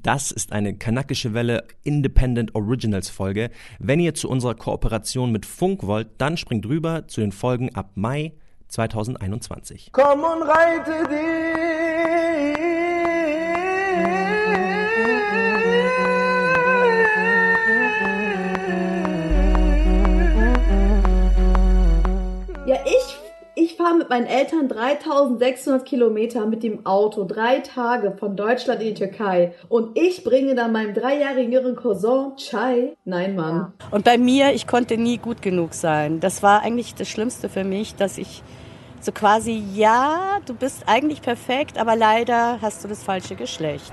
Das ist eine kanakische Welle Independent Originals Folge. Wenn ihr zu unserer Kooperation mit Funk wollt, dann springt rüber zu den Folgen ab Mai 2021. Komm und reite dich. Ja, ich, ich fahre mit meinen Eltern 3600 Kilometer mit dem Auto, drei Tage von Deutschland in die Türkei. Und ich bringe dann meinem dreijährigen jüngeren Cousin Chai. Nein, Mann. Und bei mir, ich konnte nie gut genug sein. Das war eigentlich das Schlimmste für mich, dass ich so quasi, ja, du bist eigentlich perfekt, aber leider hast du das falsche Geschlecht.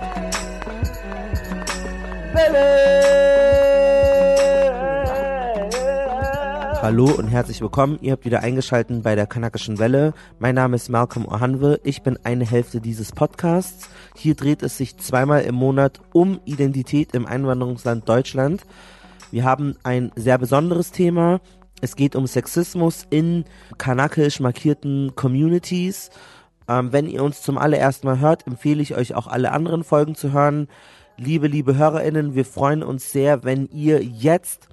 Hallo und herzlich willkommen. Ihr habt wieder eingeschaltet bei der Kanakischen Welle. Mein Name ist Malcolm Ohanwe. Ich bin eine Hälfte dieses Podcasts. Hier dreht es sich zweimal im Monat um Identität im Einwanderungsland Deutschland. Wir haben ein sehr besonderes Thema. Es geht um Sexismus in kanakisch markierten Communities. Ähm, wenn ihr uns zum allerersten Mal hört, empfehle ich euch auch alle anderen Folgen zu hören. Liebe, liebe HörerInnen, wir freuen uns sehr, wenn ihr jetzt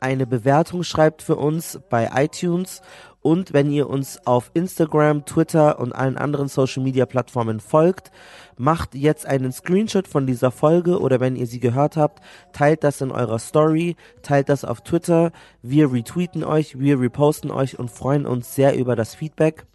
eine Bewertung schreibt für uns bei iTunes und wenn ihr uns auf Instagram, Twitter und allen anderen Social Media Plattformen folgt, macht jetzt einen Screenshot von dieser Folge oder wenn ihr sie gehört habt, teilt das in eurer Story, teilt das auf Twitter. Wir retweeten euch, wir reposten euch und freuen uns sehr über das Feedback.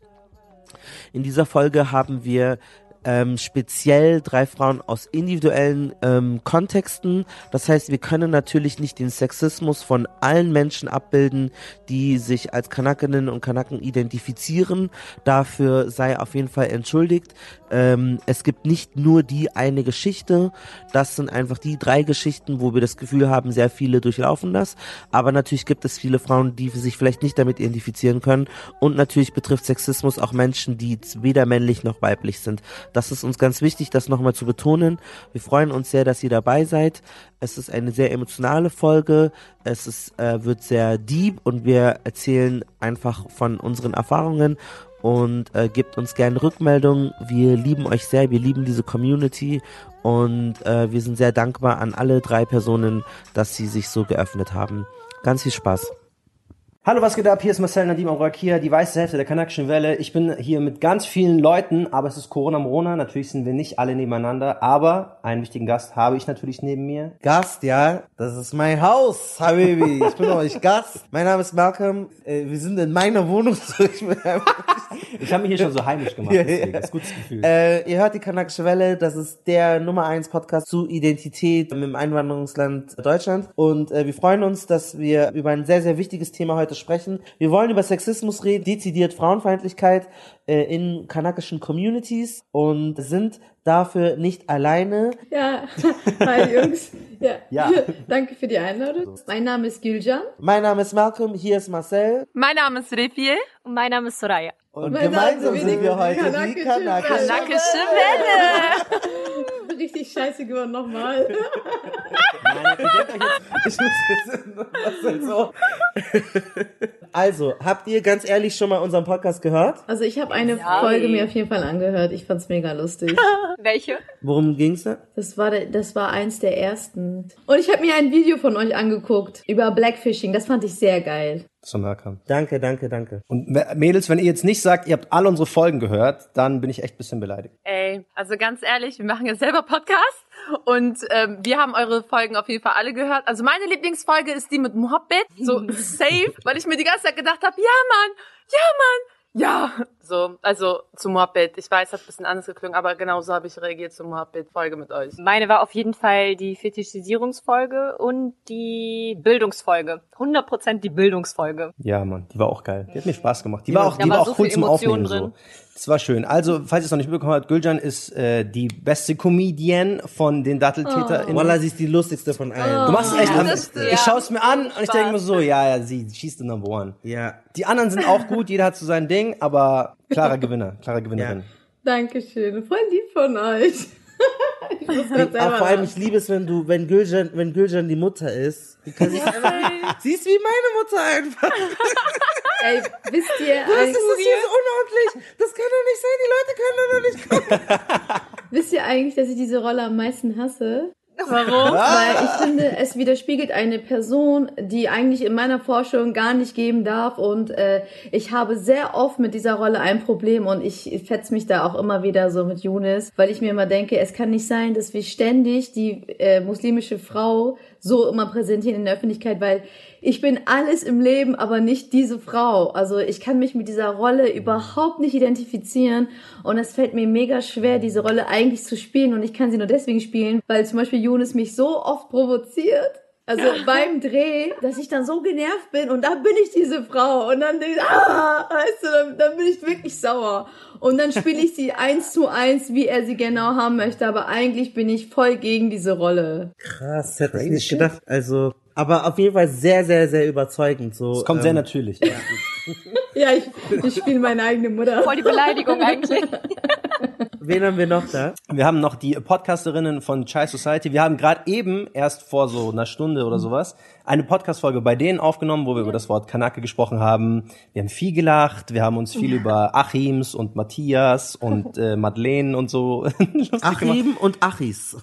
In dieser Folge haben wir ähm, speziell drei Frauen aus individuellen ähm, Kontexten. Das heißt, wir können natürlich nicht den Sexismus von allen Menschen abbilden, die sich als Kanakinnen und Kanaken identifizieren. Dafür sei auf jeden Fall entschuldigt. Ähm, es gibt nicht nur die eine Geschichte. Das sind einfach die drei Geschichten, wo wir das Gefühl haben, sehr viele durchlaufen das. Aber natürlich gibt es viele Frauen, die sich vielleicht nicht damit identifizieren können. Und natürlich betrifft Sexismus auch Menschen, die weder männlich noch weiblich sind. Das ist uns ganz wichtig, das nochmal zu betonen. Wir freuen uns sehr, dass ihr dabei seid. Es ist eine sehr emotionale Folge. Es ist, äh, wird sehr deep und wir erzählen einfach von unseren Erfahrungen und äh, gebt uns gerne Rückmeldungen. Wir lieben euch sehr, wir lieben diese Community und äh, wir sind sehr dankbar an alle drei Personen, dass sie sich so geöffnet haben. Ganz viel Spaß. Hallo, was geht ab? Hier ist Marcel Nadim Aurakia, die weiße Hälfte der Kanakischen Welle. Ich bin hier mit ganz vielen Leuten, aber es ist Corona Morona. Natürlich sind wir nicht alle nebeneinander, aber einen wichtigen Gast habe ich natürlich neben mir. Gast, ja, das ist mein Haus, Habibi. Ich bin euch Gast. Mein Name ist Malcolm. Äh, wir sind in meiner Wohnung. Ich habe mich hier schon so heimisch gemacht, deswegen. Das ist gutes Gefühl. Äh, ihr hört die Kanakische Welle, das ist der Nummer 1 Podcast zu Identität im Einwanderungsland Deutschland. Und äh, wir freuen uns, dass wir über ein sehr, sehr wichtiges Thema heute sprechen. Wir wollen über Sexismus reden, dezidiert Frauenfeindlichkeit äh, in kanakischen Communities und sind dafür nicht alleine. Ja, hi Jungs. Ja. Ja. Danke für die Einladung. Mein Name ist Gülcan. Mein Name ist Malcolm, hier ist Marcel Mein Name ist Refie. Und mein Name ist Soraya. Und Mein gemeinsam ist sind wir heute die Kanakische Welle. Richtig scheiße geworden nochmal. Ich muss jetzt was denn so? Also, habt ihr ganz ehrlich schon mal unseren Podcast gehört? Also ich habe eine Folge mir auf jeden Fall angehört. Ich fand's mega lustig. Welche? Worum ging's da? Das war, der, das war eins der ersten. Und ich habe mir ein Video von euch angeguckt über Blackfishing. Das fand ich sehr geil. So Malcolm. Danke, danke, danke. Und Mädels, wenn ihr jetzt nicht sagt, ihr habt alle unsere Folgen gehört, dann bin ich echt ein bisschen beleidigt. Ey, also ganz ehrlich, wir machen ja selber Podcast und ähm, wir haben eure Folgen auf jeden Fall alle gehört. Also meine Lieblingsfolge ist die mit Mohammed, so safe, weil ich mir die ganze Zeit gedacht habe, ja Mann, ja Mann, ja. So, also zu Mohammed. Ich weiß, hat ein bisschen anders geklungen, aber genauso habe ich reagiert zur Mohammed-Folge mit euch. Meine war auf jeden Fall die Fetischisierungsfolge und die Bildungsfolge. 100% die Bildungsfolge. Ja, Mann, die war auch geil. Die hat mir Spaß gemacht. Die war auch, die war war so auch cool viel zum Aufnehmen drin. so. Das war schön. Also, falls ihr es noch nicht mitbekommen habt, Gülcan ist äh, die beste Comedian von den Datteltäter. Wallah, sie ist die lustigste von allen. Du machst es echt. Ja, am- stimmt. ich schaue es mir an und ich denke mir so, ja, ja, sie, she's the number one. Ja. Die anderen sind auch gut, jeder hat so sein Ding, aber klarer Gewinner, klare Gewinnerin. Dankeschön. Voll lieb von euch. ich muss selber vor allem, ich liebe es, wenn du, wenn Gülcan, wenn Gülcan die Mutter ist. Einfach, sie ist wie meine Mutter einfach. Ey, wisst ihr, Was als- ist das hier so unordentlich? Das kann doch nicht sein, die Leute können doch nicht kommen. Wisst ihr eigentlich, dass ich diese Rolle am meisten hasse? Warum? Weil ich finde, es widerspiegelt eine Person, die eigentlich in meiner Forschung gar nicht geben darf. Und äh, ich habe sehr oft mit dieser Rolle ein Problem und ich fetz mich da auch immer wieder so mit Younes, weil ich mir immer denke, es kann nicht sein, dass wir ständig die äh, muslimische Frau so immer präsentieren in der Öffentlichkeit, weil ich bin alles im Leben, aber nicht diese Frau. Also ich kann mich mit dieser Rolle überhaupt nicht identifizieren und es fällt mir mega schwer, diese Rolle eigentlich zu spielen und ich kann sie nur deswegen spielen, weil zum Beispiel Younes mich so oft provoziert. Also beim Dreh, dass ich dann so genervt bin und dann bin ich diese Frau und dann denke ich, ah, weißt du, dann, dann bin ich wirklich sauer. Und dann spiele ich sie eins zu eins, wie er sie genau haben möchte, aber eigentlich bin ich voll gegen diese Rolle. Krass, hätte ich nicht gedacht. Also, aber auf jeden Fall sehr, sehr, sehr überzeugend. So, Es kommt sehr ähm, natürlich. Ja, ich, ich spiele meine eigene Mutter. Voll die Beleidigung eigentlich. Wen haben wir noch da? Wir haben noch die Podcasterinnen von Chai Society. Wir haben gerade eben, erst vor so einer Stunde oder sowas, eine Podcast-Folge bei denen aufgenommen, wo wir über das Wort Kanake gesprochen haben. Wir haben viel gelacht, wir haben uns viel über Achims und Matthias und äh, Madeleine und so. Achim und Achis.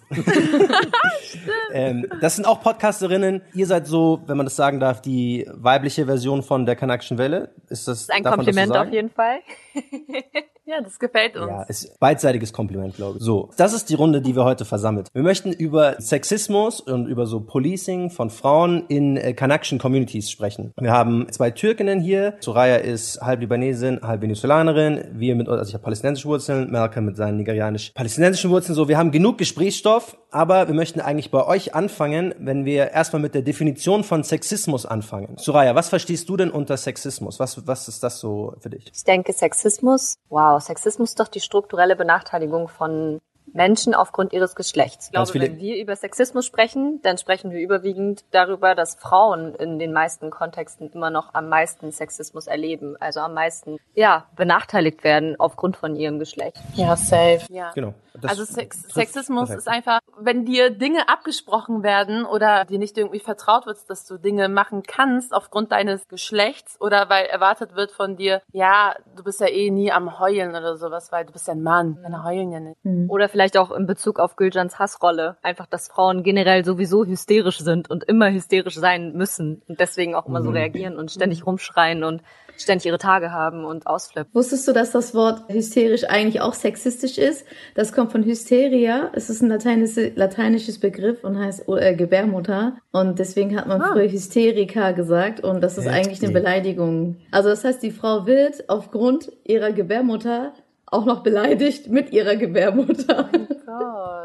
Ähm, das sind auch Podcasterinnen. Ihr seid so, wenn man das sagen darf, die weibliche Version von der Kanakischen Welle. Ist das, Das ist ein Kompliment auf jeden Fall. Ja, das gefällt uns. Ja, ist beidseitiges Kompliment, glaube ich. So, das ist die Runde, die wir heute versammelt. Wir möchten über Sexismus und über so Policing von Frauen in äh, Kanakischen Communities sprechen. Wir haben zwei Türkinnen hier. Soraya ist halb Libanesin, halb Venezolanerin. Wir mit, also ich habe palästinensische Wurzeln, Malcolm mit seinen nigerianisch-palästinensischen Wurzeln. So, wir haben genug Gesprächsstoff, aber wir möchten eigentlich bei euch anfangen, wenn wir erstmal mit der Definition von Sexismus anfangen. Soraya, was verstehst du denn unter Sexismus? Was, was ist das so für dich? Ich denke, Sexismus, wow, Sexismus ist doch die strukturelle Benachteiligung von Menschen aufgrund ihres Geschlechts. Ich glaube, wenn wir über Sexismus sprechen, dann sprechen wir überwiegend darüber, dass Frauen in den meisten Kontexten immer noch am meisten Sexismus erleben, also am meisten, ja, benachteiligt werden aufgrund von ihrem Geschlecht. Ja, safe. Ja. Genau. Das also Sex Sexismus perfekt. ist einfach, wenn dir Dinge abgesprochen werden oder dir nicht irgendwie vertraut wird, dass du Dinge machen kannst aufgrund deines Geschlechts oder weil erwartet wird von dir, ja, du bist ja eh nie am Heulen oder sowas, weil du bist ja ein Mann. Männer heulen ja nicht. Oder vielleicht auch in Bezug auf Güljans Hassrolle. Einfach, dass Frauen generell sowieso hysterisch sind und immer hysterisch sein müssen und deswegen auch immer so reagieren und ständig rumschreien und ständig ihre Tage haben und ausflippen. Wusstest du, dass das Wort hysterisch eigentlich auch sexistisch ist? Das kommt von Hysteria. Es ist ein lateinisches, lateinisches Begriff und heißt äh, Gebärmutter. Und deswegen hat man früher Hysterika gesagt. Und das ist eigentlich eine Beleidigung. Also das heißt, die Frau wird aufgrund ihrer Gebärmutter auch noch beleidigt mit ihrer Gebärmutter.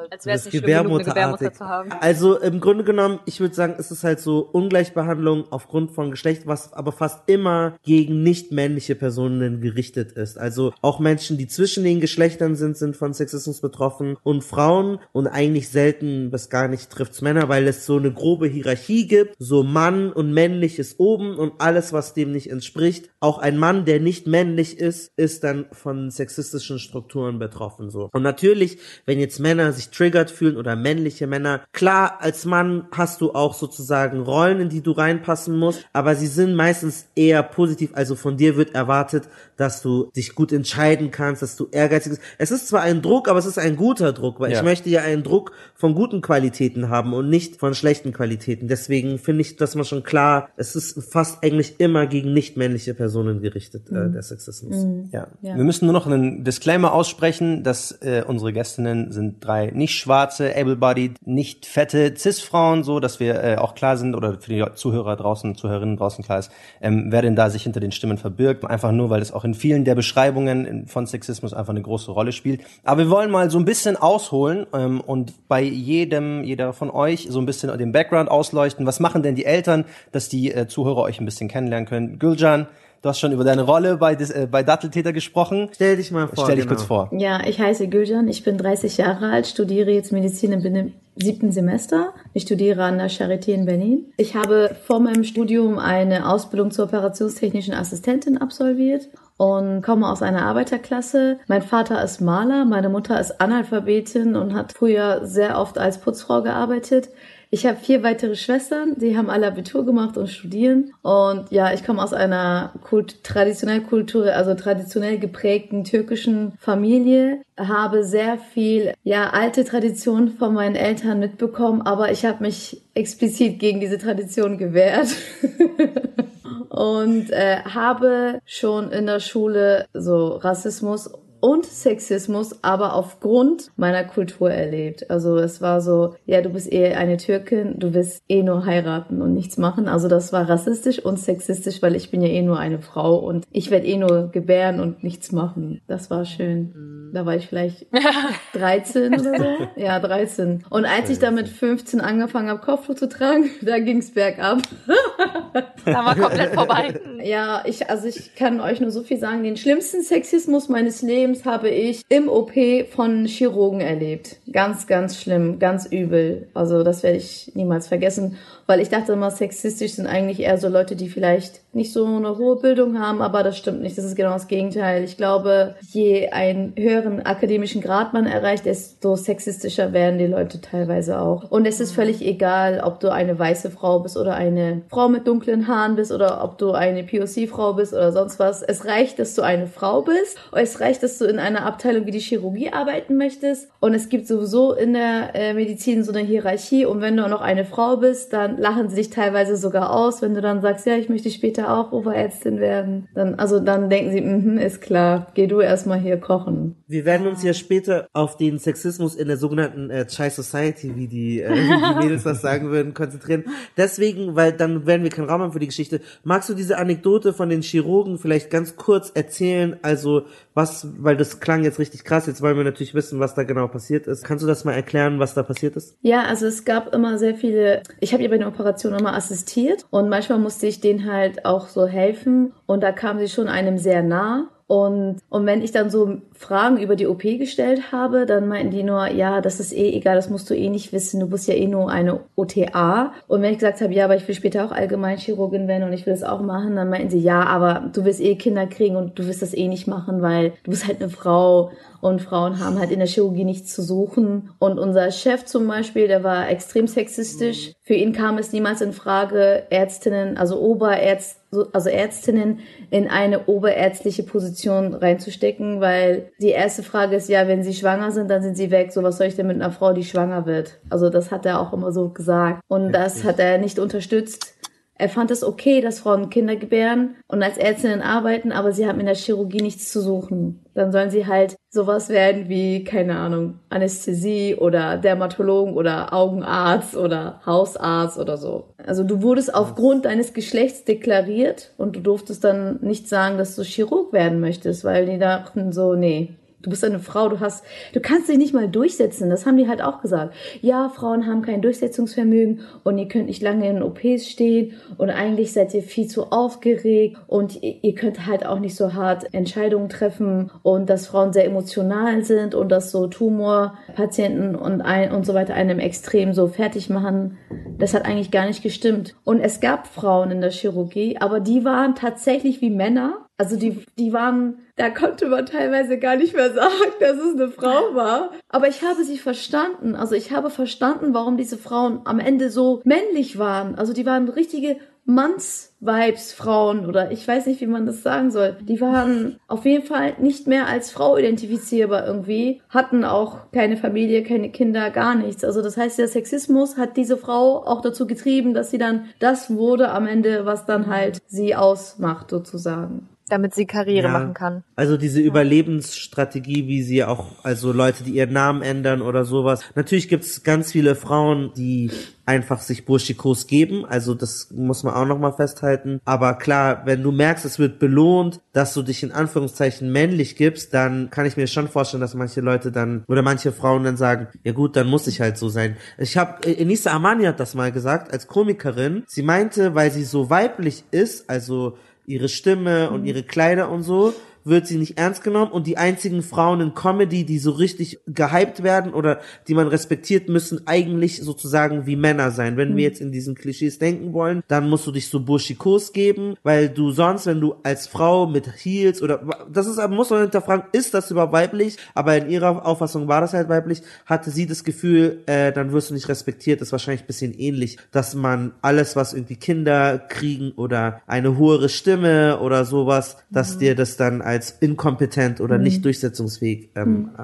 Als wäre es Das nicht schlimm genug, eine Gebärmutter Gebärmutterartig. zu haben. Also im Grunde genommen, ich würde sagen, es ist halt so Ungleichbehandlung aufgrund von Geschlecht, was aber fast immer gegen nicht männliche Personen gerichtet ist. Also auch Menschen, die zwischen den Geschlechtern sind, sind von Sexismus betroffen und Frauen und eigentlich selten bis gar nicht trifft's Männer, weil es so eine grobe Hierarchie gibt. So Mann und männlich ist oben und alles, was dem nicht entspricht. Auch ein Mann, der nicht männlich ist, ist dann von sexistischen Strukturen betroffen. So. Und natürlich, wenn jetzt Männer sich triggert fühlen oder männliche Männer, klar, als Mann hast du auch sozusagen Rollen, in die du reinpassen musst, aber sie sind meistens eher positiv. Also von dir wird erwartet, dass du dich gut entscheiden kannst, dass du ehrgeizig bist. Es ist zwar ein Druck, aber es ist ein guter Druck, weil Ja. ich möchte ja einen Druck von guten Qualitäten haben und nicht von schlechten Qualitäten. Deswegen finde ich, dass man schon klar, es ist fast eigentlich immer gegen nicht männliche Personen gerichtet, äh, der Sexismus. Ja. Ja. Wir müssen nur noch einen Disclaimer aussprechen, dass äh, unsere Gästinnen sind drei nicht schwarze, able-bodied, nicht fette Cis-Frauen, so dass wir äh, auch klar sind oder für die Zuhörer draußen, Zuhörerinnen draußen klar ist, ähm, wer denn da sich hinter den Stimmen verbirgt. Einfach nur, weil es auch in vielen der Beschreibungen von Sexismus einfach eine große Rolle spielt. Aber wir wollen mal so ein bisschen ausholen ähm, und bei jedem, jeder von euch so ein bisschen den Background ausleuchten. Was machen denn die Eltern, dass die äh, Zuhörer euch ein bisschen kennenlernen können? Gülcan, Du hast schon über deine Rolle bei, äh, bei Datteltäter gesprochen. Stell dich mal vor. Stell dich genau. kurz vor. Ja, ich heiße Gülcan, ich bin 30 Jahre alt, studiere jetzt Medizin und bin im siebten Semester. Ich studiere an der Charité in Berlin. Ich habe vor meinem Studium eine Ausbildung zur operationstechnischen Assistentin absolviert und komme aus einer Arbeiterklasse. Mein Vater ist Maler, meine Mutter ist Analphabetin und hat früher sehr oft als Putzfrau gearbeitet. Ich habe vier weitere Schwestern, die haben alle Abitur gemacht und studieren. Und ja, ich komme aus einer Kult traditionell Kultur, also traditionell geprägten türkischen Familie, habe sehr viel ja alte Traditionen von meinen Eltern mitbekommen, aber ich habe mich explizit gegen diese Tradition gewehrt. und äh, habe schon in der Schule so Rassismus und Sexismus, aber aufgrund meiner Kultur erlebt. Also es war so, ja, du bist eh eine Türkin, du willst eh nur heiraten und nichts machen. Also das war rassistisch und sexistisch, weil ich bin ja eh nur eine Frau und ich werde eh nur gebären und nichts machen. Das war schön. Da war ich vielleicht 13 oder so. Ja, 13. Und als ich dann mit 15 angefangen habe, Kopftuch zu tragen, da ging's bergab. da war komplett vorbei. Ja, ich, also ich kann euch nur so viel sagen. Den schlimmsten Sexismus meines Lebens habe ich im OP von Chirurgen erlebt. Ganz, ganz schlimm, ganz übel. Also das werde ich niemals vergessen weil ich dachte immer, sexistisch sind eigentlich eher so Leute, die vielleicht nicht so eine hohe Bildung haben, aber das stimmt nicht. Das ist genau das Gegenteil. Ich glaube, je einen höheren akademischen Grad man erreicht, desto sexistischer werden die Leute teilweise auch. Und es ist völlig egal, ob du eine weiße Frau bist oder eine Frau mit dunklen Haaren bist oder ob du eine POC-Frau bist oder sonst was. Es reicht, dass du eine Frau bist. Es reicht, dass du in einer Abteilung wie die Chirurgie arbeiten möchtest. Und es gibt sowieso in der äh, Medizin so eine Hierarchie. Und wenn du noch eine Frau bist, dann lachen sie dich teilweise sogar aus, wenn du dann sagst, ja, ich möchte später auch Oberärztin werden. Dann, also dann denken sie, mhm, ist klar, geh du erstmal hier kochen. Wir werden uns ja später auf den Sexismus in der sogenannten äh, Chai Society, wie die, äh, die Mädels das sagen würden, konzentrieren. Deswegen, weil dann werden wir keinen Raum haben für die Geschichte. Magst du diese Anekdote von den Chirurgen vielleicht ganz kurz erzählen? Also was, weil das klang jetzt richtig krass. Jetzt wollen wir natürlich wissen, was da genau passiert ist. Kannst du das mal erklären, was da passiert ist? Ja, also es gab immer sehr viele. Ich habe ihr bei den Operationen immer assistiert und manchmal musste ich denen halt auch so helfen und da kam sie schon einem sehr nah. Und, und wenn ich dann so Fragen über die OP gestellt habe, dann meinten die nur, ja, das ist eh egal, das musst du eh nicht wissen, du bist ja eh nur eine OTA. Und wenn ich gesagt habe, ja, aber ich will später auch Allgemeinchirurgin werden und ich will das auch machen, dann meinten sie, ja, aber du wirst eh Kinder kriegen und du wirst das eh nicht machen, weil du bist halt eine Frau und Frauen haben halt in der Chirurgie nichts zu suchen. Und unser Chef zum Beispiel, der war extrem sexistisch. Für ihn kam es niemals in Frage, Ärztinnen, also Oberärzt, also Ärztinnen in eine oberärztliche Position reinzustecken, weil die erste Frage ist ja, wenn sie schwanger sind, dann sind sie weg. So was soll ich denn mit einer Frau, die schwanger wird? Also das hat er auch immer so gesagt. Und das hat er nicht unterstützt. Er fand es okay, dass Frauen Kinder gebären und als Ärztinnen arbeiten, aber sie haben in der Chirurgie nichts zu suchen. Dann sollen sie halt sowas werden wie, keine Ahnung, Anästhesie oder Dermatologen oder Augenarzt oder Hausarzt oder so. Also du wurdest aufgrund deines Geschlechts deklariert und du durftest dann nicht sagen, dass du Chirurg werden möchtest, weil die dachten so, nee, Du bist eine Frau, du hast, du kannst dich nicht mal durchsetzen. Das haben die halt auch gesagt. Ja, Frauen haben kein Durchsetzungsvermögen und ihr könnt nicht lange in OPs stehen und eigentlich seid ihr viel zu aufgeregt und ihr könnt halt auch nicht so hart Entscheidungen treffen und dass Frauen sehr emotional sind und dass so Tumorpatienten und ein und so weiter einem extrem so fertig machen. Das hat eigentlich gar nicht gestimmt. Und es gab Frauen in der Chirurgie, aber die waren tatsächlich wie Männer also die, die waren, da konnte man teilweise gar nicht mehr sagen, dass es eine Frau war. Aber ich habe sie verstanden. Also ich habe verstanden, warum diese Frauen am Ende so männlich waren. Also die waren richtige Manns-Vibes-Frauen oder ich weiß nicht, wie man das sagen soll. Die waren auf jeden Fall nicht mehr als Frau identifizierbar irgendwie, hatten auch keine Familie, keine Kinder, gar nichts. Also das heißt, der Sexismus hat diese Frau auch dazu getrieben, dass sie dann das wurde am Ende, was dann halt sie ausmacht sozusagen damit sie Karriere ja, machen kann. Also diese Überlebensstrategie, wie sie auch, also Leute, die ihren Namen ändern oder sowas. Natürlich gibt's ganz viele Frauen, die einfach sich burschikos geben, also das muss man auch nochmal festhalten. Aber klar, wenn du merkst, es wird belohnt, dass du dich in Anführungszeichen männlich gibst, dann kann ich mir schon vorstellen, dass manche Leute dann oder manche Frauen dann sagen, ja gut, dann muss ich halt so sein. Ich habe Enisa Amani hat das mal gesagt als Komikerin. Sie meinte, weil sie so weiblich ist, also ihre Stimme und mhm. ihre Kleider und so, wird sie nicht ernst genommen und die einzigen Frauen in Comedy, die so richtig gehypt werden oder die man respektiert, müssen eigentlich sozusagen wie Männer sein. Wenn wir jetzt in diesen Klischees denken wollen, dann musst du dich so burschikos geben, weil du sonst, wenn du als Frau mit Heels oder das ist, muss man hinterfragen, ist das überhaupt weiblich? Aber in ihrer Auffassung war das halt weiblich, hatte sie das Gefühl, äh, dann wirst du nicht respektiert, das ist wahrscheinlich ein bisschen ähnlich, dass man alles, was irgendwie Kinder kriegen oder eine höhere Stimme oder sowas, dass dir das dann als inkompetent oder nicht durchsetzungsfähig ähm, äh,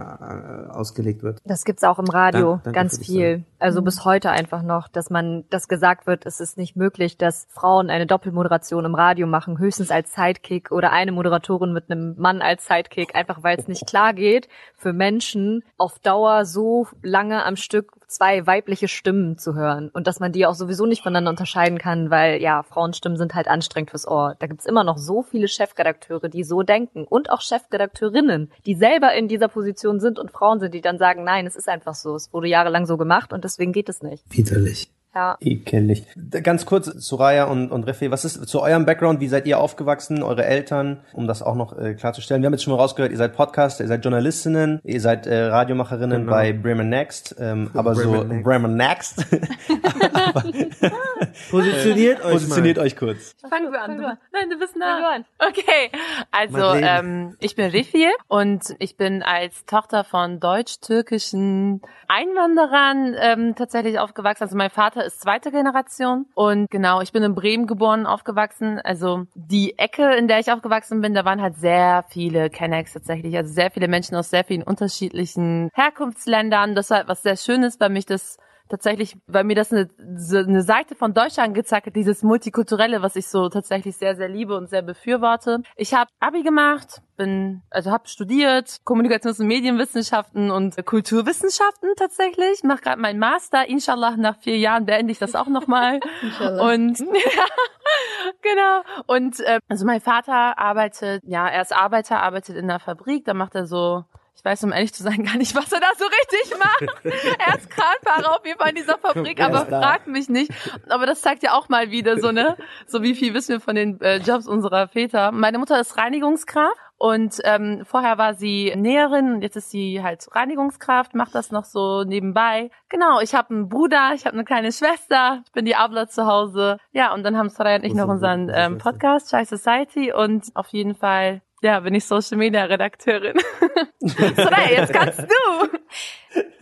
ausgelegt wird. Das gibt's auch im Radio Dank- ganz viel. Also bis heute einfach noch, dass man, dass gesagt wird, es ist nicht möglich, dass Frauen eine Doppelmoderation im Radio machen, höchstens als Sidekick oder eine Moderatorin mit einem Mann als Sidekick, einfach weil es nicht klar geht, für Menschen auf Dauer so lange am Stück zwei weibliche Stimmen zu hören und dass man die auch sowieso nicht voneinander unterscheiden kann, weil ja, Frauenstimmen sind halt anstrengend fürs Ohr. Da gibt's immer noch so viele Chefredakteure, die so denken und auch Chefredakteurinnen, die selber in dieser Position sind und Frauen sind, die dann sagen, nein, es ist einfach so, es wurde jahrelang so gemacht und deswegen geht es nicht. Widerlich. Ja. Ekelig. Ganz kurz, Soraya und, und Refe, was ist zu eurem Background? Wie seid ihr aufgewachsen? Eure Eltern? Um das auch noch äh, klarzustellen. Wir haben jetzt schon mal rausgehört, ihr seid Podcaster, ihr seid Journalistinnen, ihr seid äh, Radiomacherinnen Genau. bei Bremen Next, ähm, aber so Bremen Next. Bremen Next. Positioniert euch Positioniert mal. euch kurz. Fangen wir an. Fang du an. Nein, du bist du nah. an. Okay, also ähm, ich bin Refi und ich bin als Tochter von deutsch-türkischen Einwanderern ähm, tatsächlich aufgewachsen. Also mein Vater ist zweite Generation und genau, ich bin in Bremen geboren, aufgewachsen. Also die Ecke, in der ich aufgewachsen bin, da waren halt sehr viele Kennex tatsächlich. Also sehr viele Menschen aus sehr vielen unterschiedlichen Herkunftsländern. Das war halt was sehr Schönes, weil mich das tatsächlich, weil mir das eine, so eine Seite von Deutschland gezeigt hat, dieses Multikulturelle, was ich so tatsächlich sehr, sehr liebe und sehr befürworte. Ich habe Abi gemacht, bin, also habe studiert, Kommunikations- und Medienwissenschaften und Kulturwissenschaften tatsächlich, mache gerade meinen Master. Inshallah, nach vier Jahren beende ich das auch nochmal. Und ja, genau. Und äh, also mein Vater arbeitet, ja, er ist Arbeiter, arbeitet in einer Fabrik, da macht er so, ich weiß, um ehrlich zu sein, gar nicht, was er da so richtig macht. er ist Kranfahrer auf jeden Fall in dieser Fabrik, Er aber fragt mich nicht. Aber das zeigt ja auch mal wieder so, ne? So wie viel wissen wir von den äh, Jobs unserer Väter. Meine Mutter ist Reinigungskraft. Und ähm, vorher war sie Näherin und jetzt ist sie halt Reinigungskraft, macht das noch so nebenbei. Genau, ich habe einen Bruder, ich habe eine kleine Schwester, ich bin die Abla zu Hause. Ja, und dann haben Soraya und ich noch unseren ähm? Podcast, Shy Society und auf jeden Fall, ja, bin ich Social Media Redakteurin. Soraya, jetzt kannst du.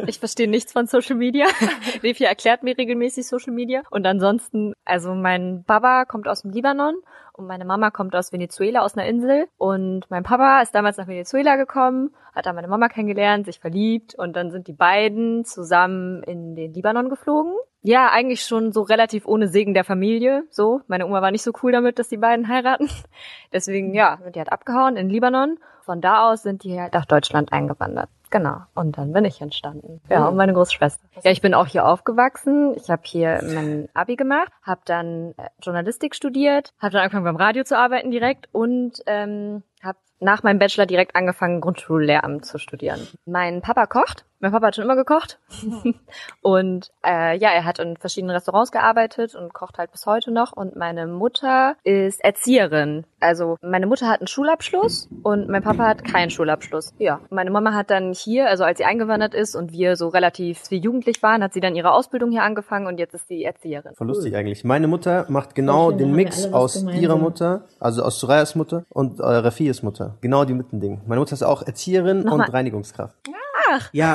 Ich verstehe nichts von Social Media. Refi erklärt mir regelmäßig Social Media. Und ansonsten, also mein Papa kommt aus dem Libanon und meine Mama kommt aus Venezuela, aus einer Insel. Und mein Papa ist damals nach Venezuela gekommen, hat da meine Mama kennengelernt, sich verliebt und dann sind die beiden zusammen in den Libanon geflogen. Ja, eigentlich schon so relativ ohne Segen der Familie. So, meine Oma war nicht so cool damit, dass die beiden heiraten. Deswegen, ja, sind die halt abgehauen in Libanon. Von da aus sind die halt nach Deutschland eingewandert. Genau. Und dann bin ich entstanden. Ja, und meine Großschwester. Ja, ich bin auch hier aufgewachsen. Ich habe hier mein Abi gemacht, habe dann äh, Journalistik studiert, habe dann angefangen beim Radio zu arbeiten direkt und ähm, habe nach meinem Bachelor direkt angefangen, Grundschullehramt zu studieren. Mein Papa kocht. Mein Papa hat schon immer gekocht. und äh, ja, er hat in verschiedenen Restaurants gearbeitet und kocht halt bis heute noch. Und meine Mutter ist Erzieherin. Also meine Mutter hat einen Schulabschluss und mein Papa hat keinen Schulabschluss. Ja, meine Mama hat dann hier, also als sie eingewandert ist und wir so relativ wie jugendlich waren, hat sie dann ihre Ausbildung hier angefangen und jetzt ist sie Erzieherin. Voll lustig eigentlich. Meine Mutter macht genau den Mix aus gemeinsam. ihrer Mutter, also aus Sorayas Mutter und äh, Rafias Mutter. Genau die Mittending. Meine Mutter ist auch Erzieherin Nochmal. und Reinigungskraft. Ja,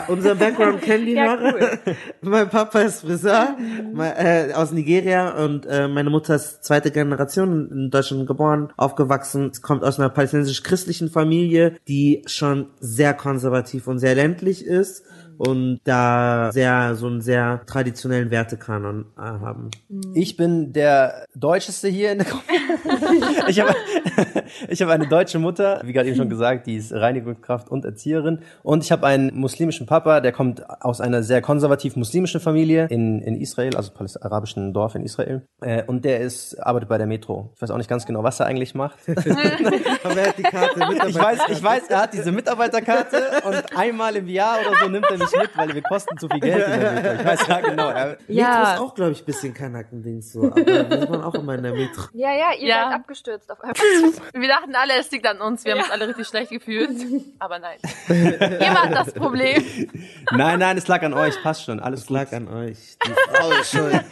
unser Background kennen die Ja, Hörer. mein Papa ist Friseur mein, äh, aus Nigeria und äh, meine Mutter ist zweite Generation in Deutschland geboren, aufgewachsen, kommt aus einer palästinensisch-christlichen Familie, die schon sehr konservativ und sehr ländlich ist und da sehr so einen sehr traditionellen Wertekanon äh, haben. Ich bin der Deutscheste hier in der Gruppe. ich habe ich hab eine deutsche Mutter, wie gerade eben schon gesagt, die ist Reinigungskraft und Erzieherin. Und ich habe einen muslimischen Papa, der kommt aus einer sehr konservativ muslimischen Familie in, in Israel, also arabischen Dorf in Israel. Äh, und der ist, arbeitet bei der Metro. Ich weiß auch nicht ganz genau, was er eigentlich macht. Aber wer hat die Karte? Ich weiß, ich weiß, er hat diese Mitarbeiterkarte und einmal im Jahr oder so nimmt er nicht mit, weil wir kosten zu viel Geld. in der Metro. Ich weiß ja genau. Ja. Metro ist auch, glaube ich, ein bisschen Kanackendings so. Aber da ist man auch immer in der Metro. Ja, ja, ihr Ja. seid abgestürzt auf. Wir dachten alle, es liegt an uns. Wir haben uns alle richtig schlecht gefühlt. Aber nein. Ihr wart das Problem. nein, nein, es lag an euch. Passt schon. Alles Es lag an euch. Die Frau ist schuld.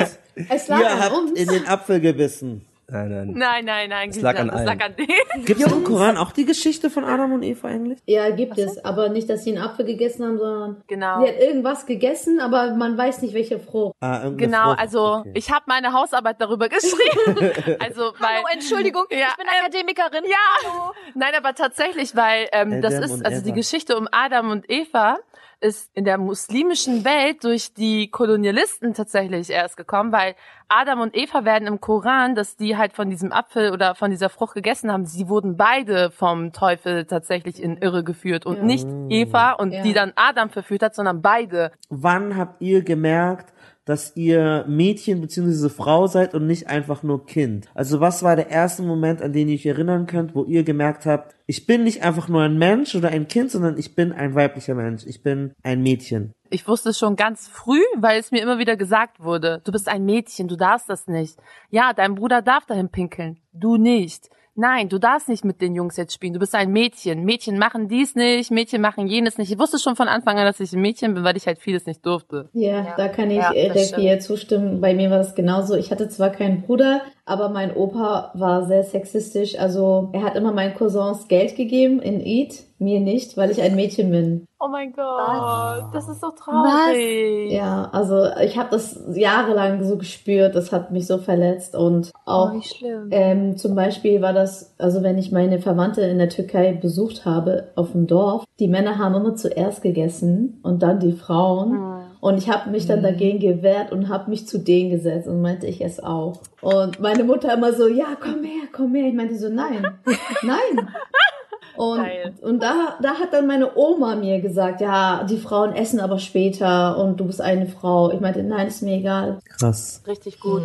Es lag Ihr an habt uns. in den Apfel gebissen. Nein, nein. Nein, nein, nein. Es lag an es lag an denen. Gibt es im Koran auch die Geschichte von Adam und Eva eigentlich? Ja, gibt es. Aber nicht, dass sie einen Apfel gegessen haben, sondern Genau. sie hat irgendwas gegessen, aber man weiß nicht, welche Frucht. Ah, Genau, Frucht. also Okay. ich habe meine Hausarbeit darüber geschrieben. Also weil Hallo, Entschuldigung, Ja, ich bin Akademikerin. Ja. Hallo. Nein, aber tatsächlich, weil ähm, das Adam ist, und also die Eva. Geschichte um Adam und Eva ist in der muslimischen Welt durch die Kolonialisten tatsächlich erst gekommen, weil Adam und Eva werden im Koran, dass die halt von diesem Apfel oder von dieser Frucht gegessen haben, sie wurden beide vom Teufel tatsächlich in Irre geführt und Ja. nicht Eva und Ja. die dann Adam verführt hat, sondern beide. Wann habt ihr gemerkt, dass ihr Mädchen bzw. Frau seid und nicht einfach nur Kind? Also was war der erste Moment, an den ihr euch erinnern könnt, wo ihr gemerkt habt, ich bin nicht einfach nur ein Mensch oder ein Kind, sondern ich bin ein weiblicher Mensch, ich bin ein Mädchen. Ich wusste schon ganz früh, weil es mir immer wieder gesagt wurde, du bist ein Mädchen, du darfst das nicht. Ja, dein Bruder darf dahin pinkeln, du nicht. Nein, du darfst nicht mit den Jungs jetzt spielen, du bist ein Mädchen. Mädchen machen dies nicht, Mädchen machen jenes nicht. Ich wusste schon von Anfang an, dass ich ein Mädchen bin, weil ich halt vieles nicht durfte. Ja, Ja. da kann ich Ja, äh, der. Pia zustimmen. Bei mir war das genauso. Ich hatte zwar keinen Bruder, aber mein Opa war sehr sexistisch. Also er hat immer meinen Cousins Geld gegeben in Eid, mir nicht, weil ich ein Mädchen bin. Oh mein Gott, das ist so traurig. Ja, also ich habe das jahrelang so gespürt. Das hat mich so verletzt und auch Oh, wie schlimm. Ähm, zum Beispiel war das, also wenn ich meine Verwandte in der Türkei besucht habe, auf dem Dorf, die Männer haben immer zuerst gegessen und dann die Frauen. Und ich habe mich dann dagegen gewehrt und habe mich zu denen gesetzt und meinte, ich esse auch. Und meine Mutter immer so, ja, komm her, komm her. Ich meinte so, nein, nein. Und, Geil. und da, da hat dann meine Oma mir gesagt, ja, die Frauen essen aber später und du bist eine Frau. Ich meinte, nein, ist mir egal. Krass. Richtig gut.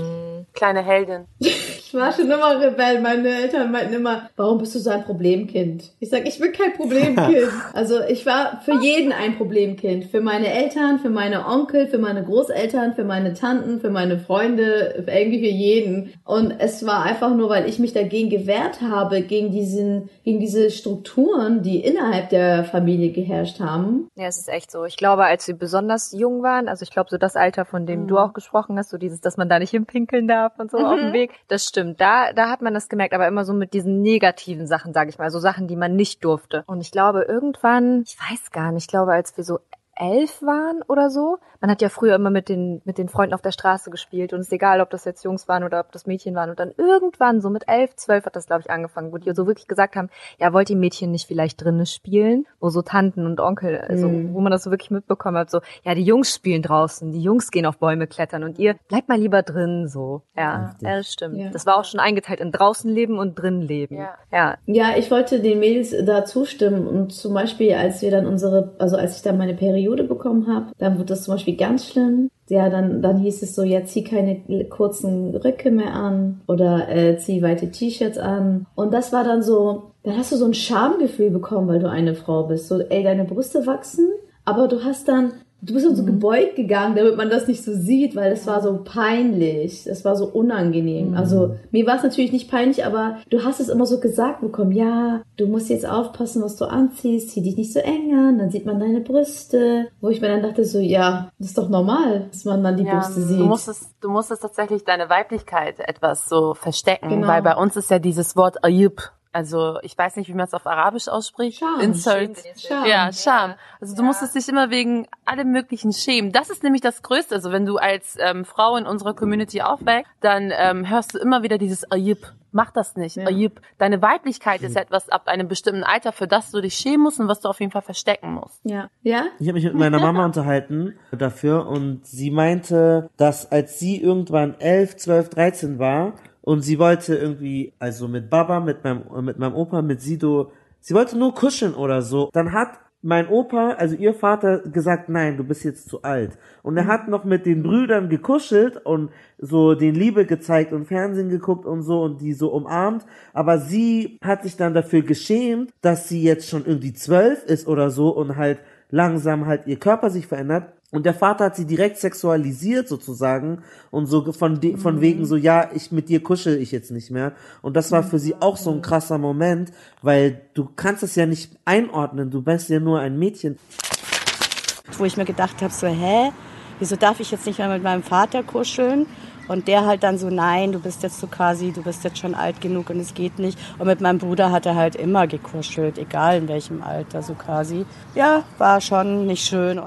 Kleine Heldin. Ich war schon immer Rebell. Meine Eltern meinten immer, warum bist du so ein Problemkind? Ich sag, ich bin kein Problemkind. Also ich war für jeden ein Problemkind. Für meine Eltern, für meine Onkel, für meine Großeltern, für meine Tanten, für meine Freunde, für irgendwie für jeden. Und es war einfach nur, weil ich mich dagegen gewehrt habe, gegen diesen, gegen diese Strukturen, die innerhalb der Familie geherrscht haben. Ja, es ist echt so. Ich glaube, als wir besonders jung waren, also ich glaube, so das Alter, von dem du auch gesprochen hast, so dieses, dass man da nicht hinpinkeln darf und so auf dem Weg, das stimmt. Da, da hat man das gemerkt, aber immer so mit diesen negativen Sachen, sage ich mal, so Sachen, die man nicht durfte. Und ich glaube, irgendwann, ich weiß gar nicht, ich glaube, als wir so elf waren oder so. Man hat ja früher immer mit den, mit den Freunden auf der Straße gespielt und es ist egal, ob das jetzt Jungs waren oder ob das Mädchen waren. Und dann irgendwann, so mit elf, zwölf hat das, glaube ich, angefangen, wo die so wirklich gesagt haben, ja, wollt ihr Mädchen nicht vielleicht drinnen spielen? Wo so Tanten und Onkel, also, Mhm. wo man das so wirklich mitbekommen hat, so, ja, die Jungs spielen draußen, die Jungs gehen auf Bäume klettern und ihr bleibt mal lieber drin, so. Ja, ja das stimmt. Ja. Das war auch schon eingeteilt in draußen leben und drin leben. Ja. ja. Ja, ich wollte den Mädels da zustimmen und zum Beispiel, als wir dann unsere, also als ich dann meine Periode bekommen habe, dann wurde das zum Beispiel ganz schlimm. Ja, dann, dann hieß es so, ja, zieh keine kurzen Röcke mehr an oder äh, zieh weite T-Shirts an. Und das war dann so, dann hast du so ein Schamgefühl bekommen, weil du eine Frau bist. So, ey, deine Brüste wachsen, aber du hast dann, du bist dann so gebeugt gegangen, damit man das nicht so sieht, weil das war so peinlich. Das war so unangenehm. Also mir war es natürlich nicht peinlich, aber du hast es immer so gesagt bekommen, ja, du musst jetzt aufpassen, was du anziehst, zieh dich nicht so eng an, dann sieht man deine Brüste. Wo ich mir dann dachte so, ja, das ist doch normal, dass man dann die Brüste sieht. Du musstest, du musstest tatsächlich deine Weiblichkeit etwas so verstecken, Genau. weil bei uns ist ja dieses Wort Ayub. Also ich weiß nicht, wie man es auf Arabisch ausspricht. Scham. Insult. Scham. Ja, Scham. Also du musstest dich immer wegen allem möglichen schämen. Das ist nämlich das Größte. Also wenn du als ähm, Frau in unserer Community aufwächst, dann ähm, hörst du immer wieder dieses Ayub. Mach das nicht. Ja. Ayub. Deine Weiblichkeit ist etwas ab einem bestimmten Alter, für das du dich schämen musst und was du auf jeden Fall verstecken musst. Ja. Ja? Ich habe mich mit meiner Mama unterhalten dafür und sie meinte, dass als sie irgendwann 11, 12, 13 war und sie wollte irgendwie, also mit Baba, mit meinem, mit meinem Opa, mit Sido, sie wollte nur kuscheln oder so, dann hat mein Opa, also ihr Vater, gesagt, nein, du bist jetzt zu alt. Und er hat noch mit den Brüdern gekuschelt und so den Liebe gezeigt und Fernsehen geguckt und so und die so umarmt. Aber sie hat sich dann dafür geschämt, dass sie jetzt schon irgendwie zwölf ist oder so und halt langsam halt ihr Körper sich verändert. Und der Vater hat sie direkt sexualisiert sozusagen und so von, de, von wegen so, ja, ich mit dir kuschel ich jetzt nicht mehr. Und das war für sie auch so ein krasser Moment, weil du kannst es ja nicht einordnen, du bist ja nur ein Mädchen. Wo ich mir gedacht habe, so, hä, wieso darf ich jetzt nicht mehr mit meinem Vater kuscheln? Und der halt dann so, nein, du bist jetzt so quasi, du bist jetzt schon alt genug und es geht nicht. Und mit meinem Bruder hat er halt immer gekuschelt, egal in welchem Alter, so quasi. Ja, war schon nicht schön.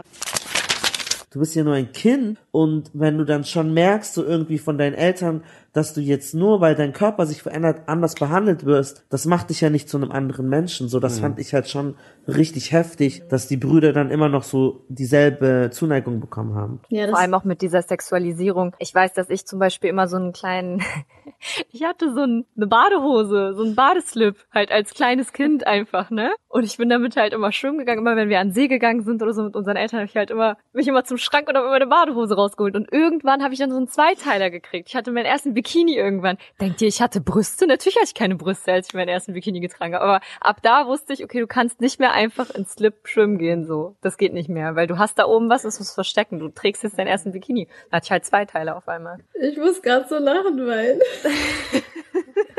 Du bist ja nur ein Kind und wenn du dann schon merkst, so irgendwie von deinen Eltern, dass du jetzt nur, weil dein Körper sich verändert, anders behandelt wirst, das macht dich ja nicht zu einem anderen Menschen. So, das fand ich halt schon richtig heftig, dass die Brüder dann immer noch so dieselbe Zuneigung bekommen haben. Ja, Vor allem auch mit dieser Sexualisierung. Ich weiß, dass ich zum Beispiel immer so einen kleinen, ich hatte so ein, eine Badehose, so ein Badeslip, halt als kleines Kind einfach, ne? Und ich bin damit halt immer schwimmen gegangen, immer wenn wir an den See gegangen sind oder so mit unseren Eltern, habe ich halt immer, mich immer zum Schrank und habe immer eine Badehose rausgeholt. Und irgendwann habe ich dann so einen Zweiteiler gekriegt. Ich hatte meinen ersten Bikini irgendwann. Denkt ihr, ich hatte Brüste? Natürlich hatte ich keine Brüste, als ich meinen ersten Bikini getragen habe. Aber ab da wusste ich, okay, du kannst nicht mehr einfach ins Slip schwimmen gehen, so. Das geht nicht mehr, weil du hast da oben was, das musst du verstecken. Du trägst jetzt deinen ersten Bikini. Da hatte ich halt zwei Teile auf einmal. ich muss gerade so lachen, weil.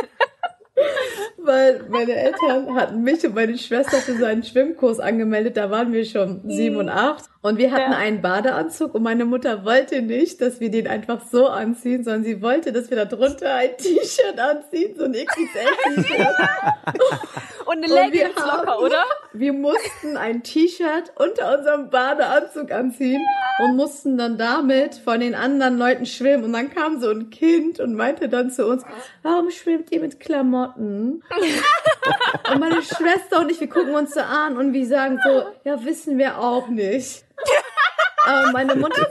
weil meine Eltern hatten mich und meine Schwester für so einen Schwimmkurs angemeldet. Da waren wir schon sieben und acht. Und wir hatten Ja. einen Badeanzug und meine Mutter wollte nicht, dass wir den einfach so anziehen, sondern sie wollte, dass wir da drunter ein T-Shirt anziehen, so ein XXL-T-Shirt. Und eine Leggings locker, oder? Wir mussten ein T-Shirt unter unserem Badeanzug anziehen und mussten dann damit von den anderen Leuten schwimmen. Und dann kam so ein Kind und meinte dann zu uns, warum schwimmt ihr mit Klamotten? und meine Schwester und ich, wir gucken uns so an und wir sagen so, ja, wissen wir auch nicht. Aber meine Mutter...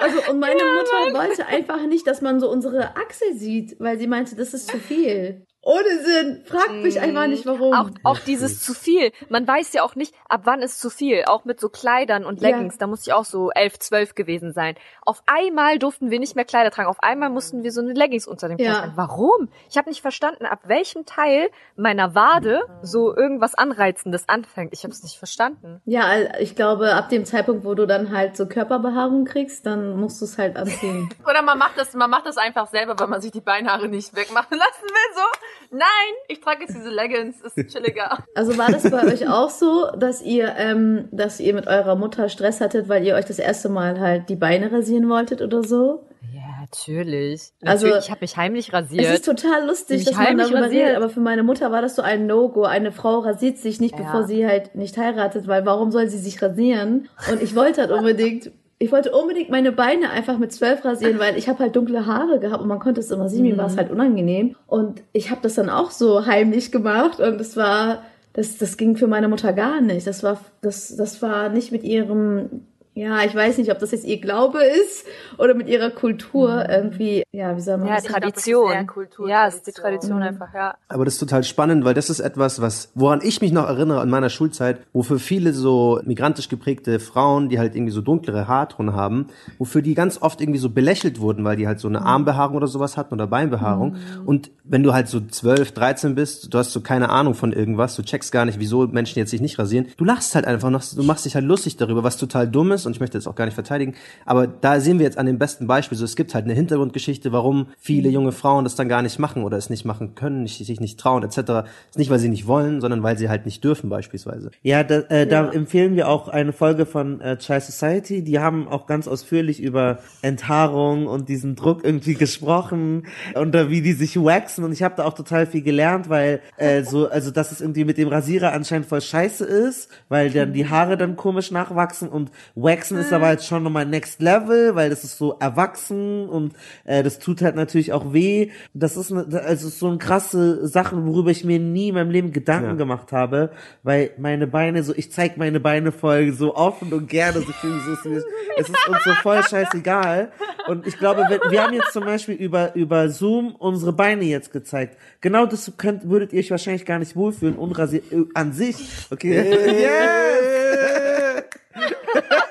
Also, und meine Mutter wollte einfach nicht, dass man so unsere Achsel sieht, weil sie meinte, das ist zu viel. Ohne Sinn. Fragt mich einfach nicht, warum. Auch, auch dieses zu viel. Man weiß ja auch nicht, ab wann ist zu viel. Auch mit so Kleidern und Leggings. Ja. Da muss ich auch so elf, zwölf gewesen sein. Auf einmal durften wir nicht mehr Kleider tragen. Auf einmal mussten wir so eine Leggings unter dem Kleid Ja. tragen. Warum? Ich habe nicht verstanden, ab welchem Teil meiner Wade so irgendwas Anreizendes anfängt. Ich habe es nicht verstanden. Ja, ich glaube, ab dem Zeitpunkt, wo du dann halt so Körperbehaarung kriegst, dann musst du es halt anziehen. Oder man macht das, man macht das einfach selber, weil man sich die Beinhaare nicht wegmachen lassen will. So, nein, ich trage jetzt diese Leggings, ist chilliger. Also war das bei euch auch so, dass ihr, ähm, dass ihr mit eurer Mutter Stress hattet, weil ihr euch das erste Mal halt die Beine rasieren wolltet oder so? Ja, natürlich. Also, Natürlich, ich habe mich heimlich Es rasiert. ist total lustig, dass man heimlich darüber rasiert. redet, aber für meine Mutter war das so ein No-Go. Eine Frau rasiert sich nicht, Ja. bevor sie halt nicht heiratet, weil warum soll sie sich rasieren? Und ich wollte halt unbedingt, ich wollte unbedingt meine Beine einfach mit zwölf rasieren, weil ich habe halt dunkle Haare gehabt und man konnte es immer sehen, mir war es halt unangenehm. Und ich habe das dann auch so heimlich gemacht und es war, das, das ging für meine Mutter gar nicht. Das war, das, das war nicht mit ihrem ja, ich weiß nicht, ob das jetzt ihr Glaube ist oder mit ihrer Kultur irgendwie, ja, wie soll man ja, das sagen? Tradition. eher Kultur, ja, es ist die Tradition. Tradition einfach, ja. Aber das ist total spannend, weil das ist etwas, was, woran ich mich noch erinnere in meiner Schulzeit, wofür viele so migrantisch geprägte Frauen, die halt irgendwie so dunklere Haarton haben, wofür die ganz oft irgendwie so belächelt wurden, weil die halt so eine Armbehaarung oder sowas hatten oder Beinbehaarung. Und wenn du halt so 12, 13 bist, du hast so keine Ahnung von irgendwas, du checkst gar nicht, wieso Menschen jetzt sich nicht rasieren, du lachst halt einfach noch, du machst dich halt lustig darüber, was total dumm ist und ich möchte das auch gar nicht verteidigen, aber da sehen wir jetzt an dem besten Beispiel, so es gibt halt eine Hintergrundgeschichte, warum viele junge Frauen das dann gar nicht machen oder es nicht machen können, nicht, sich nicht trauen etc. Ist nicht, weil sie nicht wollen, sondern weil sie halt nicht dürfen beispielsweise. Ja, da, äh, da empfehlen wir auch eine Folge von äh, Chai Society. Die haben auch ganz ausführlich über Enthaarung und diesen Druck irgendwie gesprochen und äh, wie die sich waxen. Und ich habe da auch total viel gelernt, weil äh, so, also dass es irgendwie mit dem Rasierer anscheinend voll scheiße ist, weil dann die Haare dann komisch nachwachsen und waxen ist aber halt schon nochmal next level, weil das ist so erwachsen und äh, das tut halt natürlich auch weh. Das ist eine, also so eine krasse Sachen, worüber ich mir nie in meinem Leben Gedanken Ja. gemacht habe, weil meine Beine so, ich zeig meine Beine voll so offen und gerne, so viel so, es ist- es ist uns so voll scheißegal. Und ich glaube, wenn, wir haben jetzt zum Beispiel über, über Zoom unsere Beine jetzt gezeigt. Genau das könnt, würdet ihr euch wahrscheinlich gar nicht wohlfühlen, unrasiert, äh, an sich. Okay. Yes!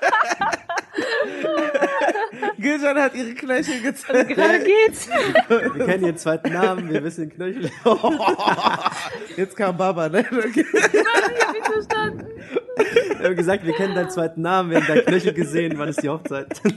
Gülcan hat ihre Knöchel gezeigt. Gerade geht's. Wir kennen ihren zweiten Namen, wir wissen den Knöchel. Jetzt kam Baba, ne? Okay. Wir haben gesagt, wir kennen deinen zweiten Namen, wir haben deinen Knöchel gesehen, wann ist die Hochzeit?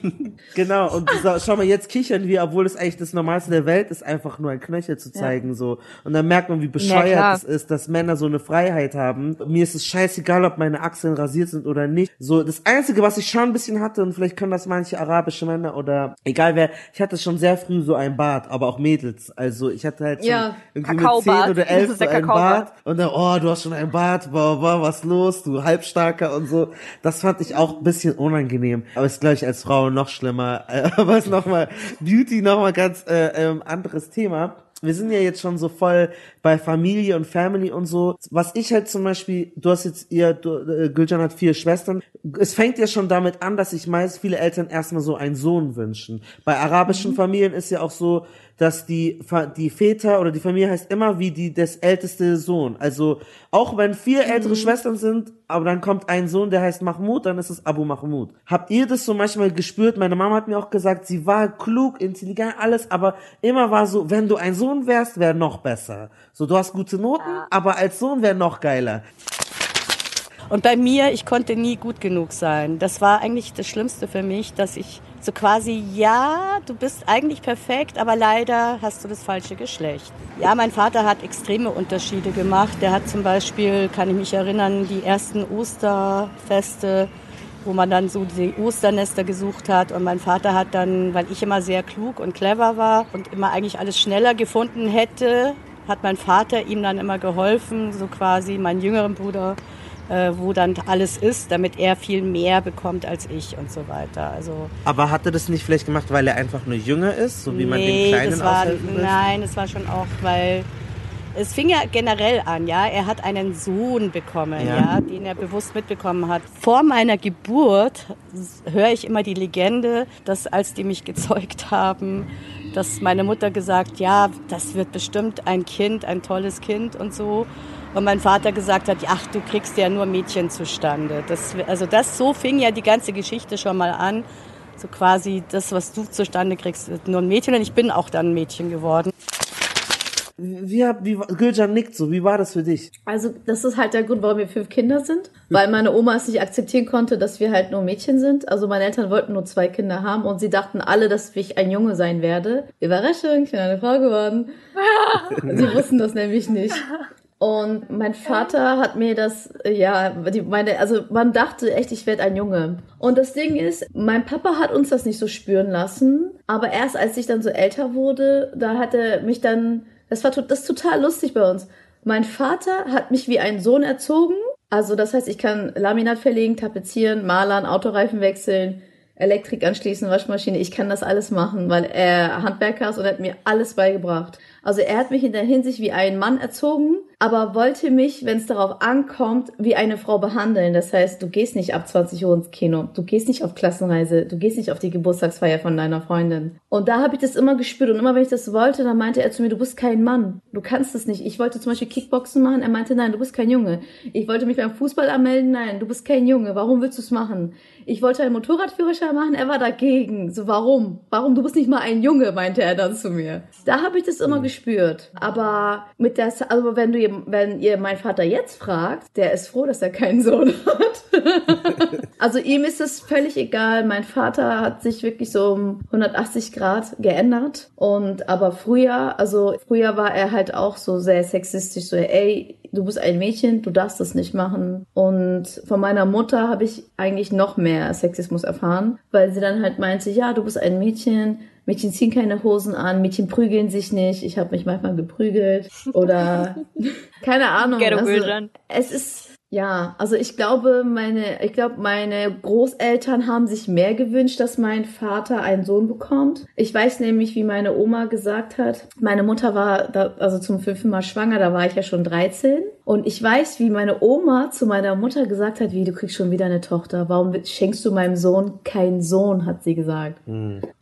Genau, und so, schau mal, jetzt kichern wir, obwohl es eigentlich das Normalste der Welt ist, einfach nur ein Knöchel zu zeigen, so. Und dann merkt man, wie Ja, bescheuert es ist, dass Männer so eine Freiheit haben. Mir ist es scheißegal, ob meine Achseln rasiert sind oder nicht. So, das Einzige, was ich schon ein bisschen hatte, und vielleicht können das manche arabische Männer oder egal wer, ich hatte schon sehr früh so ein Bart, aber auch Mädels. Also ich hatte halt schon Ja, irgendwie mit Kakaobart. 10 oder Das 11 ist so der ein Kakaobart. Bart. Und dann, oh, du hast schon ein Bart, boah, boah, was los, du Halbstarker und so. Das fand ich auch ein bisschen unangenehm. Aber ist, glaube ich, als Frau noch schlimmer. Aber ist nochmal, Beauty nochmal ganz äh, ähm, anderes Thema. Wir sind ja jetzt schon so voll bei Familie und Family und so. Was ich halt zum Beispiel, du hast jetzt, ihr, du, äh, Gülcan hat vier Schwestern. Es fängt ja schon damit an, dass sich meist viele Eltern erstmal so einen Sohn wünschen. Bei arabischen Familien ist ja auch so, dass die, die Väter oder die Familie heißt immer wie die, des älteste Sohn. Also, auch wenn vier ältere Schwestern sind, aber dann kommt ein Sohn, der heißt Mahmoud, dann ist es Abu Mahmoud. Habt ihr das so manchmal gespürt? Meine Mama hat mir auch gesagt, sie war klug, intelligent, alles, aber immer war so, wenn du ein Sohn wärst, wäre noch besser. So, du hast gute Noten, aber als Sohn wäre noch geiler. Und bei mir, ich konnte nie gut genug sein. Das war eigentlich das Schlimmste für mich, dass ich so quasi, ja, du bist eigentlich perfekt, aber leider hast du das falsche Geschlecht. Ja, mein Vater hat extreme Unterschiede gemacht. Der hat zum Beispiel, kann ich mich erinnern, die ersten Osterfeste, wo man dann so die Osternester gesucht hat. Und mein Vater hat dann, weil ich immer sehr klug und clever war und immer eigentlich alles schneller gefunden hätte, hat mein Vater ihm dann immer geholfen, so quasi, meinen jüngeren Bruder äh, wo dann alles ist, damit er viel mehr bekommt als ich und so weiter. Also Aber hat er das nicht vielleicht gemacht, weil er einfach nur jünger ist, so wie man den Kleinen das war, nein, es war schon auch, weil es fing ja generell an, ja. Er hat einen Sohn bekommen, Ja. ja. den er bewusst mitbekommen hat. Vor meiner Geburt höre ich immer die Legende, dass als die mich gezeugt haben, dass meine Mutter gesagt, ja, das wird bestimmt ein Kind, ein tolles Kind und so. Und mein Vater gesagt hat, ach, du kriegst ja nur Mädchen zustande. Das, also das, so fing ja die ganze Geschichte schon mal an. So quasi das, was du zustande kriegst, nur ein Mädchen. Und ich bin auch dann ein Mädchen geworden. Wie, hab- wie, Gülcan nickt so, wie war das für dich? Also das ist halt der Grund, warum wir fünf Kinder sind, weil meine Oma es nicht akzeptieren konnte, dass wir halt nur Mädchen sind. Also meine Eltern wollten nur zwei Kinder haben und sie dachten alle, dass ich ein Junge sein werde. Überraschung, ich bin eine Frau geworden. sie wussten das nämlich nicht. Und mein Vater hat mir das, ja, die, meine, also man dachte echt, ich werde ein Junge. Und das Ding ist, mein Papa hat uns das nicht so spüren lassen, aber erst als ich dann so älter wurde, da hat er mich dann, das war das total lustig bei uns. Mein Vater hat mich wie einen Sohn erzogen. Also das heißt, ich kann Laminat verlegen, tapezieren, malern, Autoreifen wechseln, Elektrik anschließen, Waschmaschine. Ich kann das alles machen, weil er Handwerker ist und hat mir alles beigebracht. Also er hat mich in der Hinsicht wie ein Mann erzogen, aber wollte mich, wenn es darauf ankommt, wie eine Frau behandeln. Das heißt, du gehst nicht ab 20 Uhr ins Kino, du gehst nicht auf Klassenreise, du gehst nicht auf die Geburtstagsfeier von deiner Freundin. Und da habe ich das immer gespürt und immer wenn ich das wollte, dann meinte er zu mir, du bist kein Mann, du kannst das nicht. Ich wollte zum Beispiel Kickboxen machen, er meinte, nein, du bist kein Junge. Ich wollte mich beim Fußball anmelden, nein, du bist kein Junge, warum willst du es machen? Ich wollte einen Motorradführerschein machen, er war dagegen. So, warum? Warum? Du bist nicht mal ein Junge, meinte er dann zu mir. Da habe ich das immer gespürt. Aber mit der, also wenn du, wenn ihr meinen Vater jetzt fragt, der ist froh, dass er keinen Sohn hat. also ihm ist es völlig egal. Mein Vater hat sich wirklich so um 180 Grad geändert. Und aber früher, also früher war er halt auch so sehr sexistisch, so, ey, du bist ein Mädchen, du darfst das nicht machen. Und von meiner Mutter habe ich eigentlich noch mehr Sexismus erfahren, weil sie dann halt meinte, ja, du bist ein Mädchen, Mädchen ziehen keine Hosen an, Mädchen prügeln sich nicht. Ich habe mich manchmal geprügelt oder keine Ahnung. Also, es ist ja, also ich glaube, meine, ich glaube, meine Großeltern haben sich mehr gewünscht, dass mein Vater einen Sohn bekommt. Ich weiß nämlich, wie meine Oma gesagt hat, meine Mutter war da, also zum fünften Mal schwanger, da war ich ja schon 13. Und ich weiß, wie meine Oma zu meiner Mutter gesagt hat, wie du kriegst schon wieder eine Tochter. Warum schenkst du meinem Sohn keinen Sohn, hat sie gesagt.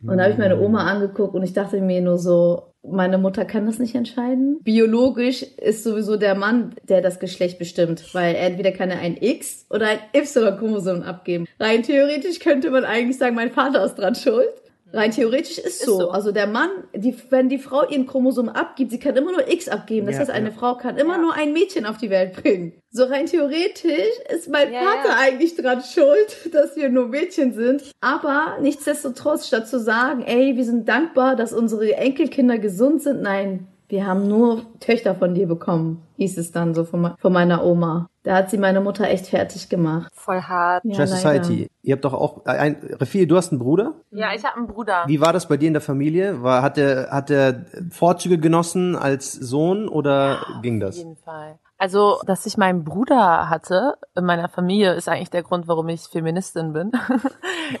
Und da habe ich meine Oma angeguckt und ich dachte mir nur so, meine Mutter kann das nicht entscheiden. Biologisch ist sowieso der Mann, der das Geschlecht bestimmt, weil entweder kann er ein X oder ein Y-Chromosom abgeben. Rein theoretisch könnte man eigentlich sagen, mein Vater ist dran schuld. Rein theoretisch ist, Ist so. so. Also der Mann, die, wenn die Frau ihren Chromosom abgibt, sie kann immer nur X abgeben. Das Ja, heißt, eine ja. Frau kann immer Ja. nur ein Mädchen auf die Welt bringen. So rein theoretisch ist mein Ja, Vater ja. eigentlich dran schuld, dass wir nur Mädchen sind. Aber nichtsdestotrotz, statt zu sagen, ey, wir sind dankbar, dass unsere Enkelkinder gesund sind, nein, wir haben nur Töchter von dir bekommen, hieß es dann so von, von meiner Oma. Da hat sie meine Mutter echt fertig gemacht. Voll hart. Ja, leider. Society. Ihr habt doch auch ein, Refi, du hast einen Bruder? Ja, ich habe einen Bruder. Wie war das bei dir in der Familie? War, hat er, hat er Vorzüge genossen als Sohn oder ging Auf das? jeden Fall. Also, dass ich meinen Bruder hatte in meiner Familie, ist eigentlich der Grund, warum ich Feministin bin.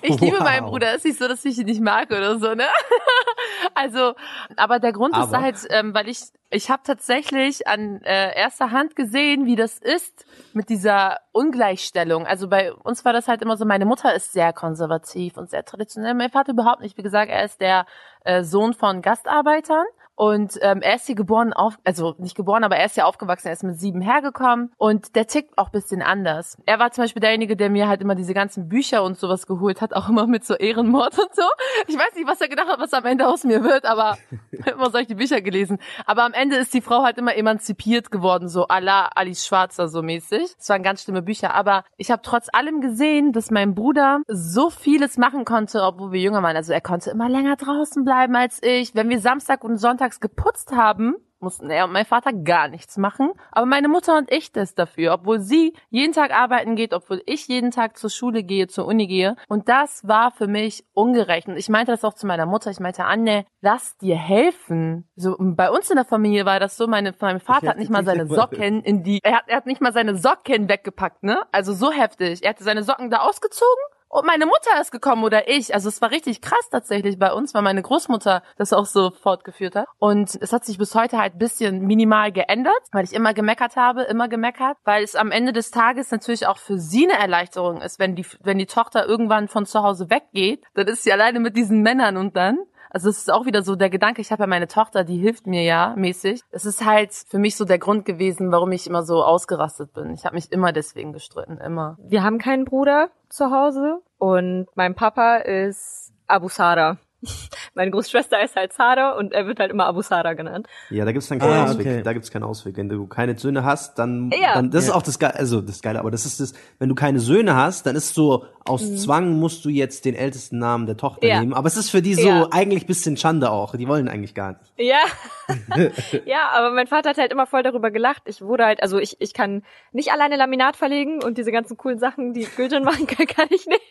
Ich liebe Wow. meinen Bruder. Es ist nicht so, dass ich ihn nicht mag oder so, ne? Also, aber der Grund ist Aber. halt, ähm, weil ich, ich habe tatsächlich an äh, erster Hand gesehen, wie das ist mit dieser Ungleichstellung. Also bei uns war das halt immer so, meine Mutter ist sehr konservativ und sehr traditionell. Mein Vater überhaupt nicht. Wie gesagt, er ist der äh, Sohn von Gastarbeitern. Und ähm, er ist hier geboren, auf, also nicht geboren, aber er ist hier aufgewachsen, er ist mit sieben hergekommen und der tickt auch bisschen anders. Er war zum Beispiel derjenige, der mir halt immer diese ganzen Bücher und sowas geholt hat, auch immer mit so Ehrenmord und so. Ich weiß nicht, was er gedacht hat, was am Ende aus mir wird, aber immer solche Bücher gelesen. Aber am Ende ist die Frau halt immer emanzipiert geworden, so à la Alice Schwarzer so mäßig. Es waren ganz schlimme Bücher, aber ich habe trotz allem gesehen, dass mein Bruder so vieles machen konnte, obwohl wir jünger waren. Also er konnte immer länger draußen bleiben als ich. Wenn wir Samstag und Sonntags geputzt haben, mussten er und mein Vater gar nichts machen. Aber meine Mutter und ich das dafür, obwohl sie jeden Tag arbeiten geht, obwohl ich jeden Tag zur Schule gehe, zur Uni gehe. Und das war für mich ungerecht. Und ich meinte das auch zu meiner Mutter. Ich meinte, Anne, lass dir helfen. So, bei uns in der Familie war das so, meine, mein Vater hat nicht mal seine Socken in die, er hat, er hat nicht mal seine Socken weggepackt, ne? Also so heftig. Er hatte seine Socken da ausgezogen und meine Mutter ist gekommen oder ich. Also es war richtig krass tatsächlich bei uns, weil meine Großmutter das auch so fortgeführt hat. Und es hat sich bis heute halt ein bisschen minimal geändert, weil ich immer gemeckert habe, immer gemeckert, weil es am Ende des Tages natürlich auch für sie eine Erleichterung ist, wenn die, wenn die Tochter irgendwann von zu Hause weggeht, dann ist sie alleine mit diesen Männern und dann also es ist auch wieder so der Gedanke, ich habe ja meine Tochter, die hilft mir ja mäßig. Es ist halt für mich so der Grund gewesen, warum ich immer so ausgerastet bin. Ich habe mich immer deswegen gestritten, immer. Wir haben keinen Bruder zu Hause und mein Papa ist Abu Sara. Meine Großschwester ist halt Sara und er wird halt immer Abu Sara genannt. Ja, da gibt's dann keinen Ah, Ausweg. okay. Da gibt's keinen Ausweg. Wenn du keine Söhne hast, dann, Ja. dann das ist Ja. auch das Geile, also das Geile, aber das ist das, wenn du keine Söhne hast, dann ist so, aus Zwang musst du jetzt den ältesten Namen der Tochter Mhm. Ja. nehmen. Aber es ist für die so Ja. eigentlich bisschen Schande auch. Die wollen eigentlich gar nicht. Ja. ja, aber mein Vater hat halt immer voll darüber gelacht. Ich wurde halt, also ich, ich kann nicht alleine Laminat verlegen und diese ganzen coolen Sachen, die Gülcan machen kann, kann ich nicht.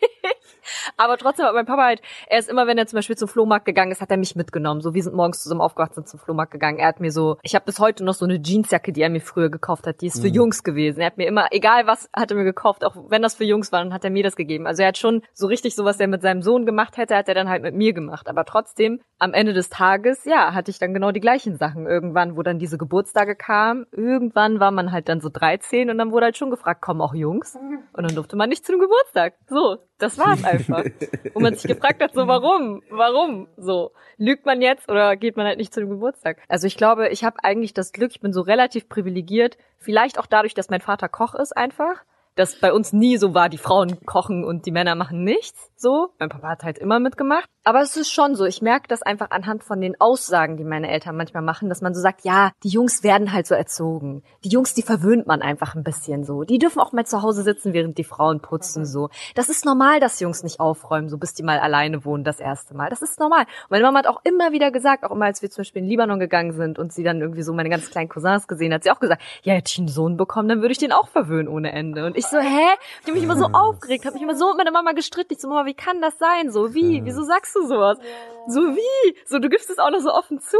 Aber trotzdem hat mein Papa halt, er ist immer, wenn er zum Beispiel zum Flohmarkt gegangen ist, hat er mich mitgenommen. So, wir sind morgens zusammen aufgewacht, sind zum Flohmarkt gegangen. Er hat mir so, ich habe bis heute noch so eine Jeansjacke, die er mir früher gekauft hat, die ist für Jungs gewesen. Er hat mir immer, egal was, hat er mir gekauft, auch wenn das für Jungs war, dann hat er mir das gegeben. Also er hat schon so richtig so, was er mit seinem Sohn gemacht hätte, hat er dann halt mit mir gemacht. Aber trotzdem, am Ende des Tages, ja, hatte ich dann genau die gleichen Sachen. Irgendwann, wo dann diese Geburtstage kamen, irgendwann war man halt dann so 13 und dann wurde halt schon gefragt, kommen auch Jungs? Und dann durfte man nicht zu dem Geburtstag. So, das war's einfach. Wo man sich gefragt hat, so warum? Warum? So, lügt man jetzt oder geht man halt nicht zu dem Geburtstag? Also ich glaube, ich habe eigentlich das Glück, ich bin so relativ privilegiert, vielleicht auch dadurch, dass mein Vater Koch ist einfach. Dass bei uns nie so war, die Frauen kochen und die Männer machen nichts. So. Mein Papa hat halt immer mitgemacht. Aber es ist schon so. Ich merke das einfach anhand von den Aussagen, die meine Eltern manchmal machen, dass man so sagt, ja, die Jungs werden halt so erzogen. Die Jungs, die verwöhnt man einfach ein bisschen so. Die dürfen auch mal zu Hause sitzen, während die Frauen putzen so. Das ist normal, dass Jungs nicht aufräumen, so bis die mal alleine wohnen das erste Mal. Das ist normal. Und meine Mama hat auch immer wieder gesagt, auch immer als wir zum Beispiel in Libanon gegangen sind und sie dann irgendwie so meine ganz kleinen Cousins gesehen hat, sie auch gesagt, ja, hätte ich einen Sohn bekommen, dann würde ich den auch verwöhnen ohne Ende. Und ich so, hä? Ich hab mich immer so aufgeregt, habe mich immer so mit meiner Mama gestritten. Ich so, Mama, wie kann das sein? So, wie? Wieso sagst du sowas? So wie? So, du gibst es auch noch so offen zu.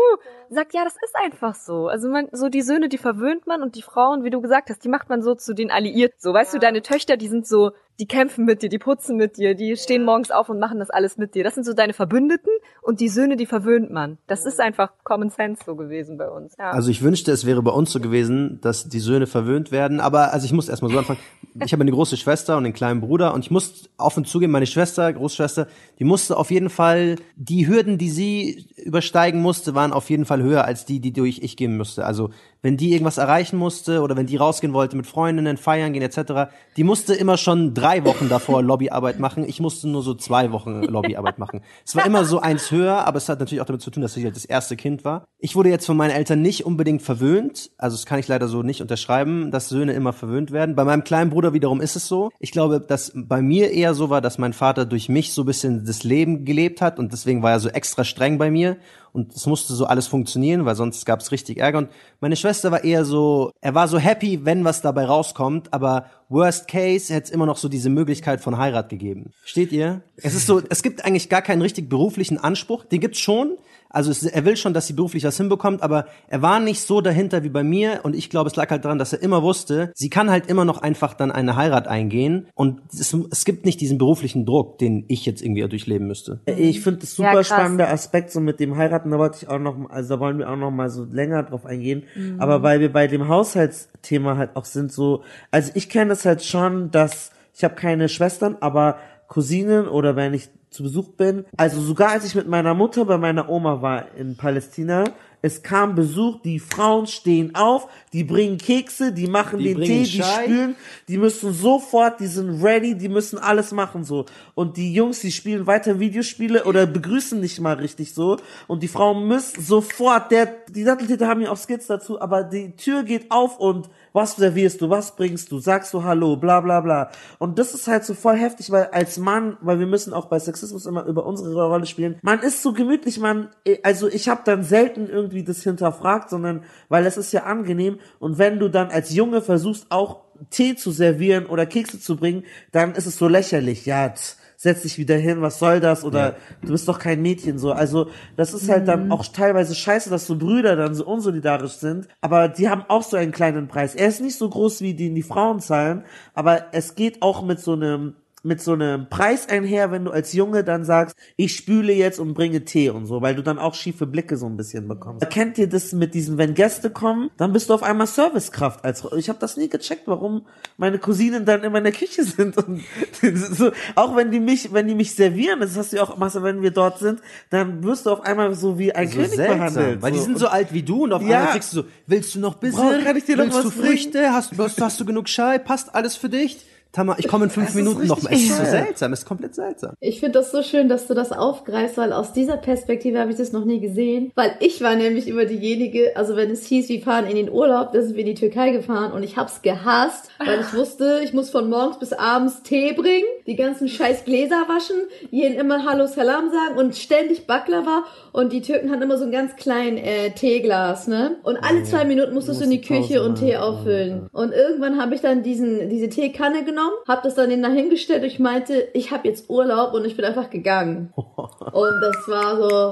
Sagt, ja, das ist einfach so. Also man, so die Söhne, die verwöhnt man und die Frauen, wie du gesagt hast, die macht man so zu den Alliierten. So, weißt du, deine Töchter, die sind so, die kämpfen mit dir, die putzen mit dir, die stehen morgens auf und machen das alles mit dir. Das sind so deine Verbündeten und die Söhne, die verwöhnt man. Das ist einfach Common Sense so gewesen bei uns. Ja. Also ich wünschte, es wäre bei uns so gewesen, dass die Söhne verwöhnt werden. Aber also ich muss erstmal so anfangen. Ich habe eine große Schwester und einen kleinen Bruder und ich muss offen zugeben, meine Schwester, Großschwester, die musste auf jeden Fall, die Hürden, die sie übersteigen musste, waren auf jeden Fall höher als die, die durch ich gehen musste. Also wenn die irgendwas erreichen musste oder wenn die rausgehen wollte mit Freundinnen, feiern gehen etc., die musste immer schon drei Wochen davor Lobbyarbeit machen. Ich musste nur so zwei Wochen Lobbyarbeit machen. Es war immer so eins höher, aber es hat natürlich auch damit zu tun, dass ich halt das erste Kind war. Ich wurde jetzt von meinen Eltern nicht unbedingt verwöhnt, also das kann ich leider so nicht unterschreiben, dass Söhne immer verwöhnt werden. Bei meinem kleinen Bruder wiederum ist es so. Ich glaube, dass bei mir eher so war, dass mein Vater durch mich so ein bisschen das Leben gelebt hat und deswegen war er so extra streng bei mir und es musste so alles funktionieren, weil sonst gab es richtig Ärger. Und meine Schwester war eher so, er war so happy, wenn was dabei rauskommt, aber worst case hätte es immer noch so diese Möglichkeit von Heirat gegeben. Steht ihr? Es ist so, es gibt eigentlich gar keinen richtig beruflichen Anspruch, den gibt's schon, also es, er will schon, dass sie beruflich was hinbekommt, aber er war nicht so dahinter wie bei mir und ich glaube, es lag halt daran, dass er immer wusste, sie kann halt immer noch einfach dann eine Heirat eingehen und es, es gibt nicht diesen beruflichen Druck, den ich jetzt irgendwie durchleben müsste. Ich finde das super Ja, spannender Aspekt so mit dem Heiraten, da wollte ich auch noch, also da wollen wir auch noch mal so länger drauf eingehen. Mhm. Aber weil wir bei dem Haushaltsthema halt auch sind so, also ich kenne das halt schon, dass ich habe keine Schwestern, aber Cousinen oder wenn ich zu Besuch bin, also sogar als ich mit meiner Mutter bei meiner Oma war in Palästina, es kam Besuch, die Frauen stehen auf, die bringen Kekse, die machen Die den Tee, die Chai. spülen, die müssen sofort, die sind ready, die müssen alles machen so. Und die Jungs, die spielen weiter Videospiele oder begrüßen nicht mal richtig so. Und die Frauen müssen sofort, der, die Satteltäter haben ja auch Skits dazu, aber die Tür geht auf und was servierst du, was bringst du, sagst du Hallo, bla bla bla. Und das ist halt so voll heftig, weil als Mann, weil wir müssen auch bei Sexismus immer über unsere Rolle spielen, man ist so gemütlich, man, also ich habe dann selten irgendwie das hinterfragt, sondern weil es ist ja angenehm. Und wenn du dann als Junge versuchst auch Tee zu servieren oder Kekse zu bringen, dann ist es so lächerlich, ja, tsch, setz dich wieder hin, was soll das? Oder du bist doch kein Mädchen so. Also das ist halt dann auch teilweise scheiße, dass so Brüder dann so unsolidarisch sind. Aber die haben auch so einen kleinen Preis. Er ist nicht so groß wie den die Frauen zahlen, aber es geht auch mit so einem mit so einem Preis einher, wenn du als Junge dann sagst, ich spüle jetzt und bringe Tee und so, weil du dann auch schiefe Blicke so ein bisschen bekommst. Kennt ihr das mit diesen, wenn Gäste kommen, dann bist du auf einmal Servicekraft als. Ich habe das nie gecheckt, warum meine Cousinen dann immer in der Küche sind und so, auch wenn die mich, wenn die mich servieren, das hast du ja auch Marcel, wenn wir dort sind, dann wirst du auf einmal so wie ein So König seltsam, behandelt. weil die so. sind so alt wie du und auf Ja. einmal kriegst du so, willst du noch Bissen? Brauch- kann ich dir noch willst was du Früchte? Hast, du- hast, hast du genug Chai? Passt alles für dich? Tamar, ich komme in fünf ist Minuten noch richtig mal. Es ist so seltsam, es ist komplett seltsam. Ich finde das so schön, dass du das aufgreifst, weil aus dieser Perspektive habe ich das noch nie gesehen. Weil ich war nämlich immer diejenige, also wenn es hieß, wir fahren in den Urlaub, da sind wir in die Türkei gefahren und ich hab's gehasst, weil ich wusste, ich muss von morgens bis abends Tee bringen, die ganzen scheiß Gläser waschen, jeden immer Hallo Salam sagen und ständig Baklava und die Türken hatten immer so ein ganz kleinen äh, Teeglas, ne? Und alle zwei Minuten musstest du in die Küche Pause und Tee auffüllen. Und irgendwann habe ich dann diesen, diese Teekanne genommen, habe das dann dahingestellt und ich meinte, ich habe jetzt Urlaub und ich bin einfach gegangen. Und das war so.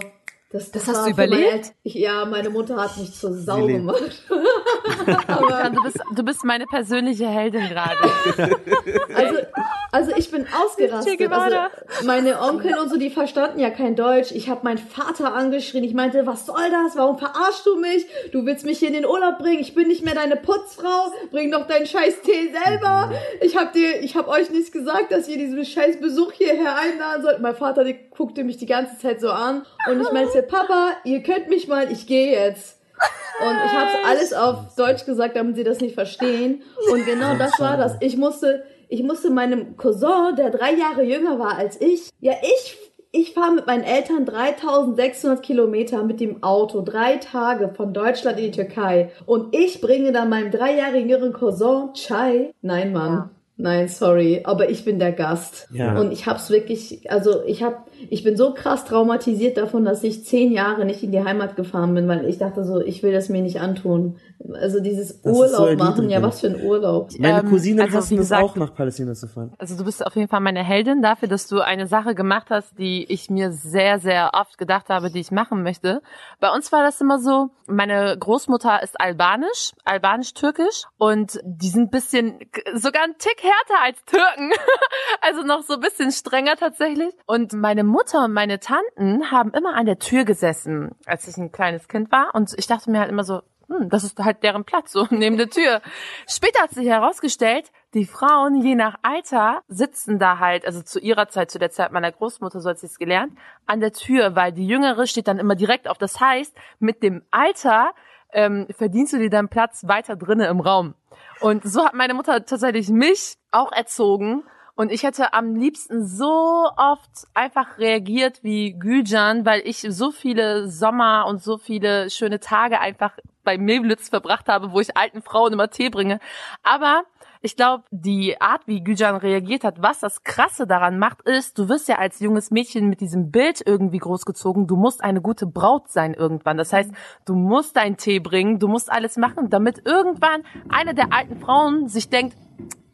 Das, das, Das hast du überlebt? Ich, ja, meine Mutter hat mich zur Sau gemacht. Aber, du, bist, du bist meine persönliche Heldin gerade. also, also ich bin ausgerastet. Also meine Onkel und so, die verstanden ja kein Deutsch. Ich habe meinen Vater angeschrien. Ich meinte, was soll das? Warum verarschst du mich? Du willst mich hier in den Urlaub bringen. Ich bin nicht mehr deine Putzfrau. Bring doch deinen scheiß Tee selber. Ich hab dir, ich hab euch nicht gesagt, dass ihr diesen scheiß Besuch hierher einladen sollt. Mein Vater, der guckte mich die ganze Zeit so an. Und ich meinte, Papa, ihr könnt mich mal, ich gehe jetzt. Und ich habe alles auf Deutsch gesagt, damit sie das nicht verstehen. Und genau das war das. Ich musste, ich musste meinem Cousin, der drei Jahre jünger war als ich, ja ich, ich fahre mit meinen Eltern 3600 Kilometer mit dem Auto, drei Tage von Deutschland in die Türkei. Und ich bringe dann meinem drei Jahre jüngeren Cousin Chai. Nein, Mann. Ja. Nein, sorry, aber ich bin der Gast. Ja. Und ich hab's wirklich, also ich hab, ich bin so krass traumatisiert davon, dass ich zehn Jahre nicht in die Heimat gefahren bin, weil ich dachte so, ich will das mir nicht antun. Also dieses Das Urlaub so machen, ja was für ein Urlaub. Meine Ähm, Cousinen also, hassen es auch, nach Palästina zu fahren. Also du bist auf jeden Fall meine Heldin dafür, dass du eine Sache gemacht hast, die ich mir sehr, sehr oft gedacht habe, die ich machen möchte. Bei uns war das immer so, meine Großmutter ist albanisch, albanisch-türkisch und die sind ein bisschen, sogar ein Tick härter als Türken. also noch so ein bisschen strenger tatsächlich. Und meine Mutter und meine Tanten haben immer an der Tür gesessen, als ich ein kleines Kind war. Und ich dachte mir halt immer so, hm, das ist halt deren Platz, so neben der Tür. Später hat sich herausgestellt, die Frauen, je nach Alter, sitzen da halt, also zu ihrer Zeit, zu der Zeit meiner Großmutter, so hat sie es gelernt, an der Tür, weil die Jüngere steht dann immer direkt auf. Das heißt, mit dem Alter ähm, verdienst du dir deinen Platz weiter drinnen im Raum. Und so hat meine Mutter tatsächlich mich auch erzogen. Und ich hätte am liebsten so oft einfach reagiert wie Gülcan, weil ich so viele Sommer und so viele schöne Tage einfach bei Milblitz verbracht habe, wo ich alten Frauen immer Tee bringe. Aber ich glaube, die Art, wie Güjan reagiert hat, was das Krasse daran macht, ist, du wirst ja als junges Mädchen mit diesem Bild irgendwie großgezogen. Du musst eine gute Braut sein irgendwann. Das heißt, du musst deinen Tee bringen, du musst alles machen, damit irgendwann eine der alten Frauen sich denkt,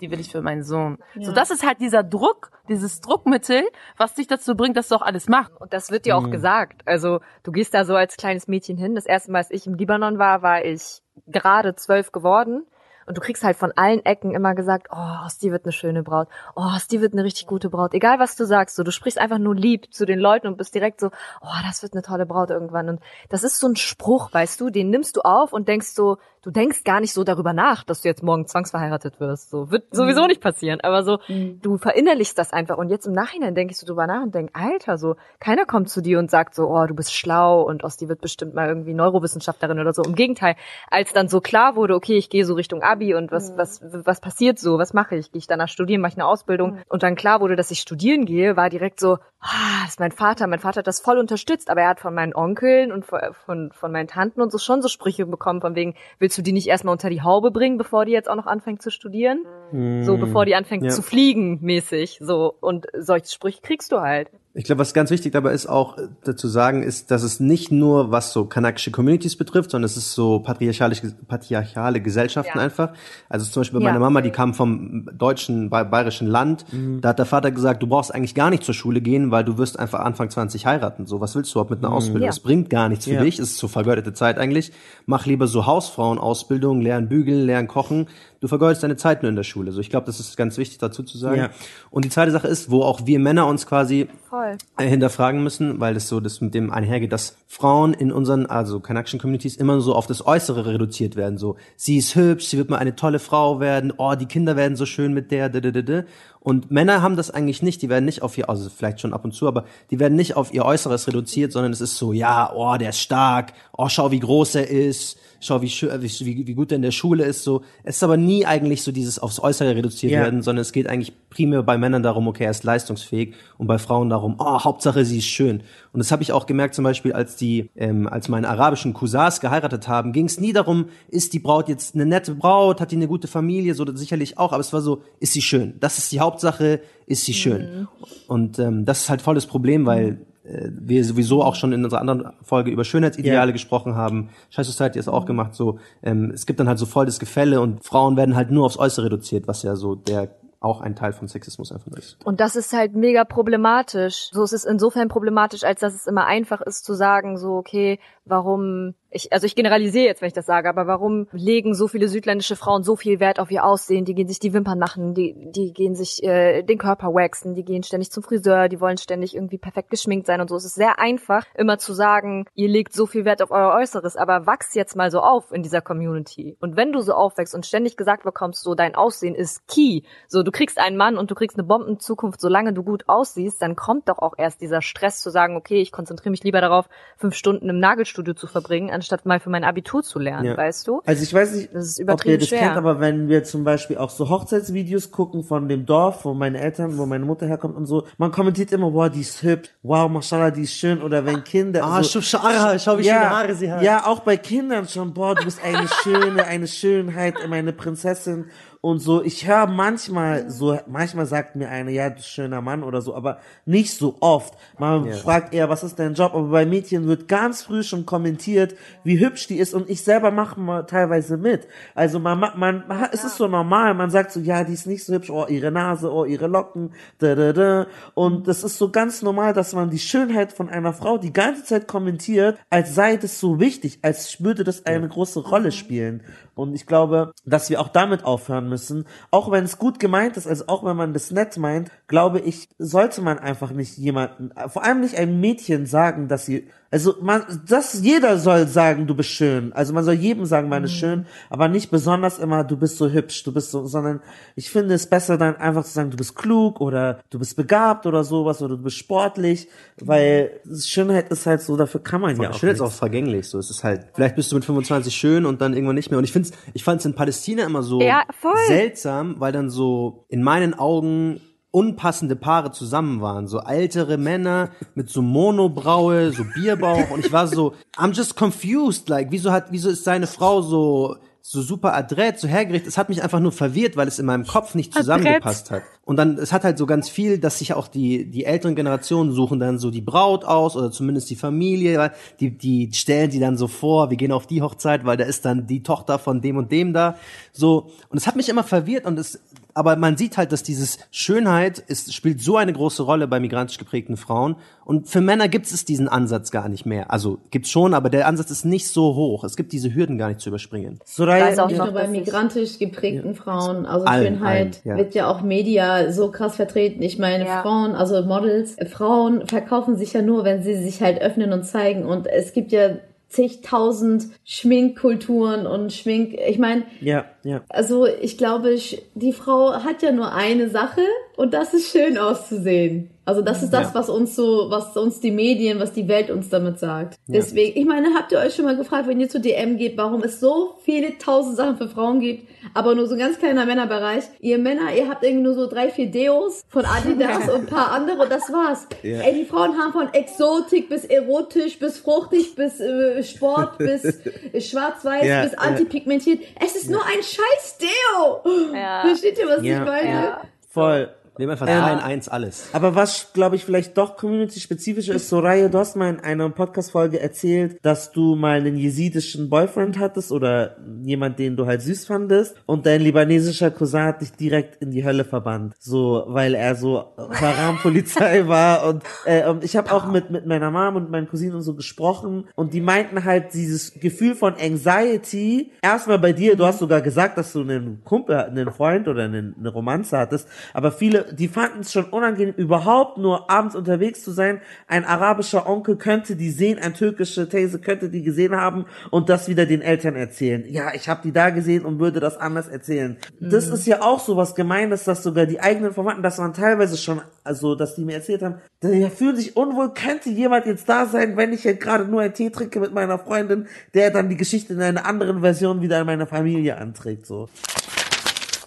die will ich für meinen Sohn. Ja. So, das ist halt dieser Druck, dieses Druckmittel, was dich dazu bringt, dass du auch alles machst. Und das wird dir auch mhm. gesagt. Also, du gehst da so als kleines Mädchen hin. Das erste Mal, als ich im Libanon war, war ich gerade zwölf geworden. Und du kriegst halt von allen Ecken immer gesagt, oh, aus dir wird eine schöne Braut. Oh, aus dir wird eine richtig gute Braut. Egal was du sagst, so, du sprichst einfach nur lieb zu den Leuten und bist direkt so, oh, das wird eine tolle Braut irgendwann. Und das ist so ein Spruch, weißt du, den nimmst du auf und denkst so, du denkst gar nicht so darüber nach, dass du jetzt morgen zwangsverheiratet wirst. So wird sowieso mhm. nicht passieren. Aber so, mhm. du verinnerlichst das einfach. Und jetzt im Nachhinein ich so drüber nach und denk, Alter, so, keiner kommt zu dir und sagt so, oh, du bist schlau und aus dir wird bestimmt mal irgendwie Neurowissenschaftlerin oder so. Im Gegenteil, als dann so klar wurde, okay, ich gehe so Richtung Abi und was, mhm. was, was passiert so, was mache ich? Gehe ich danach studieren, mache ich eine Ausbildung? Mhm. Und dann klar wurde, dass ich studieren gehe, war direkt so, ah, das ist mein Vater. Mein Vater hat das voll unterstützt, aber er hat von meinen Onkeln und von, von, meinen Tanten und so schon so Sprüche bekommen, von wegen, willst du die nicht erstmal unter die Haube bringen, bevor die jetzt auch noch anfängt zu studieren? Mhm. So, bevor die anfängt ja. zu fliegen, mäßig. So, und solche Sprüche kriegst du halt. Ich glaube, was ganz wichtig dabei ist, auch äh, dazu sagen, ist, dass es nicht nur was so kanakische Communities betrifft, sondern es ist so patriarchale, patriarchale Gesellschaften ja. einfach. Also zum Beispiel bei ja. meiner Mama, die kam vom deutschen, bayerischen Land. Mhm. Da hat der Vater gesagt, du brauchst eigentlich gar nicht zur Schule gehen, weil du wirst einfach Anfang 20 heiraten. So, was willst du überhaupt mit einer mhm. Ausbildung? Es bringt gar nichts für dich. Es ist so vergeudete Zeit eigentlich. Mach lieber so Hausfrauenausbildung, lern bügeln, lern kochen du vergeudest deine Zeit nur in der Schule. So, ich glaube, das ist ganz wichtig dazu zu sagen. Ja. Und die zweite Sache ist, wo auch wir Männer uns quasi Voll. hinterfragen müssen, weil das so das mit dem einhergeht, dass Frauen in unseren, also Connection Communities immer so auf das Äußere reduziert werden. So, sie ist hübsch, sie wird mal eine tolle Frau werden, oh, die Kinder werden so schön mit der, d -d -d -d. Und Männer haben das eigentlich nicht, die werden nicht auf ihr, also vielleicht schon ab und zu, aber die werden nicht auf ihr Äußeres reduziert, sondern es ist so, ja, oh, der ist stark, oh, schau, wie groß er ist, schau, wie, wie, wie gut er in der Schule ist, so. Es ist aber nie eigentlich so dieses aufs Äußere reduziert ja. werden, sondern es geht eigentlich primär bei Männern darum, okay, er ist leistungsfähig und bei Frauen darum, oh, Hauptsache sie ist schön. Und das habe ich auch gemerkt, zum Beispiel, als die, ähm, als meine arabischen Cousins geheiratet haben, ging es nie darum, ist die Braut jetzt eine nette Braut, hat die eine gute Familie, so sicherlich auch, aber es war so, ist sie schön. Das ist die Hauptsache, ist sie schön. Mhm. Und ähm, das ist halt voll das Problem, weil äh, wir sowieso auch schon in unserer anderen Folge über Schönheitsideale yeah. gesprochen haben. Scheiß Society ist auch gemacht so. Ähm, es gibt dann halt so voll das Gefälle und Frauen werden halt nur aufs Äußere reduziert, was ja so der auch ein Teil von Sexismus einfach ist. Und das ist halt mega problematisch. So ist es insofern problematisch, als dass es immer einfach ist zu sagen, so, okay, warum ich, also ich generalisiere jetzt, wenn ich das sage, aber warum legen so viele südländische Frauen so viel Wert auf ihr Aussehen? Die gehen sich die Wimpern machen, die, die gehen sich äh, den Körper waxen, die gehen ständig zum Friseur, die wollen ständig irgendwie perfekt geschminkt sein und so. Es ist sehr einfach, immer zu sagen, ihr legt so viel Wert auf euer Äußeres, aber wachs jetzt mal so auf in dieser Community. Und wenn du so aufwächst und ständig gesagt bekommst, so dein Aussehen ist key, so du kriegst einen Mann und du kriegst eine Bombenzukunft, solange du gut aussiehst, dann kommt doch auch erst dieser Stress zu sagen, okay, ich konzentriere mich lieber darauf, fünf Stunden im Nagelstudio zu verbringen, anstatt mal für mein Abitur zu lernen, ja. weißt du? Also ich weiß nicht, das ist ob ihr das schwer. kennt, aber wenn wir zum Beispiel auch so Hochzeitsvideos gucken von dem Dorf, wo meine Eltern, wo meine Mutter herkommt und so, man kommentiert immer, wow, die ist hübsch, wow, mashallah, die ist schön, oder wenn Kinder... Ah, so, schau, schau, wie ja, schöne Haare sie hat. Ja, auch bei Kindern schon, boah, du bist eine schöne, eine Schönheit, meine Prinzessin und so, ich höre manchmal so, manchmal sagt mir eine, ja, du schöner Mann oder so, aber nicht so oft. Man ja. fragt eher, was ist dein Job? Aber bei Mädchen wird ganz früh schon kommentiert, wie hübsch die ist und ich selber mache mal teilweise mit. Also man, man, man es ist so normal, man sagt so, ja, die ist nicht so hübsch, oh, ihre Nase, oh, ihre Locken, da, da, da. Und das ist so ganz normal, dass man die Schönheit von einer Frau die ganze Zeit kommentiert, als sei das so wichtig, als würde das eine große Rolle spielen. Und ich glaube, dass wir auch damit aufhören müssen. Auch wenn es gut gemeint ist, also auch wenn man das nett meint, glaube ich, sollte man einfach nicht jemanden, vor allem nicht einem Mädchen sagen, dass sie also man, das jeder soll sagen, du bist schön. Also man soll jedem sagen, man ist schön, aber nicht besonders immer, du bist so hübsch, du bist so, sondern ich finde es besser dann einfach zu sagen, du bist klug oder du bist begabt oder sowas oder du bist sportlich, weil Schönheit ist halt so, dafür kann man ja auch. Schön ist auch vergänglich, so. Es ist halt, vielleicht bist du mit 25 schön und dann irgendwann nicht mehr. Und ich find's, ich fand's in Palästina immer so Ja, voll. Seltsam, weil dann so in meinen Augen unpassende Paare zusammen waren. So ältere Männer mit so Monobraue, so Bierbauch. Und ich war so, I'm just confused. Like, wieso hat, wieso ist seine Frau so, so super adrett, so hergerichtet? Es hat mich einfach nur verwirrt, weil es in meinem Kopf nicht zusammengepasst hat. Und dann, es hat halt so ganz viel, dass sich auch die, die älteren Generationen suchen dann so die Braut aus oder zumindest die Familie, weil die, die stellen die dann so vor, wir gehen auf die Hochzeit, weil da ist dann die Tochter von dem und dem da. So. Und es hat mich immer verwirrt und es, aber man sieht halt, dass dieses Schönheit ist, spielt so eine große Rolle bei migrantisch geprägten Frauen. Und für Männer gibt es diesen Ansatz gar nicht mehr. Also gibt's schon, aber der Ansatz ist nicht so hoch. Es gibt diese Hürden gar nicht zu überspringen. Soraya, Da ist auch Nicht noch, nur bei migrantisch geprägten Frauen. Also Allen, Schönheit allen, ja. wird ja auch Media so krass vertreten. Ich meine, Ja. Frauen, also Models, Frauen verkaufen sich ja nur, wenn sie sich halt öffnen und zeigen. Und es gibt ja zigtausend Schminkkulturen und Schmink. Ich meine, ja, ja. also ich glaube, die Frau hat ja nur eine Sache und das ist schön auszusehen. Also das ist das, Ja. was uns so, was uns die Medien, was die Welt uns damit sagt. Deswegen, ich meine, habt ihr euch schon mal gefragt, wenn ihr zu DM geht, warum es so viele tausend Sachen für Frauen gibt, aber nur so ein ganz kleiner Männerbereich? Ihr Männer, ihr habt irgendwie nur so drei, vier Deos von Adidas und ein paar andere, das war's. Ey, die Frauen haben von Exotik bis erotisch, bis fruchtig, bis äh, Sport, bis äh, schwarz-weiß, Ja, bis ja. antipigmentiert. Es ist nur ein scheiß Deo! Ja. Versteht ihr, was Ja. ich meine? Ja. Voll. Nehmen einfach Ja. drei in eins alles. Aber was, glaube ich, vielleicht doch community-spezifisch ist, Soraya, du hast mal in einer Podcast-Folge erzählt, dass du mal einen jesidischen Boyfriend hattest oder jemand, den du halt süß fandest und dein libanesischer Cousin hat dich direkt in die Hölle verbannt. So, weil er so Haram-Polizei war und, äh, und ich habe auch mit, mit meiner Mom und meinen Cousinen und so gesprochen und die meinten halt dieses Gefühl von Anxiety, erstmal bei dir, du hast sogar gesagt, dass du einen Kumpel, einen Freund oder einen, eine Romanze hattest, aber viele, die fanden es schon unangenehm, überhaupt nur abends unterwegs zu sein. Ein arabischer Onkel könnte die sehen, ein türkischer These könnte die gesehen haben und das wieder den Eltern erzählen. Ja, ich habe die da gesehen und würde das anders erzählen. Das ist ja auch so was Gemeines, dass sogar die eigenen Verwandten, das waren teilweise schon, also dass die mir erzählt haben, die fühlen sich unwohl, könnte jemand jetzt da sein, wenn ich jetzt gerade nur einen Tee trinke mit meiner Freundin, der dann die Geschichte in einer anderen Version wieder in meiner Familie anträgt, so.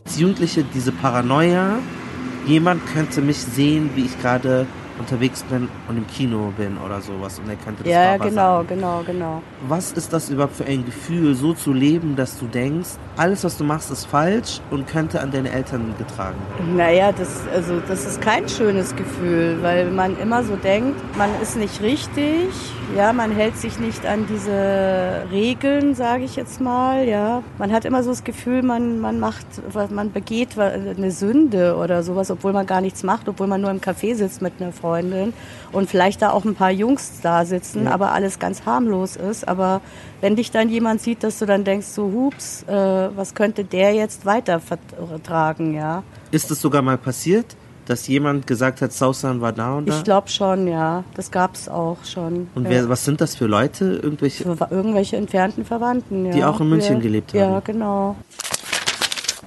Als Jugendliche diese Paranoia, jemand könnte mich sehen, wie ich gerade unterwegs bin und im Kino bin oder sowas und er könnte das Ja, ja, Papa genau, sagen. genau, genau. Was ist das überhaupt für ein Gefühl, so zu leben, dass du denkst, alles, was du machst, ist falsch und könnte an deine Eltern getragen werden? Naja, das, also, das ist kein schönes Gefühl, weil man immer so denkt, man ist nicht richtig, ja, man hält sich nicht an diese Regeln, sage ich jetzt mal, ja. Man hat immer so das Gefühl, man, man macht, man begeht eine Sünde oder sowas, obwohl man gar nichts macht, obwohl man nur im Café sitzt mit einer Freundin und vielleicht da auch ein paar Jungs da sitzen, aber alles ganz harmlos ist. Aber wenn dich dann jemand sieht, dass du dann denkst, so hups, äh, was könnte der jetzt weiter vertragen, ja. Ist es sogar mal passiert, dass jemand gesagt hat, Sausan war da und da? Ich glaube schon, ja. Das gab's auch schon. und ja. wer, was sind das für Leute? Irgendwelche? Für irgendwelche entfernten Verwandten, ja. Die auch in München ja. gelebt Ja, haben. genau.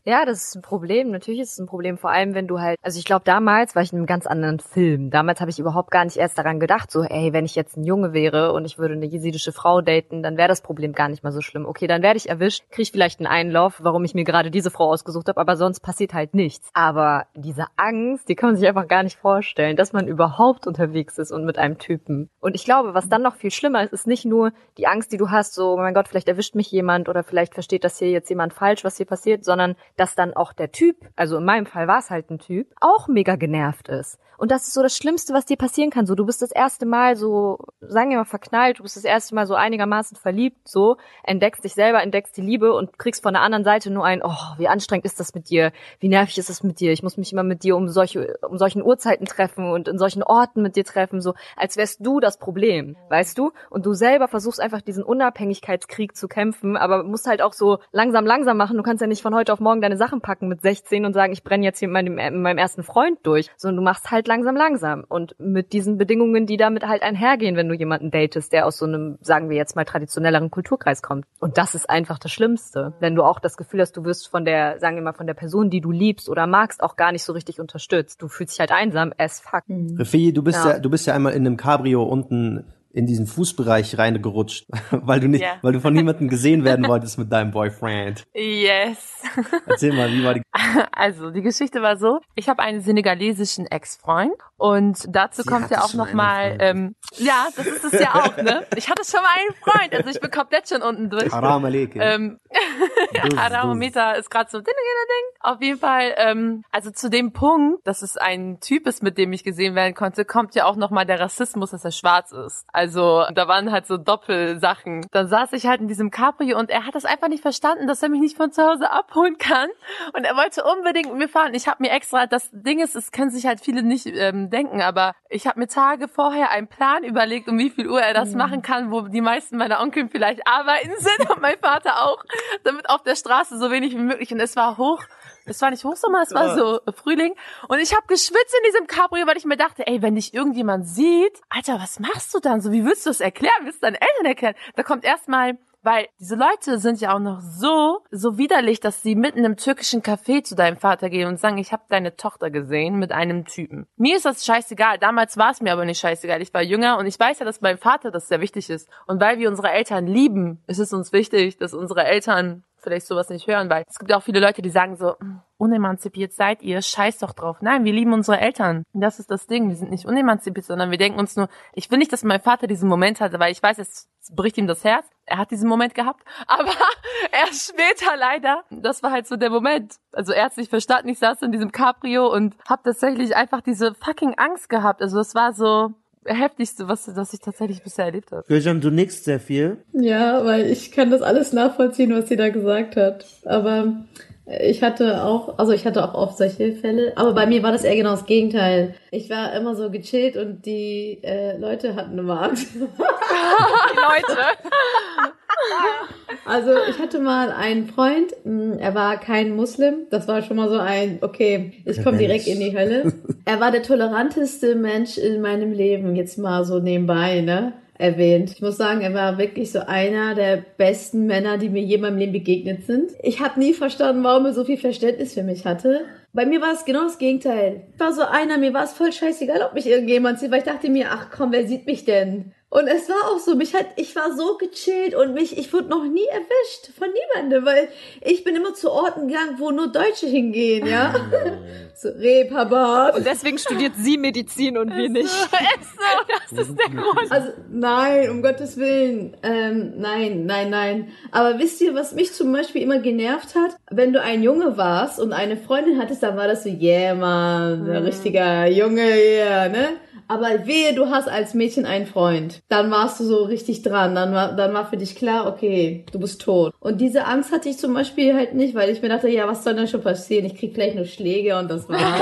Ja, das ist ein Problem. Natürlich ist es ein Problem, vor allem wenn du halt, also ich glaube, damals war ich in einem ganz anderen Film. Damals habe ich überhaupt gar nicht erst daran gedacht, so, ey, wenn ich jetzt ein Junge wäre und ich würde eine jesidische Frau daten, dann wäre das Problem gar nicht mal so schlimm. Okay, dann werde ich erwischt, kriege vielleicht einen Einlauf, warum ich mir gerade diese Frau ausgesucht habe, aber sonst passiert halt nichts. Aber diese Angst, die kann man sich einfach gar nicht vorstellen, dass man überhaupt unterwegs ist und mit einem Typen. Und ich glaube, was dann noch viel schlimmer ist, ist nicht nur die Angst, die du hast, so, oh mein Gott, vielleicht erwischt mich jemand oder vielleicht versteht das hier jetzt jemand falsch, was hier passiert, sondern dass dann auch der Typ, also in meinem Fall war es halt ein Typ, auch mega genervt ist. Und das ist so das Schlimmste, was dir passieren kann. So, du bist das erste Mal so, sagen wir mal, verknallt, du bist das erste Mal so einigermaßen verliebt, so, entdeckst dich selber, entdeckst die Liebe und kriegst von der anderen Seite nur ein, oh, wie anstrengend ist das mit dir? Wie nervig ist das mit dir? Ich muss mich immer mit dir um solche, um solchen Uhrzeiten treffen und in solchen Orten mit dir treffen, so, als wärst du das Problem, weißt du? Und du selber versuchst einfach diesen Unabhängigkeitskrieg zu kämpfen, aber musst halt auch so langsam, langsam machen. Du kannst ja nicht von heute auf morgen deine Sachen packen mit 16 und sagen, ich brenne jetzt hier mit meinem, mit meinem ersten Freund durch, sondern du machst halt langsam, langsam. Und mit diesen Bedingungen, die damit halt einhergehen, wenn du jemanden datest, der aus so einem, sagen wir jetzt mal, traditionelleren Kulturkreis kommt. Und das ist einfach das Schlimmste. Wenn du auch das Gefühl hast, du wirst von der, sagen wir mal, von der Person, die du liebst oder magst, auch gar nicht so richtig unterstützt. Du fühlst dich halt einsam as fuck. Refi, du bist Ja. ja. du bist ja einmal in einem Cabrio unten in diesen Fußbereich reingerutscht, weil du nicht, Ja. weil du von niemandem gesehen werden wolltest mit deinem Boyfriend. Yes. Erzähl mal, wie war die Also, die Geschichte war so, ich habe einen senegalesischen Ex-Freund und dazu Sie kommt ja auch noch mal, ähm, ja, das ist es ja auch, ne? Ich hatte schon mal einen Freund, also ich bin komplett schon unten durch. Haram Aleke? Ähm, Aramometer ist gerade so ding, ding, ding. Auf jeden Fall, ähm, also zu dem Punkt, dass es ein Typ ist, mit dem ich gesehen werden konnte, kommt ja auch noch mal der Rassismus, dass er schwarz ist. Also da waren halt so Doppelsachen. Dann saß ich halt in diesem Cabrio und er hat das einfach nicht verstanden, dass er mich nicht von zu Hause abholen kann. Und er wollte unbedingt mit mir fahren. Ich habe mir extra, das Ding ist, es können sich halt viele nicht ähm, denken, aber ich habe mir Tage vorher einen Plan überlegt, um wie viel Uhr er das machen kann, wo die meisten meiner Onkel vielleicht arbeiten sind und mein Vater auch, damit auf der Straße so wenig wie möglich. Und es war hoch, es war nicht Hochsommer, es war so Frühling. Und ich habe geschwitzt in diesem Cabrio, weil ich mir dachte, ey, wenn dich irgendjemand sieht, Alter, was machst du dann? So, wie willst du das erklären? Willst du deinen Eltern erklären? Da kommt erstmal weil diese Leute sind ja auch noch so, so widerlich, dass sie mitten im türkischen Café zu deinem Vater gehen und sagen, ich habe deine Tochter gesehen mit einem Typen. Mir ist das scheißegal. Damals war es mir aber nicht scheißegal. Ich war jünger und ich weiß ja, dass meinem Vater das sehr wichtig ist. Und weil wir unsere Eltern lieben, ist es uns wichtig, dass unsere Eltern vielleicht sowas nicht hören, weil es gibt auch viele Leute, die sagen so, "Mm, unemanzipiert seid ihr, scheiß doch drauf. Nein, wir lieben unsere Eltern. Und Das ist das Ding. Wir sind nicht unemanzipiert, sondern wir denken uns nur, ich will nicht, dass mein Vater diesen Moment hatte, weil ich weiß, es bricht ihm das Herz. Er hat diesen Moment gehabt, aber erst später leider. Das war halt so der Moment. Also er hat nicht verstanden, ich saß in diesem Cabrio und hab tatsächlich einfach diese fucking Angst gehabt. Also das war so heftigste, was, was ich tatsächlich bisher erlebt habe. Gülcan, du nickst sehr viel. Ja, weil ich kann das alles nachvollziehen, was sie da gesagt hat. Aber ich hatte auch, also ich hatte auch oft solche Fälle, aber bei mir war das eher genau das Gegenteil. Ich war immer so gechillt und die äh, Leute hatten immer Angst. Die Leute. Also ich hatte mal einen Freund, mh, er war kein Muslim, das war schon mal so ein, okay, ich komme direkt in die Hölle. Er war der toleranteste Mensch in meinem Leben, jetzt mal so nebenbei, ne? Erwähnt. Ich muss sagen, er war wirklich so einer der besten Männer, die mir je in meinem Leben begegnet sind. Ich habe nie verstanden, warum er so viel Verständnis für mich hatte. Bei mir war es genau das Gegenteil. Ich war so einer, mir war es voll scheißegal, ob mich irgendjemand sieht, weil ich dachte mir, ach komm, wer sieht mich denn? Und es war auch so, mich hat, ich war so gechillt und mich, ich wurde noch nie erwischt von niemandem, weil ich bin immer zu Orten gegangen, wo nur Deutsche hingehen, ja. so Reeperbahn. Und deswegen studiert sie Medizin und wir nicht. Das ist der Grund. Also nein, um Gottes Willen. Ähm, nein, nein, nein. Aber wisst ihr, was mich zum Beispiel immer genervt hat? Wenn du ein Junge warst und eine Freundin hattest, dann war das so, yeah, man, ein richtiger Junge, yeah, ne? Aber wehe, du hast als Mädchen einen Freund. Dann warst du so richtig dran. Dann war, dann war für dich klar, okay, du bist tot. Und diese Angst hatte ich zum Beispiel halt nicht, weil ich mir dachte, ja, was soll denn schon passieren? Ich krieg vielleicht nur Schläge und das war's.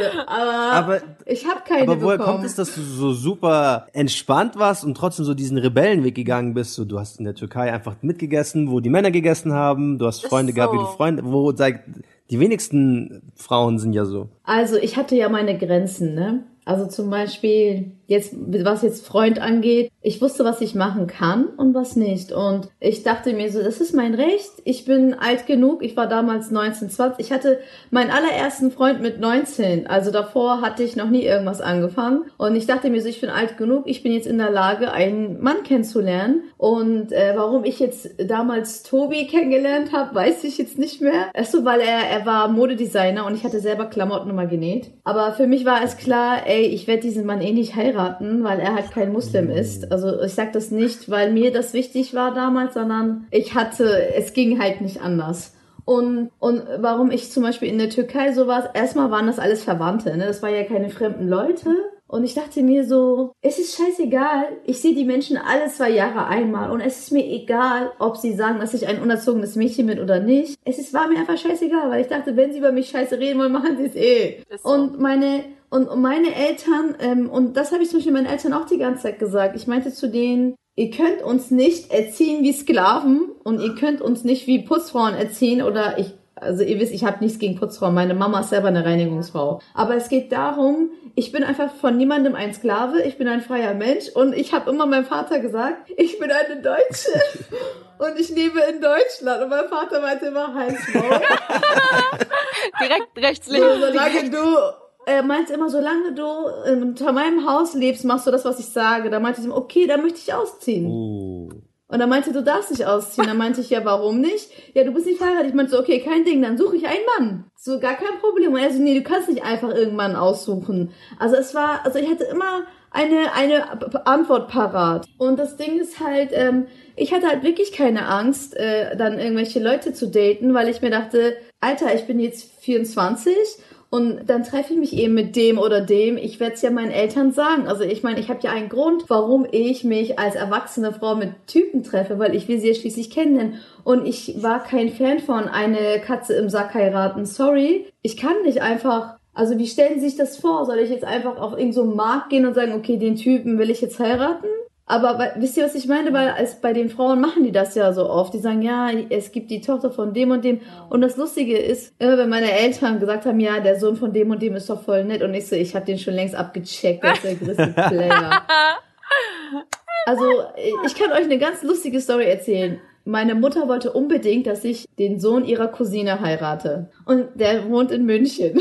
ja, aber, Aber, ich habe keine aber woher bekommen. kommt es, dass du so super entspannt warst und trotzdem so diesen Rebellenweg gegangen bist? So, du hast in der Türkei einfach mitgegessen, wo die Männer gegessen haben. Du hast Freunde gehabt, wie du so. Freunde, wo sag, die wenigsten Frauen sind ja so. Also ich hatte ja meine Grenzen, ne? Also zum Beispiel, jetzt, was jetzt Freund angeht, ich wusste, was ich machen kann und was nicht. Und ich dachte mir so, das ist mein Recht. Ich bin alt genug. Ich war damals 19, 20. Ich hatte meinen allerersten Freund mit 19. Also davor hatte ich noch nie irgendwas angefangen. Und ich dachte mir so, ich bin alt genug. Ich bin jetzt in der Lage, einen Mann kennenzulernen. Und äh, warum ich jetzt damals Tobi kennengelernt habe, weiß ich jetzt nicht mehr. Erst weil er, er war Modedesigner und ich hatte selber Klamotten immer genäht. Aber für mich war es klar, ey, ich werde diesen Mann eh nicht heiraten, weil er halt kein Muslim ist. Also ich sag das nicht, weil mir das wichtig war damals, sondern ich hatte, es ging halt nicht anders. Und, und warum ich zum Beispiel in der Türkei so war, erstmal waren das alles Verwandte, ne? Das waren ja keine fremden Leute. Und ich dachte mir so, es ist scheißegal. Ich sehe die Menschen alle zwei Jahre einmal. Und es ist mir egal, ob sie sagen, dass ich ein unerzogenes Mädchen bin oder nicht. Es ist, war mir einfach scheißegal, weil ich dachte, wenn sie über mich scheiße reden wollen, machen sie es eh. Und meine, und und meine Eltern, ähm, und das habe ich zum Beispiel meinen Eltern auch die ganze Zeit gesagt. Ich meinte zu denen, ihr könnt uns nicht erziehen wie Sklaven und ihr könnt uns nicht wie Putzfrauen erziehen oder ich also ihr wisst, ich habe nichts gegen Putzfrauen. Meine Mama ist selber eine Reinigungsfrau. Aber es geht darum, ich bin einfach von niemandem ein Sklave. Ich bin ein freier Mensch und ich habe immer meinem Vater gesagt, ich bin eine Deutsche und ich lebe in Deutschland. Und mein Vater meinte immer Heinz. Direkt rechts, So, links. solange du, er meinte immer, solange du unter meinem Haus lebst, machst du das, was ich sage. Da meinte ich ihm, okay, dann möchte ich ausziehen. Oh. Und er meinte, du darfst nicht ausziehen. Dann meinte ich, ja, warum nicht? Ja, du bist nicht verheiratet. Ich meinte so, okay, kein Ding, dann suche ich einen Mann. So, gar kein Problem. Und er so, nee, du kannst nicht einfach irgendwann aussuchen. Also es war, also ich hatte immer eine, eine Antwort parat. Und das Ding ist halt, ähm, ich hatte halt wirklich keine Angst, äh, dann irgendwelche Leute zu daten, weil ich mir dachte, Alter, ich bin jetzt 24 und dann treffe ich mich eben mit dem oder dem. Ich werde es ja meinen Eltern sagen. Also ich meine, ich habe ja einen Grund, warum ich mich als erwachsene Frau mit Typen treffe, weil ich will sie ja schließlich kennenlernen. Und ich war kein Fan von eine Katze im Sack heiraten. Sorry, ich kann nicht einfach. Also wie stellen Sie sich das vor? Soll ich jetzt einfach auf irgendeinen so Markt gehen und sagen, okay, den Typen will ich jetzt heiraten? Aber weil, wisst ihr, was ich meine? Weil als bei den Frauen machen die das ja so oft. Die sagen, ja, es gibt die Tochter von dem und dem. Und das Lustige ist, immer wenn meine Eltern gesagt haben, ja, der Sohn von dem und dem ist doch voll nett. Und ich so, ich habe den schon längst abgecheckt, der ist der größte Player. Also, ich kann euch eine ganz lustige Story erzählen. Meine Mutter wollte unbedingt, dass ich den Sohn ihrer Cousine heirate. Und der wohnt in München.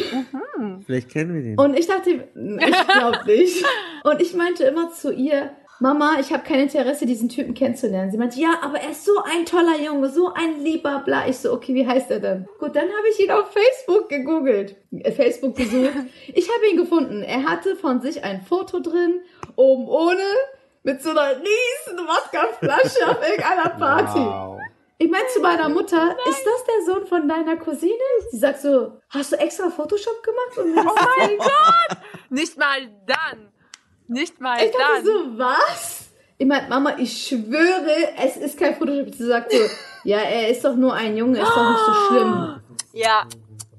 Vielleicht kennen wir den. Und ich dachte, ich glaube nicht. Und ich meinte immer zu ihr, Mama, ich habe kein Interesse, diesen Typen kennenzulernen. Sie meinte, ja, aber er ist so ein toller Junge, so ein lieber, bla. Ich so, okay, wie heißt er denn? Gut, dann habe ich ihn auf Facebook gegoogelt, äh, Facebook gesucht. Ich habe ihn gefunden. Er hatte von sich ein Foto drin, oben ohne, mit so einer riesen Wodkaflasche auf irgendeiner Party. Wow. Ich meinte zu meiner Mutter, ist das der Sohn von deiner Cousine? Sie sagt so, hast du extra Photoshop gemacht? Oh mein? Gott! Nicht mal dann. Nicht mal Ich dachte dann. so, was? Ich meinte, Mama, ich schwöre, es ist kein Photoshop. Sie sagt so, ja, er ist doch nur ein Junge, ist doch nicht so schlimm. Ja,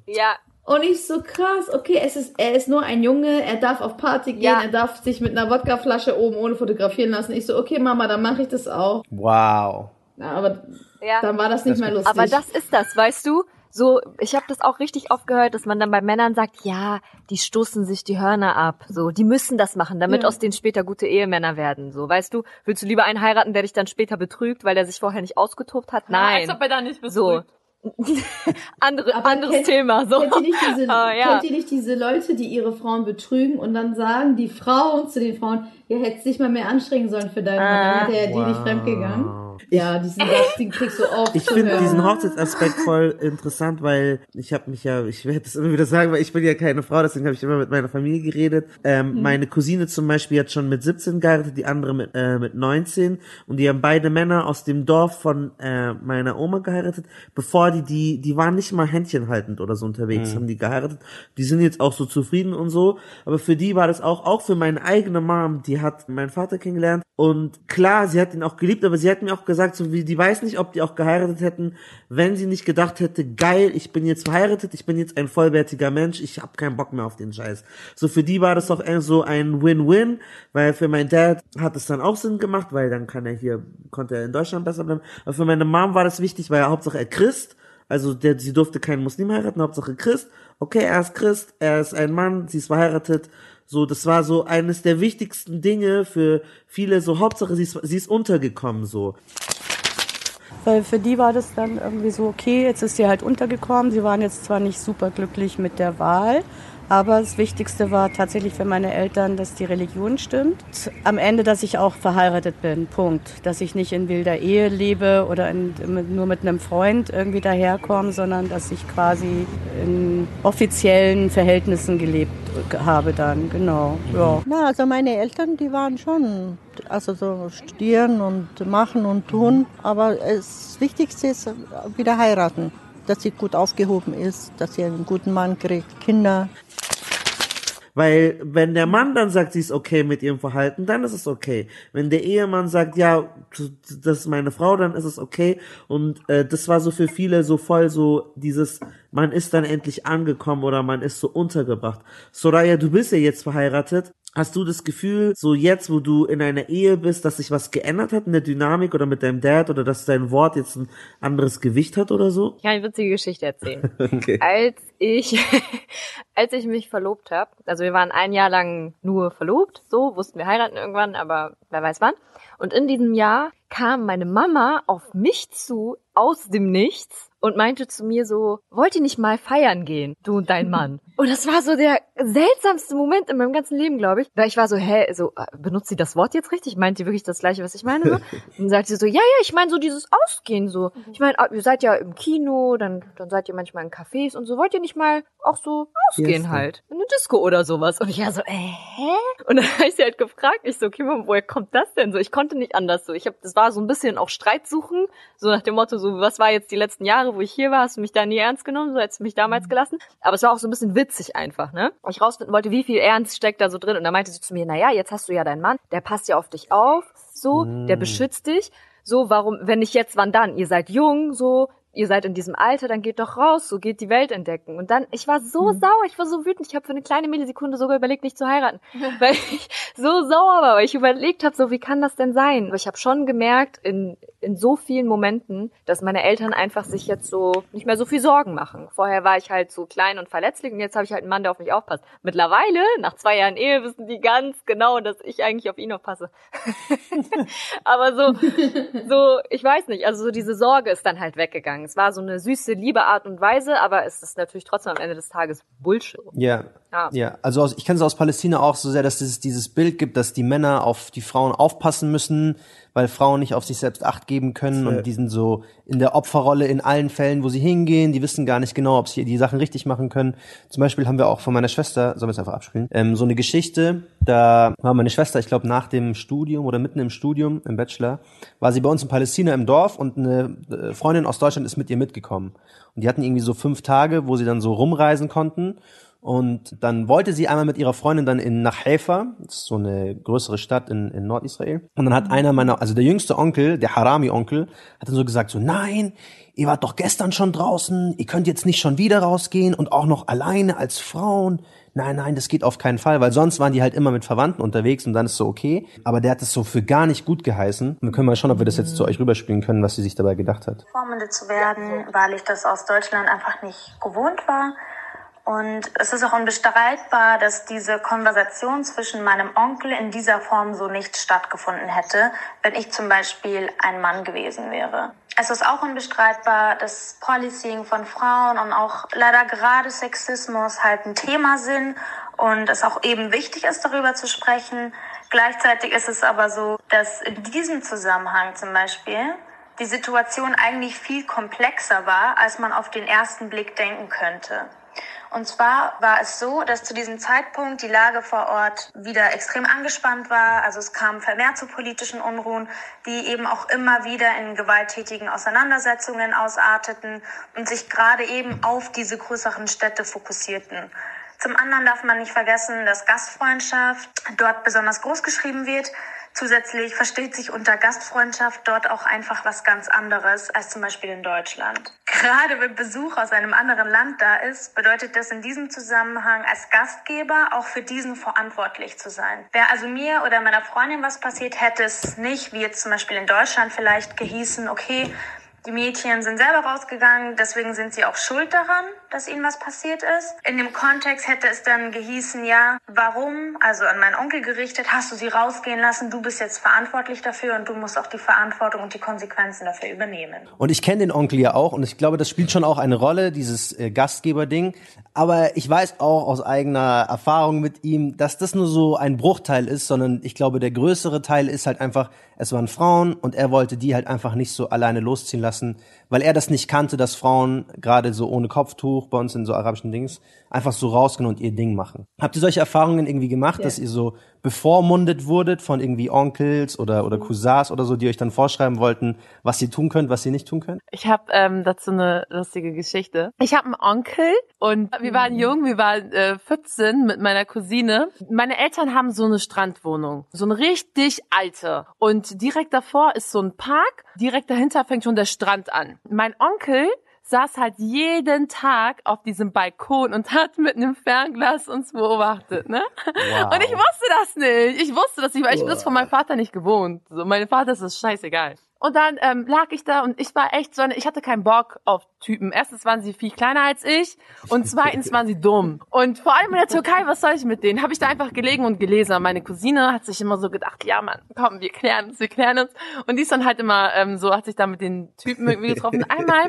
ja. Und ich so, krass, okay, es ist, er ist nur ein Junge, er darf auf Party gehen, Ja. er darf sich mit einer Wodkaflasche oben ohne fotografieren lassen. Ich so, okay, Mama, dann mache ich das auch. Wow. Na, aber Ja. dann war das nicht mehr lustig. Aber das ist das, weißt du? So, ich habe das auch richtig oft gehört, dass man dann bei Männern sagt, ja, die stoßen sich die Hörner ab. So, die müssen das machen, damit Ja. aus denen später gute Ehemänner werden. So, weißt du, willst du lieber einen heiraten, der dich dann später betrügt, weil der sich vorher nicht ausgetobt hat? Nein. Als ob er da nicht so. betrügt. Andere, Aber anderes kennt- Thema. So. Kennt ihr, nicht diese, Ah, ja. kennt ihr nicht diese Leute, die ihre Frauen betrügen und dann sagen die Frauen zu den Frauen, ihr hättest dich mal mehr anstrengen sollen für deinen Mann, dann hätte er dir nicht fremdgegangen. Ja, diesen Satz, den kriegst du oft Ich finde diesen Hochzeitsaspekt voll interessant, weil ich habe mich ja, ich werde das immer wieder sagen, weil ich bin ja keine Frau, deswegen habe ich immer mit meiner Familie geredet. Ähm, Meine Cousine zum Beispiel hat schon mit 17 geheiratet, die andere mit, äh, mit 19 und die haben beide Männer aus dem Dorf von äh, meiner Oma geheiratet, bevor die, die, die waren nicht mal händchenhaltend oder so unterwegs, haben die geheiratet. Die sind jetzt auch so zufrieden und so, aber für die war das auch, auch für meine eigene Mom, die hat meinen Vater kennengelernt. Und klar, sie hat ihn auch geliebt, aber sie hat mir auch gesagt, so wie, die weiß nicht, ob die auch geheiratet hätten, wenn sie nicht gedacht hätte, geil, ich bin jetzt verheiratet, ich bin jetzt ein vollwertiger Mensch, ich habe keinen Bock mehr auf den Scheiß. So für die war das auch eher so ein Win-Win, weil für meinen Dad hat es dann auch Sinn gemacht, weil dann kann er hier, konnte er in Deutschland besser bleiben. Aber für meine Mom war das wichtig, weil Hauptsache er Christ, also der, sie durfte keinen Muslim heiraten, Hauptsache Christ. Okay, er ist Christ, er ist ein Mann, sie ist verheiratet. So, das war so eines der wichtigsten Dinge für viele. So, Hauptsache sie ist, sie ist untergekommen. So, Weil für die war das dann irgendwie so, okay, jetzt ist sie halt untergekommen. Sie waren jetzt zwar nicht super glücklich mit der Wahl, aber das Wichtigste war tatsächlich für meine Eltern, dass die Religion stimmt. Am Ende, dass ich auch verheiratet bin, Punkt. Dass ich nicht in wilder Ehe lebe oder in, nur mit einem Freund irgendwie daherkomme, sondern dass ich quasi in offiziellen Verhältnissen gelebt habe dann, genau. Ja. Na, also meine Eltern, die waren schon, also so studieren und machen und tun. Aber das Wichtigste ist wieder heiraten, dass sie gut aufgehoben ist, dass sie einen guten Mann kriegt, Kinder. Weil wenn der Mann dann sagt, sie ist okay mit ihrem Verhalten, dann ist es okay. Wenn der Ehemann sagt, ja, das ist meine Frau, dann ist es okay. Und äh, das war so für viele so voll so dieses, man ist dann endlich angekommen oder man ist so untergebracht. Soraya, du bist ja jetzt verheiratet. Hast du das Gefühl, so jetzt, wo du in einer Ehe bist, dass sich was geändert hat in der Dynamik oder mit deinem Dad oder dass dein Wort jetzt ein anderes Gewicht hat oder so? Ich kann eine witzige Geschichte erzählen. Okay. als ich als ich mich verlobt habe, also wir waren ein Jahr lang nur verlobt, so wussten wir heiraten irgendwann, aber wer weiß wann. Und in diesem Jahr kam meine Mama auf mich zu aus dem Nichts und meinte zu mir so, wollt ihr nicht mal feiern gehen, du und dein Mann? Und das war so der seltsamste Moment in meinem ganzen Leben, glaube ich, weil ich war so, hä, so äh, benutzt sie das Wort jetzt richtig? Meint ihr wirklich das gleiche, was ich meine? So? Und dann sagt sie so, ja, ja, ich meine so dieses Ausgehen so. Ich meine, ihr seid ja im Kino, dann dann seid ihr manchmal in Cafés und so. Wollt ihr nicht mal auch so ausgehen Fiesta. halt? In eine Disco oder sowas. Und ich war so, äh, hä? Und dann habe ich sie halt gefragt, ich so, okay, Mama, woher kommt das denn so? Ich konnte nicht anders so. Ich habe, das war so ein bisschen auch Streit suchen, so nach dem Motto, so, was war jetzt die letzten Jahre, wo ich hier war, hast du mich da nie ernst genommen, so hättest du mich damals gelassen. Aber es war auch so ein bisschen witzig einfach, ne? Weil ich rausfinden wollte, wie viel Ernst steckt da so drin. Und dann meinte sie zu mir, na ja, jetzt hast du ja deinen Mann, der passt ja auf dich auf, so, der beschützt dich. So, warum, wenn nicht jetzt, wann dann? Ihr seid jung, so, ihr seid in diesem Alter, dann geht doch raus, so geht die Welt entdecken. Und dann, ich war so sauer, ich war so wütend, ich habe für eine kleine Millisekunde sogar überlegt, nicht zu heiraten, weil ich so sauer war, weil ich überlegt habe, so wie kann das denn sein? Aber ich habe schon gemerkt in in so vielen Momenten, dass meine Eltern einfach sich jetzt so nicht mehr so viel Sorgen machen. Vorher war ich halt so klein und verletzlich und jetzt habe ich halt einen Mann, der auf mich aufpasst. Mittlerweile, nach zwei Jahren Ehe, wissen die ganz genau, dass ich eigentlich auf ihn aufpasse. Aber so, so, ich weiß nicht, also so diese Sorge ist dann halt weggegangen. Es war so eine süße, liebe Art und Weise, aber es ist natürlich trotzdem am Ende des Tages Bullshit. Ja. Ja. Ja, also aus, ich kenne es aus Palästina auch so sehr, dass es dieses Bild gibt, dass die Männer auf die Frauen aufpassen müssen, weil Frauen nicht auf sich selbst Acht geben können und die sind so in der Opferrolle in allen Fällen, wo sie hingehen. Die wissen gar nicht genau, ob sie die Sachen richtig machen können. Zum Beispiel haben wir auch von meiner Schwester, sollen wir es einfach abspielen, ähm, so eine Geschichte. Da war meine Schwester, ich glaube nach dem Studium oder mitten im Studium, im Bachelor, war sie bei uns in Palästina im Dorf und eine äh, Freundin aus Deutschland ist mit ihr mitgekommen. Und die hatten irgendwie so fünf Tage, wo sie dann so rumreisen konnten. Und dann wollte sie einmal mit ihrer Freundin dann in nach Haifa, das ist so eine größere Stadt in, in Nordisrael. Und dann hat einer meiner, also der jüngste Onkel, der Harami-Onkel, hat dann so gesagt, so nein, ihr wart doch gestern schon draußen, ihr könnt jetzt nicht schon wieder rausgehen und auch noch alleine als Frauen. Nein, nein, das geht auf keinen Fall, weil sonst waren die halt immer mit Verwandten unterwegs und dann ist so okay. Aber der hat es so für gar nicht gut geheißen. Und wir können mal schauen, ob wir das jetzt zu euch rüberspielen können, was sie sich dabei gedacht hat. Vormunde zu werden, weil ich das aus Deutschland einfach nicht gewohnt war. Und es ist auch unbestreitbar, dass diese Konversation zwischen meinem Onkel in dieser Form so nicht stattgefunden hätte, wenn ich zum Beispiel ein Mann gewesen wäre. Es ist auch unbestreitbar, dass Policing von Frauen und auch leider gerade Sexismus halt ein Thema sind und es auch eben wichtig ist, darüber zu sprechen. Gleichzeitig ist es aber so, dass in diesem Zusammenhang zum Beispiel die Situation eigentlich viel komplexer war, als man auf den ersten Blick denken könnte. Und zwar war es so, dass zu diesem Zeitpunkt die Lage vor Ort wieder extrem angespannt war. Also es kam vermehrt zu politischen Unruhen, die eben auch immer wieder in gewalttätigen Auseinandersetzungen ausarteten und sich gerade eben auf diese größeren Städte fokussierten. Zum anderen darf man nicht vergessen, dass Gastfreundschaft dort besonders groß geschrieben wird. Zusätzlich versteht sich unter Gastfreundschaft dort auch einfach was ganz anderes als zum Beispiel in Deutschland. Gerade wenn Besuch aus einem anderen Land da ist, bedeutet das in diesem Zusammenhang als Gastgeber auch für diesen verantwortlich zu sein. Wäre also mir oder meiner Freundin was passiert, hätte es nicht, wie jetzt zum Beispiel in Deutschland vielleicht gehießen, okay, die Mädchen sind selber rausgegangen, deswegen sind sie auch schuld daran, dass ihnen was passiert ist. In dem Kontext hätte es dann gehießen, ja, warum, also an meinen Onkel gerichtet, hast du sie rausgehen lassen, du bist jetzt verantwortlich dafür und du musst auch die Verantwortung und die Konsequenzen dafür übernehmen. Und ich kenne den Onkel ja auch und ich glaube, das spielt schon auch eine Rolle, dieses äh, Gastgeberding. Aber ich weiß auch aus eigener Erfahrung mit ihm, dass das nur so ein Bruchteil ist, sondern ich glaube, der größere Teil ist halt einfach, es waren Frauen und er wollte die halt einfach nicht so alleine losziehen lassen, weil er das nicht kannte, dass Frauen gerade so ohne Kopftuch bei uns in so arabischen Dings einfach so rausgehen und ihr Ding machen. Habt ihr solche Erfahrungen irgendwie gemacht, dass ihr so bevormundet wurdet von irgendwie Onkels oder, oder Cousins oder so, die euch dann vorschreiben wollten, was ihr tun könnt, was ihr nicht tun könnt? Ich habe ähm, dazu eine lustige Geschichte. Ich habe einen Onkel und wir waren jung, wir waren äh, 14 mit meiner Cousine. Meine Eltern haben so eine Strandwohnung, so eine richtig alte. Und direkt davor ist so ein Park, direkt dahinter fängt schon der Strand an. Mein Onkel saß halt jeden Tag auf diesem Balkon und hat mit einem Fernglas uns beobachtet, ne? Wow. Und ich wusste das nicht. Ich wusste das nicht, weil ich bin das von meinem Vater nicht gewohnt. So, mein Vater ist das scheißegal. Und dann ähm, lag ich da und ich war echt so, eine, ich hatte keinen Bock auf Typen. Erstens waren sie viel kleiner als ich und zweitens waren sie dumm. Und vor allem in der Türkei, was soll ich mit denen? Habe ich da einfach gelegen und gelesen. Und meine Cousine hat sich immer so gedacht, ja Mann, komm, wir klären uns, wir klären uns. Und die ist dann halt immer ähm, so, hat sich da mit den Typen irgendwie getroffen. Einmal,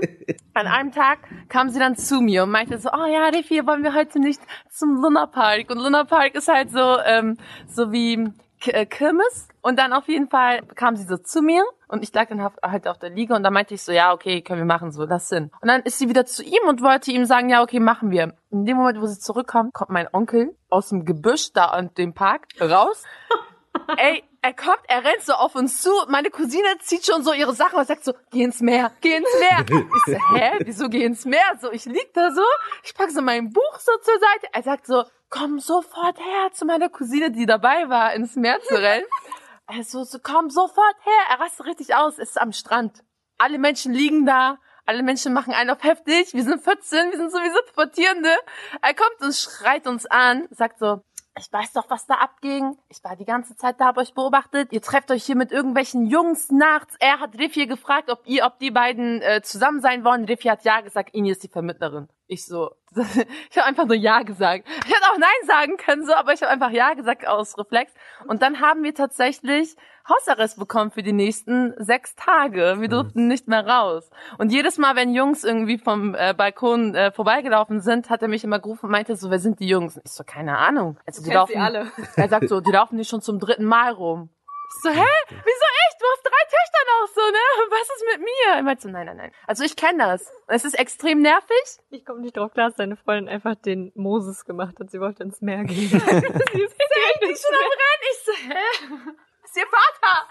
an einem Tag, kam sie dann zu mir und meinte so, oh ja, Refi, wollen wir heute nicht zum Luna Park? Und Luna Park ist halt so, ähm, so wie Kirmes. Und dann auf jeden Fall kam sie so zu mir und ich lag dann halt auf der Liege und dann meinte ich so, ja, okay, können wir machen, so, lass hin. Und dann ist sie wieder zu ihm und wollte ihm sagen, ja, okay, machen wir. In dem Moment, wo sie zurückkommt, kommt mein Onkel aus dem Gebüsch da an dem Park raus. Ey, er kommt, er rennt so auf uns zu. Meine Cousine zieht schon so ihre Sachen und sagt so, geh ins Meer, geh ins Meer. Ich so, hä, wieso geh ins Meer? So, ich lieg da so, ich pack so mein Buch so zur Seite. Er sagt so, komm sofort her zu meiner Cousine, die dabei war, ins Meer zu rennen. Er so, so, komm sofort her. Er rastet richtig aus, es ist am Strand. Alle Menschen liegen da. Alle Menschen machen einen auf heftig. Wir sind 14, wir sind sowieso Pubertierende. Er kommt und schreit uns an, sagt so, ich weiß doch, was da abging. Ich war die ganze Zeit da, hab euch beobachtet. Ihr trefft euch hier mit irgendwelchen Jungs nachts. Er hat Riffi gefragt, ob ihr, ob die beiden äh, zusammen sein wollen. Riffi hat ja gesagt, Ini ist die Vermittlerin. Ich so, ich habe einfach nur ja gesagt. Ich hätte auch nein sagen können, so, aber ich habe einfach ja gesagt aus Reflex. Und dann haben wir tatsächlich Hausarrest bekommen für die nächsten sechs Tage. Wir durften nicht mehr raus. Und jedes Mal, wenn Jungs irgendwie vom äh, Balkon äh, vorbeigelaufen sind, hat er mich immer gerufen und meinte so, wer sind die Jungs? Ich so, keine Ahnung. Also die laufen, sie alle. Er sagt so, die laufen nicht schon zum dritten Mal rum. Ich so, hä? Wieso echt? Du hast drei Töchter noch so, ne? Was ist mit mir? Er meinte so, nein, nein, nein. Also ich kenne das. Es ist extrem nervig. Ich komme nicht drauf klar, dass deine Freundin einfach den Moses gemacht hat. Sie wollte ins Meer gehen. Sie ist echt schon am Rennen. Ich so, hä? Ist ihr Vater?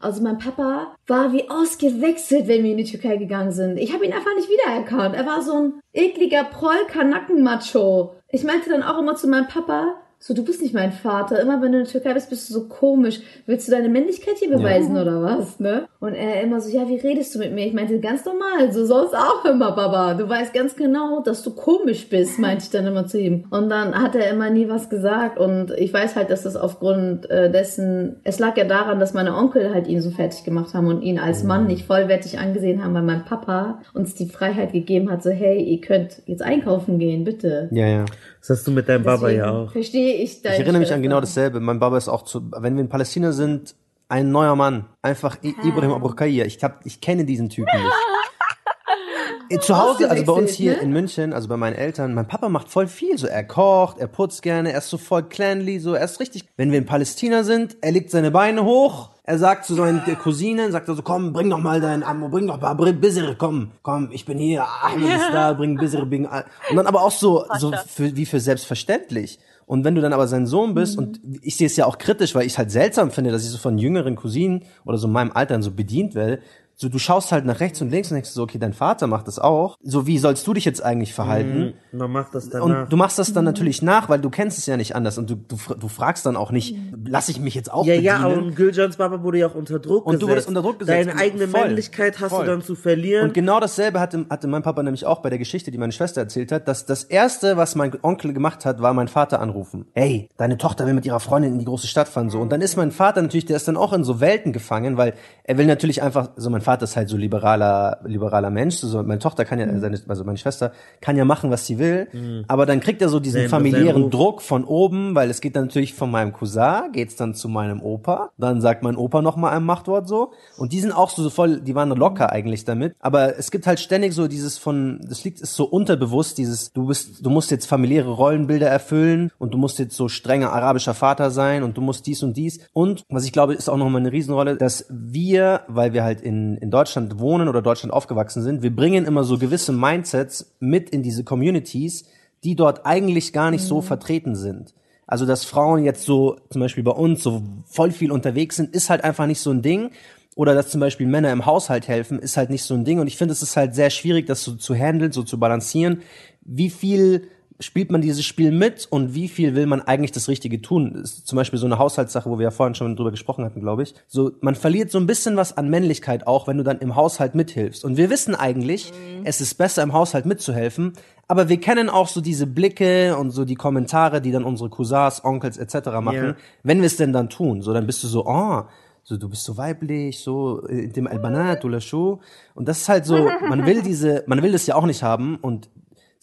Also mein Papa war wie ausgewechselt, wenn wir in die Türkei gegangen sind. Ich habe ihn einfach nicht wiedererkannt. Er war so ein ekliger Proll-Kanacken-Macho. Ich meinte dann auch immer zu meinem Papa, so, du bist nicht mein Vater. Immer wenn du in der Türkei bist, bist du so komisch. Willst du deine Männlichkeit hier beweisen oder was, ne? Und er immer so, ja, wie redest du mit mir? Ich meinte, ganz normal, so sonst auch immer, Papa. Du weißt ganz genau, dass du komisch bist, meinte ich dann immer zu ihm. Und dann hat er immer nie was gesagt. Und ich weiß halt, dass das aufgrund äh, dessen, es lag ja daran, dass meine Onkel halt ihn so fertig gemacht haben und ihn als Mann nicht vollwertig angesehen haben, weil mein Papa uns die Freiheit gegeben hat, so, hey, ihr könnt jetzt einkaufen gehen, bitte. Ja, ja. Das hast du mit deinem Baba Deswegen ja auch. Verstehe ich deine Ich erinnere mich an genau dasselbe. Mein Baba ist auch zu, wenn wir in Palästina sind, ein neuer Mann. Einfach I Ibrahim Abrukaya. Ich hab, ich kenne diesen Typen nicht. Zu Hause, also bei uns hier Ausgewechselt, in München, also bei meinen Eltern, mein Papa macht voll viel. So, er kocht, er putzt gerne, er ist so voll clanly, so, er ist richtig. Wenn wir in Palästina sind, er legt seine Beine hoch, er sagt zu seinen Cousinen, sagt er so, komm, bring doch mal dein Ammo, bring doch mal, bring Bissere, komm, komm, ich bin hier, Ahmed ist da, bring Bissere, bring, und dann aber auch so, so für, wie für selbstverständlich. Und wenn du dann aber sein Sohn bist, und ich sehe es ja auch kritisch, weil ich es halt seltsam finde, dass ich so von jüngeren Cousinen oder so in meinem Alter so bedient werde, so du schaust halt nach rechts und links und denkst so, okay, dein Vater macht das auch. So wie sollst du dich jetzt eigentlich verhalten? Man macht das danach. Und du machst das dann natürlich nach, weil du kennst es ja nicht anders und du, du, du fragst dann auch nicht, lass ich mich jetzt auch ja, bedienen? ja, aber Güljans Baba wurde ja auch unter Druck Und gesetzt. du wurdest unter Druck gesetzt. Deine eigene Voll. Männlichkeit hast Voll. du dann zu verlieren. Und genau dasselbe hatte, hatte mein Papa nämlich auch bei der Geschichte, die meine Schwester erzählt hat, dass das erste, was mein Onkel gemacht hat, war mein Vater anrufen. Hey, deine Tochter will mit ihrer Freundin in die große Stadt fahren, so. Und dann ist mein Vater natürlich, der ist dann auch in so Welten gefangen, weil er will natürlich einfach, so mein Vater ist halt so liberaler, liberaler Mensch, so, meine Tochter kann ja, seine, also meine Schwester kann ja machen, was sie will, aber dann kriegt er so diesen Sein- familiären. Druck von oben, weil es geht dann natürlich von meinem Cousin, geht's dann zu meinem Opa, dann sagt mein Opa noch mal ein Machtwort so. Und die sind auch so voll, die waren locker eigentlich damit, aber es gibt halt ständig so dieses von, das liegt ist so unterbewusst, dieses du bist, du musst jetzt familiäre Rollenbilder erfüllen und du musst jetzt so strenger arabischer Vater sein und du musst dies und dies. Und was ich glaube ist auch noch mal eine Riesenrolle, dass wir, weil wir halt in in Deutschland wohnen oder Deutschland aufgewachsen sind, wir bringen immer so gewisse Mindsets mit in diese Communities, die dort eigentlich gar nicht so vertreten sind. Also, dass Frauen jetzt so, zum Beispiel bei uns, so voll viel unterwegs sind, ist halt einfach nicht so ein Ding. Oder dass zum Beispiel Männer im Haushalt helfen, ist halt nicht so ein Ding. Und ich finde, es ist halt sehr schwierig, das so zu handeln, so zu balancieren. Wie viel spielt man dieses Spiel mit und wie viel will man eigentlich das Richtige tun? Das ist zum Beispiel so eine Haushaltssache, wo wir ja vorhin schon drüber gesprochen hatten, glaube ich. So, man verliert so ein bisschen was an Männlichkeit auch, wenn du dann im Haushalt mithilfst. Und wir wissen eigentlich, es ist besser im Haushalt mitzuhelfen, aber wir kennen auch so diese Blicke und so die Kommentare, die dann unsere Cousins, Onkels etc. machen, Ja. wenn wir es denn dann tun. So, dann bist du so, oh, so du bist so weiblich, so äh, dem Albanat oder Show. Und das ist halt so, man will diese, man will das ja auch nicht haben und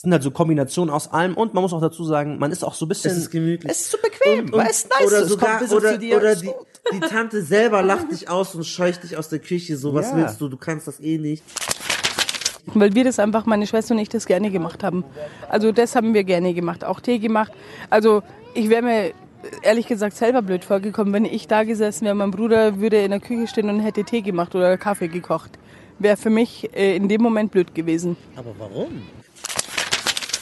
sind halt so Kombinationen aus allem und man muss auch dazu sagen, man ist auch so ein bisschen. Es ist gemütlich. Es ist so bequem, weil es nice oder ist. Es sogar, oder, zu dir. oder die, die Tante selber lacht dich aus und scheucht dich aus der Küche. So, was Ja. willst du? Du kannst das eh nicht. Weil wir das einfach, meine Schwester und ich, das gerne gemacht haben. Also das haben wir gerne gemacht, auch Tee gemacht. Also ich wäre mir ehrlich gesagt selber blöd vorgekommen, wenn ich da gesessen wäre, mein Bruder würde in der Küche stehen und hätte Tee gemacht oder Kaffee gekocht. Wäre für mich äh, in dem Moment blöd gewesen. Aber warum?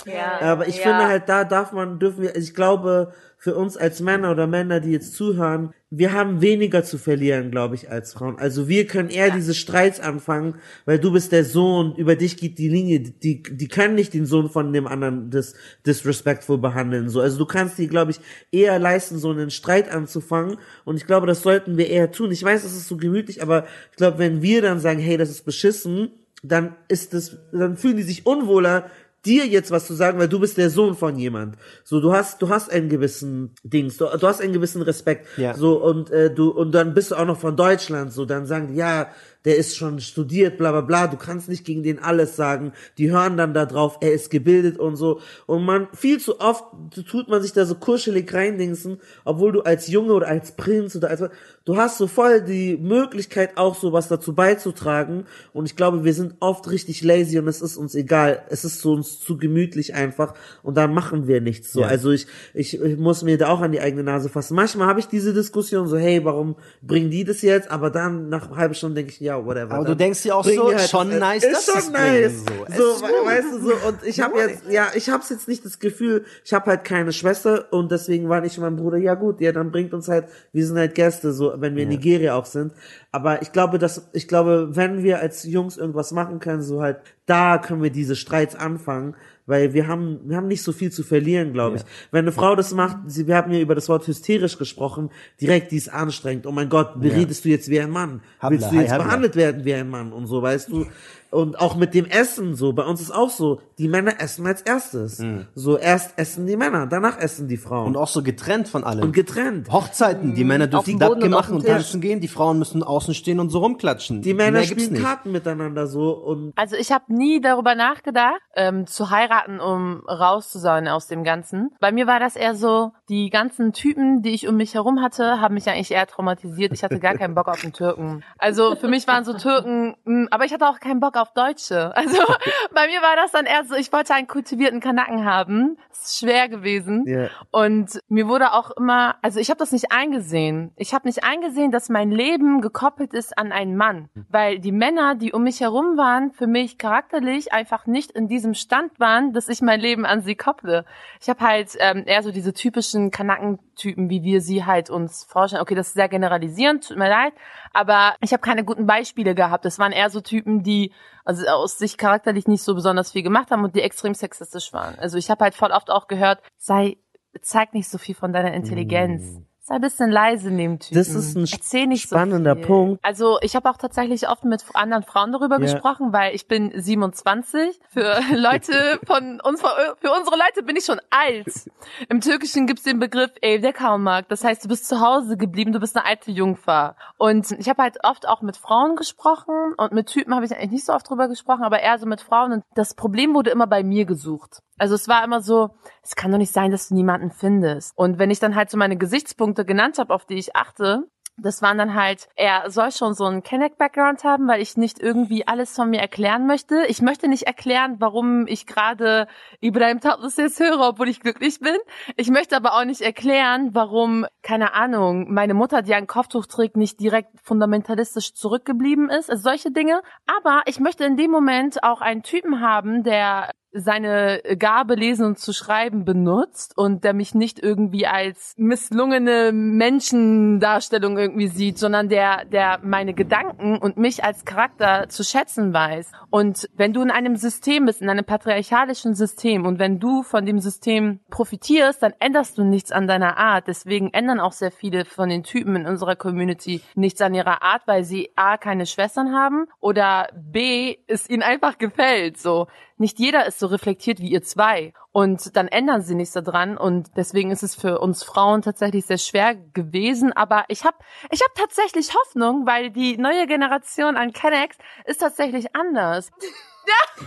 Ja, Aber ich ja. finde halt, da darf man, dürfen wir, ich glaube, für uns als Männer oder Männer, die jetzt zuhören, wir haben weniger zu verlieren, glaube ich, als Frauen. Also wir können eher diese Streits anfangen, weil du bist der Sohn, über dich geht die Linie, die, die können nicht den Sohn von dem anderen dis, disrespectful behandeln, so. Also du kannst dir, glaube ich, eher leisten, so einen Streit anzufangen. Und ich glaube, das sollten wir eher tun. Ich weiß, es ist so gemütlich, aber ich glaube, wenn wir dann sagen, hey, das ist beschissen, dann ist das, dann fühlen die sich unwohler, dir jetzt was zu sagen, weil du bist der Sohn von jemand. So, du hast, du hast einen gewissen Dings, du, du hast einen gewissen Respekt. Ja. So, und äh, du, und dann bist du auch noch von Deutschland, so, dann sagen die, ja, der ist schon studiert, bla bla bla, du kannst nicht gegen den alles sagen. Die hören dann da drauf, er ist gebildet und so. Und man, viel zu oft tut man sich da so kuschelig reindingsen, obwohl du als Junge oder als Prinz oder als, du hast so voll die Möglichkeit auch so was dazu beizutragen. Und ich glaube, wir sind oft richtig lazy und es ist uns egal. Es ist so uns zu gemütlich einfach und dann machen wir nichts so. Ja. Also ich, ich, ich muss mir da auch an die eigene Nase fassen. Manchmal habe ich diese Diskussion so, hey, warum bringen die das jetzt? Aber dann nach einer halben Stunde denke ich, ja, whatever. Aber du denkst dir auch so, halt schon das- nice, ist dass schon nice. bringen, so. So, weißt du so, und ich habe jetzt, ja, ich habe jetzt nicht das Gefühl, ich habe halt keine Schwester und deswegen war ich mein Bruder, ja gut, ja, dann bringt uns halt, wir sind halt Gäste, so, wenn wir in Nigeria auch sind. Aber ich glaube, dass, ich glaube, wenn wir als Jungs irgendwas machen können, so halt, da können wir diese Streits anfangen, weil wir haben, wir haben nicht so viel zu verlieren, glaube ich. Wenn eine Frau das macht, sie, wir haben ja über das Wort hysterisch gesprochen, direkt, die ist anstrengend. Oh mein Gott, beredest du jetzt wie ein Mann? Habla, Willst du hi, jetzt habla. behandelt werden wie ein Mann und so, weißt du? Und auch mit dem Essen so, bei uns ist auch so, die Männer essen als erstes. So, erst essen die Männer, danach essen die Frauen. Und auch so getrennt von allem. Und getrennt. Hochzeiten, die Männer Auf dürfen Dabke machen und tanzen gehen, die Frauen müssen außen stehen und so rumklatschen. Die Männer Mehr spielen nicht. Karten miteinander so und Also ich habe nie darüber nachgedacht, ähm, zu heiraten, um raus zu sein aus dem Ganzen. Bei mir war das eher so, die ganzen Typen, die ich um mich herum hatte, haben mich eigentlich eher traumatisiert. Ich hatte gar keinen Bock auf einen Türken. Also für mich waren so Türken, mh, aber ich hatte auch keinen Bock auf Deutsche. Also bei mir war das dann eher so, ich wollte einen kultivierten Kanaken haben. Das ist schwer gewesen. Ja. Und mir wurde auch immer, also ich habe das nicht eingesehen. Ich habe nicht eingesehen, dass mein Leben gekoppelt ist an einen Mann, weil die Männer, die um mich herum waren, für mich charakterlich einfach nicht in diesem Stand waren, dass ich mein Leben an sie kopple. Ich habe halt ähm, eher so diese typischen Kanakentypen, wie wir sie halt uns vorstellen. Okay, das ist sehr generalisierend, tut mir leid, aber ich habe keine guten Beispiele gehabt. Das waren eher so Typen, die also aus sich charakterlich nicht so besonders viel gemacht haben und die extrem sexistisch waren. Also ich habe halt voll oft auch gehört, sei zeig nicht so viel von deiner Intelligenz. Sei ein bisschen leise neben Typen. Das ist ein Erzähl nicht spannender so. Punkt. Also ich habe auch tatsächlich oft mit anderen Frauen darüber Ja. gesprochen, weil ich bin 27. Für Leute von uns, für unsere Leute bin ich schon alt. Im Türkischen gibt's den Begriff der Kalmak. Das heißt, du bist zu Hause geblieben, du bist eine alte Jungfer. Und ich habe halt oft auch mit Frauen gesprochen und mit Typen habe ich eigentlich nicht so oft drüber gesprochen, aber eher so mit Frauen. Und das Problem wurde immer bei mir gesucht. Also es war immer so, es kann doch nicht sein, dass du niemanden findest. Und wenn ich dann halt so meine Gesichtspunkte genannt habe, auf die ich achte, das waren dann halt, er soll schon so einen Kenneck-Background haben, weil ich nicht irgendwie alles von mir erklären möchte. Ich möchte nicht erklären, warum ich gerade Ibrahim Tatlıses höre, obwohl ich glücklich bin. Ich möchte aber auch nicht erklären, warum, keine Ahnung, meine Mutter, die ein Kopftuch trägt, nicht direkt fundamentalistisch zurückgeblieben ist. Also solche Dinge. Aber ich möchte in dem Moment auch einen Typen haben, der seine Gabe lesen und zu schreiben benutzt und der mich nicht irgendwie als misslungene Menschendarstellung irgendwie sieht, sondern der, der meine Gedanken und mich als Charakter zu schätzen weiß. Und wenn du in einem System bist, in einem patriarchalischen System und wenn du von dem System profitierst, dann änderst du nichts an deiner Art. Deswegen ändern auch sehr viele von den Typen in unserer Community nichts an ihrer Art, weil sie A, keine Schwestern haben oder B, es ihnen einfach gefällt, so nicht jeder ist so reflektiert wie ihr zwei. Und dann ändern sie nichts daran. Und deswegen ist es für uns Frauen tatsächlich sehr schwer gewesen. Aber ich habe ich hab tatsächlich Hoffnung, weil die neue Generation an Kennex ist tatsächlich anders.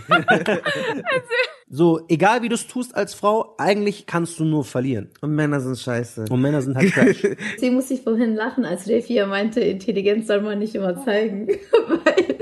Ja. so, egal wie du es tust als Frau, eigentlich kannst du nur verlieren. Und Männer sind scheiße. Und Männer sind halt trash. Deswegen musste ich vorhin lachen, als Refia meinte, Intelligenz soll man nicht immer zeigen. Weil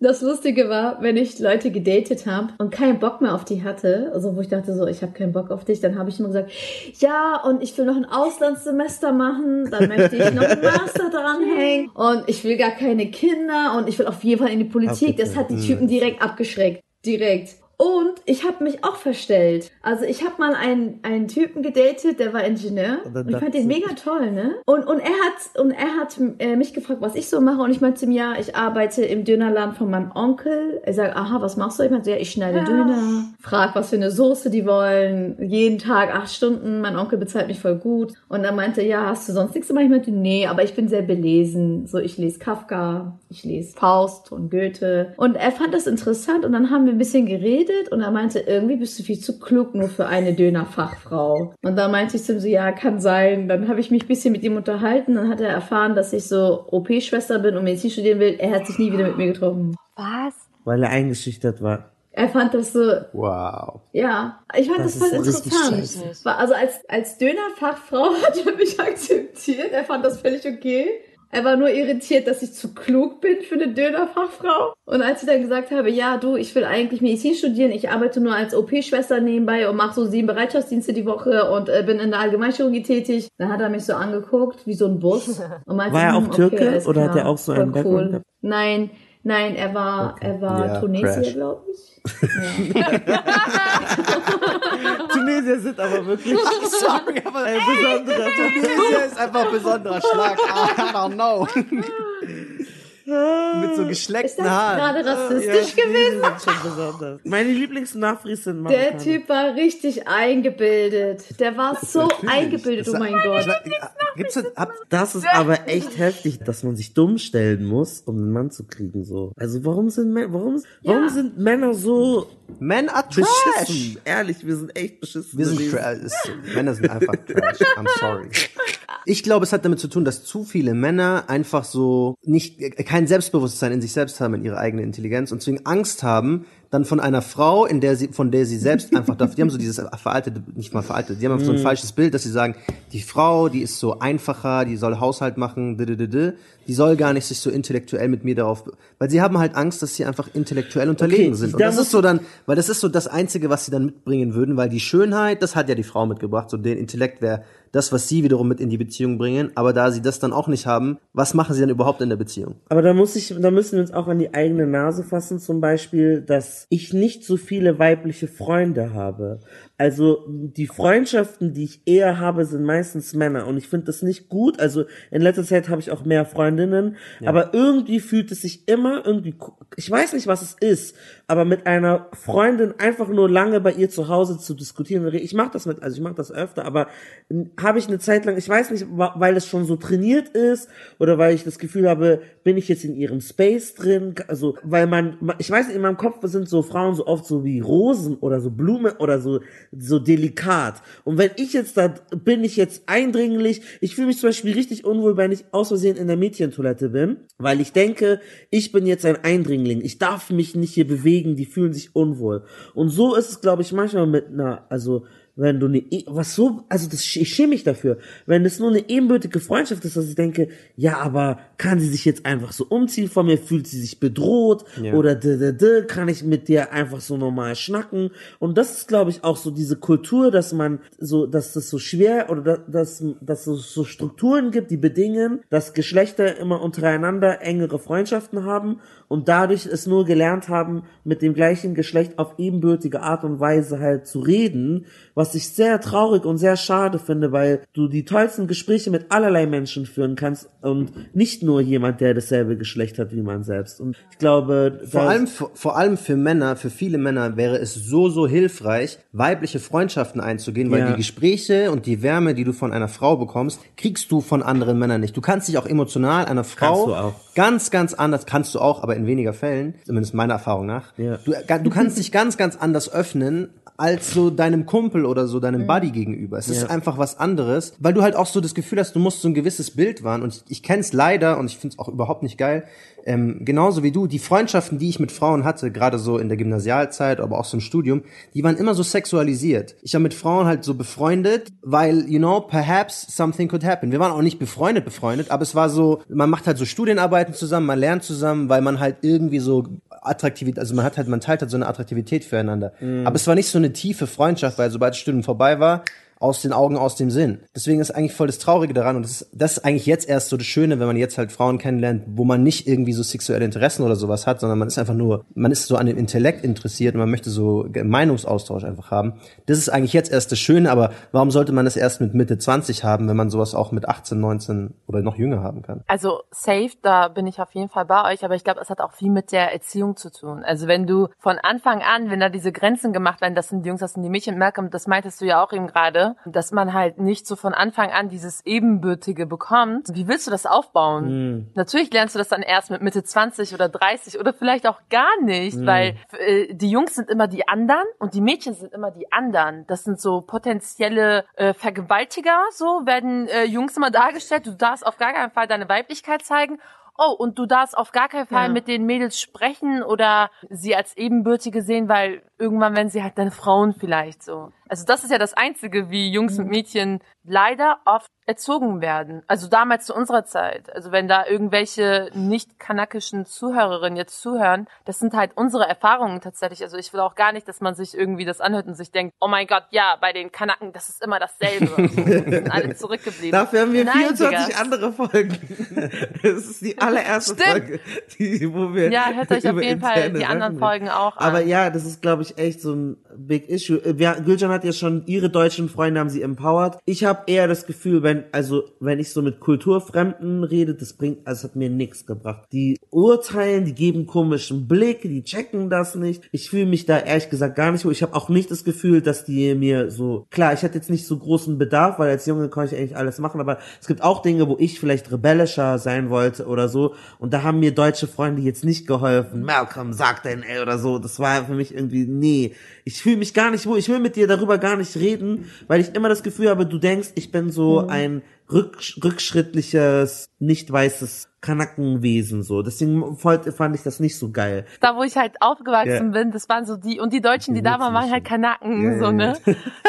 das Lustige war, wenn ich Leute gedatet habe und keinen Bock mehr auf die hatte, also wo ich dachte so, ich habe keinen Bock auf dich, dann habe ich immer gesagt, ja, und ich will noch ein Auslandssemester machen, dann möchte ich noch ein Master dranhängen und ich will gar keine Kinder und ich will auf jeden Fall in die Politik. Das hat die Typen direkt abgeschreckt. Direkt. Und ich habe mich auch verstellt. Also ich habe mal einen, einen Typen gedatet, der war Ingenieur. Und, und ich fand den mega toll, ne? Und, und er hat, und er hat äh, mich gefragt, was ich so mache. Und ich meinte ihm, ja, ich arbeite im Dönerladen von meinem Onkel. Er sagt, aha, was machst du? Ich meinte, ja, ich schneide ja. Döner. Frag, was für eine Soße die wollen. Jeden Tag acht Stunden. Mein Onkel bezahlt mich voll gut. Und er meinte, ja, hast du sonst nichts gemacht? Ich meinte, nee, aber ich bin sehr belesen. So, ich lese Kafka, ich lese Faust und Goethe. Und er fand das interessant. Und dann haben wir ein bisschen geredet geredet und er meinte, irgendwie bist du viel zu klug nur für eine Dönerfachfrau. Und da meinte ich zu ihm so, ja, kann sein. Dann habe ich mich ein bisschen mit ihm unterhalten. Dann hat er erfahren, dass ich so OP-Schwester bin und Medizin studieren will. Er hat sich nie wieder mit mir getroffen. Was? Weil er eingeschüchtert war. Er fand das so. Wow. Ja, ich fand das, das voll interessant. Also als, als Dönerfachfrau hat er mich akzeptiert. Er fand das völlig okay. Er war nur irritiert, dass ich zu klug bin für eine Dönerfachfrau. Und als ich dann gesagt habe, ja, du, ich will eigentlich Medizin studieren, ich arbeite nur als OP-Schwester nebenbei und mache so sieben Bereitschaftsdienste die Woche und äh, bin in der Allgemeinchirurgie tätig, dann hat er mich so angeguckt, wie so ein Bus. Und meinte, war er auch hm, Türke okay, oder hat er auch so einen Background? Cool. Nein, nein, er war, okay. er war ja, Tunesier, glaube ich. Tunesier sind aber wirklich. Sorry, aber ein besonderer. Tunesier ist einfach besonderer Schlag. I don't know. Mit so geschleckten Haaren. Ist das gerade rassistisch ja, gewesen? Sind schon besonders. Meine Lieblingsnachfries sind Marokkaner. Der Typ war richtig eingebildet. Der war so Natürlich. eingebildet, oh mein Gott. Gibt's das, ab, das ist aber echt heftig, dass man sich dumm stellen muss, um einen Mann zu kriegen, so. Also warum sind, warum, warum ja. sind Männer so Men are trash. Beschissen. Ehrlich, wir sind echt beschissen. Wir sind trash. Männer sind einfach trash. I'm sorry. Ich glaube, es hat damit zu tun, dass zu viele Männer einfach so nicht kein Selbstbewusstsein in sich selbst haben, in ihrer eigenen Intelligenz und deswegen Angst haben, dann von einer Frau, in der sie, von der sie selbst einfach darf, die haben so dieses veraltete, nicht mal veraltete, die haben so ein mhm. falsches Bild, dass sie sagen, die Frau, die ist so einfacher, die soll Haushalt machen, die soll gar nicht sich so intellektuell mit mir darauf, weil sie haben halt Angst, dass sie einfach intellektuell unterlegen okay, sind. Und das ist so dann, weil das ist so das Einzige, was sie dann mitbringen würden, weil die Schönheit, das hat ja die Frau mitgebracht, so den Intellekt wäre das, was sie wiederum mit in die Beziehung bringen. Aber da sie das dann auch nicht haben, was machen sie dann überhaupt in der Beziehung? Aber da muss ich, da müssen wir uns auch an die eigene Nase fassen, zum Beispiel, dass ich nicht so viele weibliche Freunde habe. Also die Freundschaften, die ich eher habe, sind meistens Männer und ich finde das nicht gut. Also in letzter Zeit habe ich auch mehr Freundinnen, ja. aber irgendwie fühlt es sich immer irgendwie, ich weiß nicht, was es ist, aber mit einer Freundin einfach nur lange bei ihr zu Hause zu diskutieren. Ich mache das mit, also ich mache das öfter, aber habe ich eine Zeit lang, ich weiß nicht, weil es schon so trainiert ist oder weil ich das Gefühl habe, bin ich jetzt in ihrem Space drin, also weil man, ich weiß nicht, in meinem Kopf sind so Frauen so oft so wie Rosen oder so Blumen oder so so delikat. Und wenn ich jetzt da bin, ich jetzt eindringlich, ich fühle mich zum Beispiel richtig unwohl, wenn ich aus Versehen in der Mädchentoilette bin, weil ich denke, ich bin jetzt ein Eindringling, ich darf mich nicht hier bewegen, die fühlen sich unwohl. Und so ist es, glaube ich, manchmal mit einer, also wenn du eine, E- was so, also das, ich schäme mich dafür, wenn es nur eine ebenbürtige Freundschaft ist, dass ich denke, ja, aber kann sie sich jetzt einfach so umziehen von mir, fühlt sie sich bedroht? Ja. oder d, d, d, kann ich mit dir einfach so normal schnacken? Und das ist, glaube ich, auch so diese Kultur, dass man so, dass das so schwer oder da- dass, dass es so Strukturen gibt, die bedingen, dass Geschlechter immer untereinander engere Freundschaften haben und dadurch es nur gelernt haben, mit dem gleichen Geschlecht auf ebenbürtige Art und Weise halt zu reden, was ich sehr traurig und sehr schade finde, weil du die tollsten Gespräche mit allerlei Menschen führen kannst und nicht nur jemand, der dasselbe Geschlecht hat wie man selbst. Und ich glaube, Vor allem, vor, allem für Männer, für viele Männer wäre es so, so hilfreich, weibliche Freundschaften einzugehen, weil Ja. die Gespräche und die Wärme, die du von einer Frau bekommst, kriegst du von anderen Männern nicht. Du kannst dich auch emotional einer Frau ganz, ganz anders, kannst du auch, aber in weniger Fällen, zumindest meiner Erfahrung nach. Ja. Du, du kannst dich ganz, ganz anders öffnen, als so deinem Kumpel oder so deinem Buddy gegenüber. Es ist Ja. einfach was anderes, weil du halt auch so das Gefühl hast, du musst so ein gewisses Bild wahren. Und ich, ich kenne es leider und ich finde es auch überhaupt nicht geil. Ähm, genauso wie du, die Freundschaften, die ich mit Frauen hatte, gerade so in der Gymnasialzeit, aber auch so im Studium, die waren immer so sexualisiert. Ich war mit Frauen halt so befreundet, weil, you know, perhaps something could happen. Wir waren auch nicht befreundet, befreundet, aber es war so, man macht halt so Studienarbeiten zusammen, man lernt zusammen, weil man halt irgendwie so Attraktivität, also man hat halt, man teilt halt so eine Attraktivität füreinander. Aber es war nicht so eine tiefe Freundschaft, weil sobald das Studium vorbei war, aus den Augen, aus dem Sinn. Deswegen ist eigentlich voll das Traurige daran und das ist, das ist eigentlich jetzt erst so das Schöne, wenn man jetzt halt Frauen kennenlernt, wo man nicht irgendwie so sexuelle Interessen oder sowas hat, sondern man ist einfach nur, man ist so an dem Intellekt interessiert und man möchte so Meinungsaustausch einfach haben. Das ist eigentlich jetzt erst das Schöne, aber warum sollte man das erst mit Mitte 20 haben, wenn man sowas auch mit 18, 19 oder noch jünger haben kann? Also safe, da bin ich auf jeden Fall bei euch, aber ich glaube, es hat auch viel mit der Erziehung zu tun. Also wenn du von Anfang an, wenn da diese Grenzen gemacht werden, das sind die Jungs, das sind die Mädchen, Malcolm, das meintest du ja auch eben gerade, dass man halt nicht so von Anfang an dieses Ebenbürtige bekommt. Wie willst du das aufbauen? Natürlich lernst du das dann erst mit Mitte 20 oder 30 oder vielleicht auch gar nicht, weil äh, die Jungs sind immer die anderen und die Mädchen sind immer die anderen. Das sind so potenzielle äh, Vergewaltiger, so werden äh, Jungs immer dargestellt. Du darfst auf gar keinen Fall deine Weiblichkeit zeigen. Oh, und du darfst auf gar keinen Fall Ja. mit den Mädels sprechen oder sie als Ebenbürtige sehen, weil irgendwann werden sie halt deine Frauen vielleicht so. Also das ist ja das Einzige, wie Jungs und Mädchen leider oft erzogen werden. Also damals zu unserer Zeit. Also wenn da irgendwelche nicht kanakischen Zuhörerinnen jetzt zuhören, das sind halt unsere Erfahrungen tatsächlich. Also ich will auch gar nicht, dass man sich irgendwie das anhört und sich denkt, oh mein Gott, ja, bei den Kanaken, das ist immer dasselbe. So, die sind alle zurückgeblieben. Dafür haben wir Nein, 24 Digga. andere Folgen. Das ist die allererste Stimmt. Folge, die, wo wir Ja, hört euch auf jeden Fall die anderen Sachen Folgen auch an. Aber ja, das ist, glaube ich, echt so ein Big Issue. Äh, Wir, Gülcan hat ja schon, ihre deutschen Freunde haben sie empowered. Ich habe eher das Gefühl, wenn, also, wenn ich so mit Kulturfremden rede, das bringt, also hat mir nichts gebracht. Die urteilen, die geben komischen Blick, die checken das nicht. Ich fühle mich da ehrlich gesagt gar nicht wohl. Ich habe auch nicht das Gefühl, dass die mir so, klar, ich hatte jetzt nicht so großen Bedarf, weil als Junge konnte ich eigentlich alles machen, aber es gibt auch Dinge, wo ich vielleicht rebellischer sein wollte oder so. Und da haben mir deutsche Freunde jetzt nicht geholfen. Malcolm, sag dein L oder so. Das war für mich irgendwie, nee. Ich fühle mich gar nicht wohl. Ich will mit dir darüber gar nicht reden, weil ich immer das Gefühl habe, du denkst, ich bin so ein rück, rückschrittliches, nicht weißes Kanackenwesen, so. Deswegen fand ich das nicht so geil. da wo ich halt aufgewachsen Ja. bin, das waren so die, und die Deutschen, die, Die da waren, waren halt Kanaken, Ja, so, ne?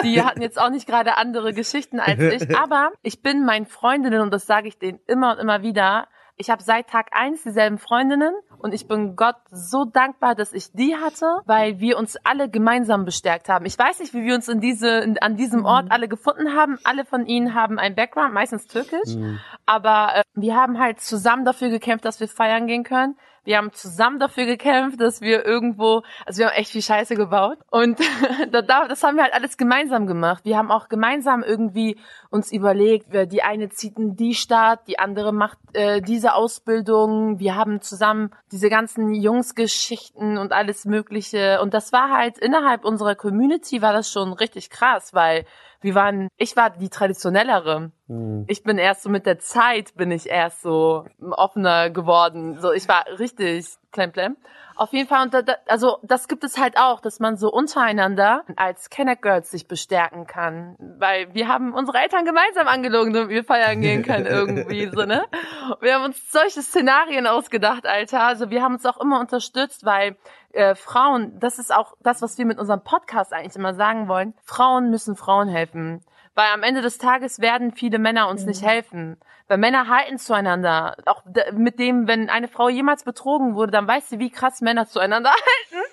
Die hatten jetzt auch nicht gerade andere Geschichten als ich, aber ich bin meinen Freundinnen, und das sage ich denen immer und immer wieder, ich habe seit Tag eins dieselben Freundinnen und ich bin Gott so dankbar, dass ich die hatte, weil wir uns alle gemeinsam bestärkt haben. Ich weiß nicht, wie wir uns in diese, in, an diesem Ort alle gefunden haben. Alle von ihnen haben einen Background, meistens türkisch. Aber äh, wir haben halt zusammen dafür gekämpft, dass wir feiern gehen können. Wir haben zusammen dafür gekämpft, dass wir irgendwo, also wir haben echt viel Scheiße gebaut. Und da- da- das haben wir halt alles gemeinsam gemacht. Wir haben auch gemeinsam irgendwie uns überlegt, die eine zieht in die Stadt, die andere macht äh, diese Ausbildung. Wir haben zusammen diese ganzen Jungsgeschichten und alles Mögliche. Und das war halt innerhalb unserer Community war das schon richtig krass, weil wir waren, ich war die traditionellere. Ich bin erst so mit der Zeit bin ich erst so offener geworden. So, ich war richtig Klemplem. Auf jeden Fall, und da, also das gibt es halt auch, dass man so untereinander als Kenneck Girls sich bestärken kann. Weil wir haben unsere Eltern gemeinsam angelogen, damit wir feiern gehen können irgendwie, so, ne? Wir haben uns solche Szenarien ausgedacht, Alter. Also wir haben uns auch immer unterstützt, weil äh, Frauen, das ist auch das, was wir mit unserem Podcast eigentlich immer sagen wollen. Frauen müssen Frauen helfen. Weil am Ende des Tages werden viele Männer uns nicht helfen. Weil Männer halten zueinander. Auch mit dem, wenn eine Frau jemals betrogen wurde, dann weiß sie, wie krass Männer zueinander halten.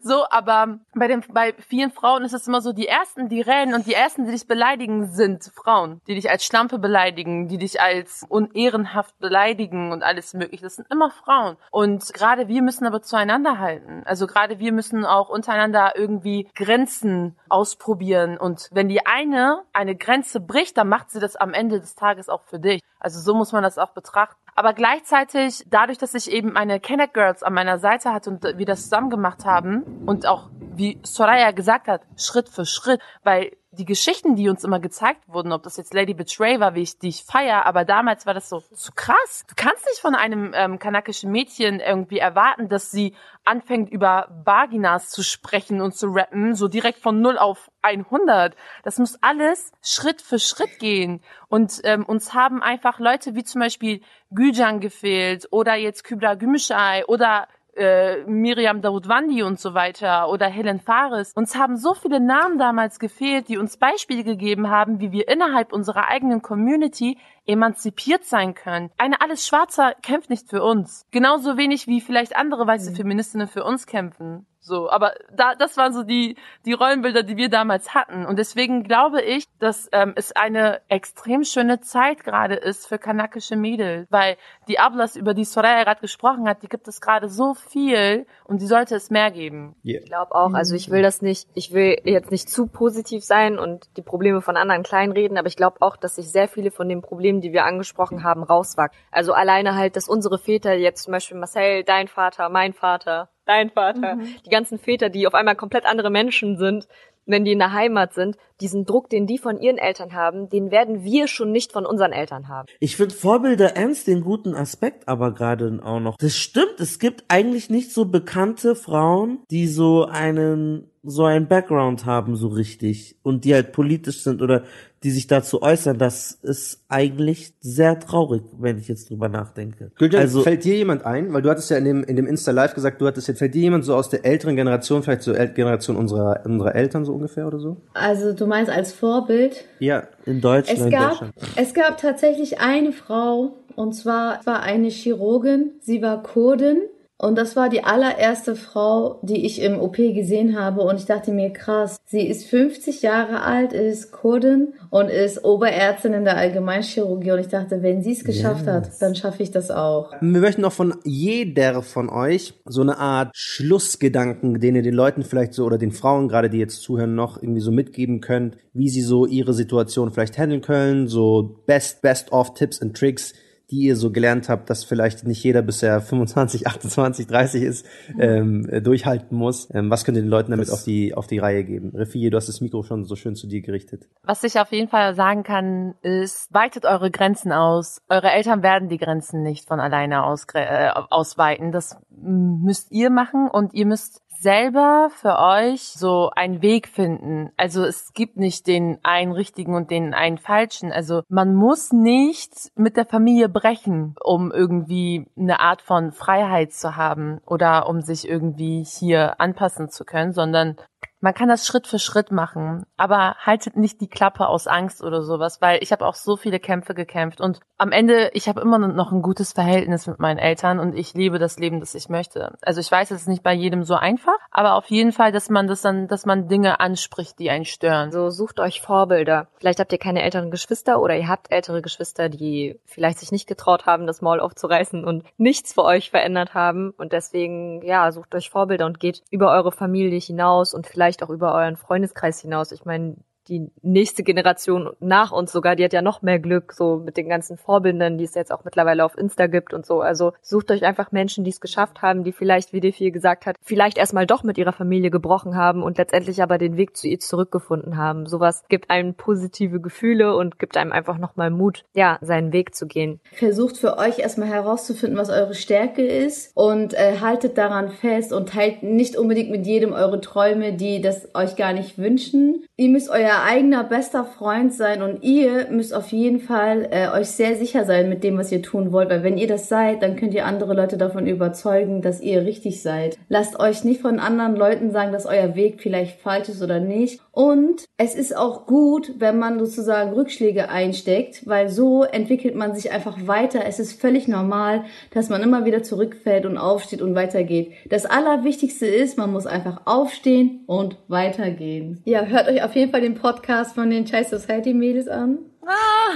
So, aber bei den, bei vielen Frauen ist es immer so, die ersten, die rennen und die ersten, die dich beleidigen, sind Frauen. Die dich als Schlampe beleidigen, die dich als unehrenhaft beleidigen und alles mögliche. Das sind immer Frauen. Und gerade wir müssen aber zueinander halten. Also gerade wir müssen auch untereinander irgendwie Grenzen ausprobieren. Und wenn die eine eine Grenze bricht, dann macht sie das am Ende des Tages auch für dich. Also so muss man das auch betrachten. Aber gleichzeitig, dadurch, dass ich eben meine Kenneck Girls an meiner Seite hatte und wir das zusammen gemacht haben und auch, wie Soraya gesagt hat, Schritt für Schritt, weil die Geschichten, die uns immer gezeigt wurden, ob das jetzt Lady Betray war, wie ich die ich feier, aber damals war das so zu krass. Du kannst nicht von einem ähm, kanakischen Mädchen irgendwie erwarten, dass sie anfängt über Vaginas zu sprechen und zu rappen, so direkt von 0 auf 100. Das muss alles Schritt für Schritt gehen. Und ähm, uns haben einfach Leute wie zum Beispiel Güjan gefehlt oder jetzt Kübra Gümüşay oder äh, Miriam Dawoodwandi und so weiter oder Helen Fares. Uns haben so viele Namen damals gefehlt, die uns Beispiele gegeben haben, wie wir innerhalb unserer eigenen Community emanzipiert sein können. Eine alles Schwarzer kämpft nicht für uns. Genauso wenig wie vielleicht andere weiße Feministinnen für uns kämpfen. So, aber da, das waren so die, die Rollenbilder, die wir damals hatten. Und deswegen glaube ich, dass ähm, es eine extrem schöne Zeit gerade ist für kanakische Mädels, weil die Ablas, über die Soraya gerade gesprochen hat, die gibt es gerade so viel und die sollte es mehr geben. Ich glaube auch. Also ich will das nicht, ich will jetzt nicht zu positiv sein und die Probleme von anderen kleinreden, aber ich glaube auch, dass sich sehr viele von den Problemen, die wir angesprochen haben, rauswachsen. Also alleine halt, dass unsere Väter jetzt zum Beispiel Marcel, dein Vater, mein Vater, dein Vater, die ganzen Väter, die auf einmal komplett andere Menschen sind, wenn die in der Heimat sind, diesen Druck, den die von ihren Eltern haben, den werden wir schon nicht von unseren Eltern haben. Ich finde Vorbilder ernst den guten Aspekt aber gerade auch noch. Das stimmt, es gibt eigentlich nicht so bekannte Frauen, die so einen so einen Background haben so richtig und die halt politisch sind oder die sich dazu äußern, das ist eigentlich sehr traurig, wenn ich jetzt drüber nachdenke. Gülcan, also fällt dir jemand ein, weil du hattest ja in dem, in dem Insta Live gesagt, du hattest jetzt, fällt dir jemand so aus der älteren Generation, vielleicht so Generation unserer, unserer Eltern so ungefähr oder so? Also du meinst als Vorbild? Ja. in Deutschland, Es gab, Deutschland. es gab tatsächlich eine Frau, und zwar war eine Chirurgin, sie war Kurdin. Und das war die allererste Frau, die ich im OP gesehen habe. Und ich dachte mir, krass, sie ist 50 Jahre alt, ist Kurdin und ist Oberärztin in der Allgemeinchirurgie. Und ich dachte, wenn sie es geschafft hat, dann schaffe ich das auch. Wir möchten auch von jeder von euch so eine Art Schlussgedanken, den ihr den Leuten vielleicht so oder den Frauen gerade, die jetzt zuhören, noch irgendwie so mitgeben könnt, wie sie so ihre Situation vielleicht handeln können, so best, best of Tipps and Tricks, die ihr so gelernt habt, dass vielleicht nicht jeder bisher 25, 28, 30 ist, ähm, äh, durchhalten muss. Ähm, was könnt ihr den Leuten damit auf die, auf die Reihe geben? Refi, du hast das Mikro schon so schön zu dir gerichtet. Was ich auf jeden Fall sagen kann, ist, weitet eure Grenzen aus. Eure Eltern werden die Grenzen nicht von alleine ausgre- äh, ausweiten. Das müsst ihr machen und ihr müsst selber für euch so einen Weg finden. Also es gibt nicht den einen richtigen und den einen falschen. Also man muss nicht mit der Familie brechen, um irgendwie eine Art von Freiheit zu haben oder um sich irgendwie hier anpassen zu können, sondern man kann das Schritt für Schritt machen, aber haltet nicht die Klappe aus Angst oder sowas, weil ich habe auch so viele Kämpfe gekämpft und am Ende, ich habe immer noch ein gutes Verhältnis mit meinen Eltern und ich lebe das Leben, das ich möchte. Also ich weiß, es ist nicht bei jedem so einfach, aber auf jeden Fall, dass man das dann, dass man Dinge anspricht, die einen stören. So sucht euch Vorbilder. Vielleicht habt ihr keine älteren Geschwister oder ihr habt ältere Geschwister, die vielleicht sich nicht getraut haben, das Maul aufzureißen und nichts für euch verändert haben. Und deswegen, ja, sucht euch Vorbilder und geht über eure Familie hinaus und vielleicht auch über euren Freundeskreis hinaus. Ich meine, die nächste Generation nach uns sogar, die hat ja noch mehr Glück, so mit den ganzen Vorbildern, die es jetzt auch mittlerweile auf Insta gibt und so. Also sucht euch einfach Menschen, die es geschafft haben, die vielleicht, wie Defi gesagt hat, vielleicht erstmal doch mit ihrer Familie gebrochen haben und letztendlich aber den Weg zu ihr zurückgefunden haben. Sowas gibt einem positive Gefühle und gibt einem einfach nochmal Mut, ja, seinen Weg zu gehen. Versucht für euch erstmal herauszufinden, was eure Stärke ist und äh, haltet daran fest und teilt nicht unbedingt mit jedem eure Träume, die das euch gar nicht wünschen. Ihr müsst euer eigener bester Freund sein und ihr müsst auf jeden Fall äh, euch sehr sicher sein mit dem, was ihr tun wollt, weil wenn ihr das seid, dann könnt ihr andere Leute davon überzeugen, dass ihr richtig seid. Lasst euch nicht von anderen Leuten sagen, dass euer Weg vielleicht falsch ist oder nicht. Und es ist auch gut, wenn man sozusagen Rückschläge einsteckt, weil so entwickelt man sich einfach weiter. Es ist völlig normal, dass man immer wieder zurückfällt und aufsteht und weitergeht. Das Allerwichtigste ist, man muss einfach aufstehen und weitergehen. Ja, hört euch auf jeden Fall den Podcast von den Chai Society Mädels an.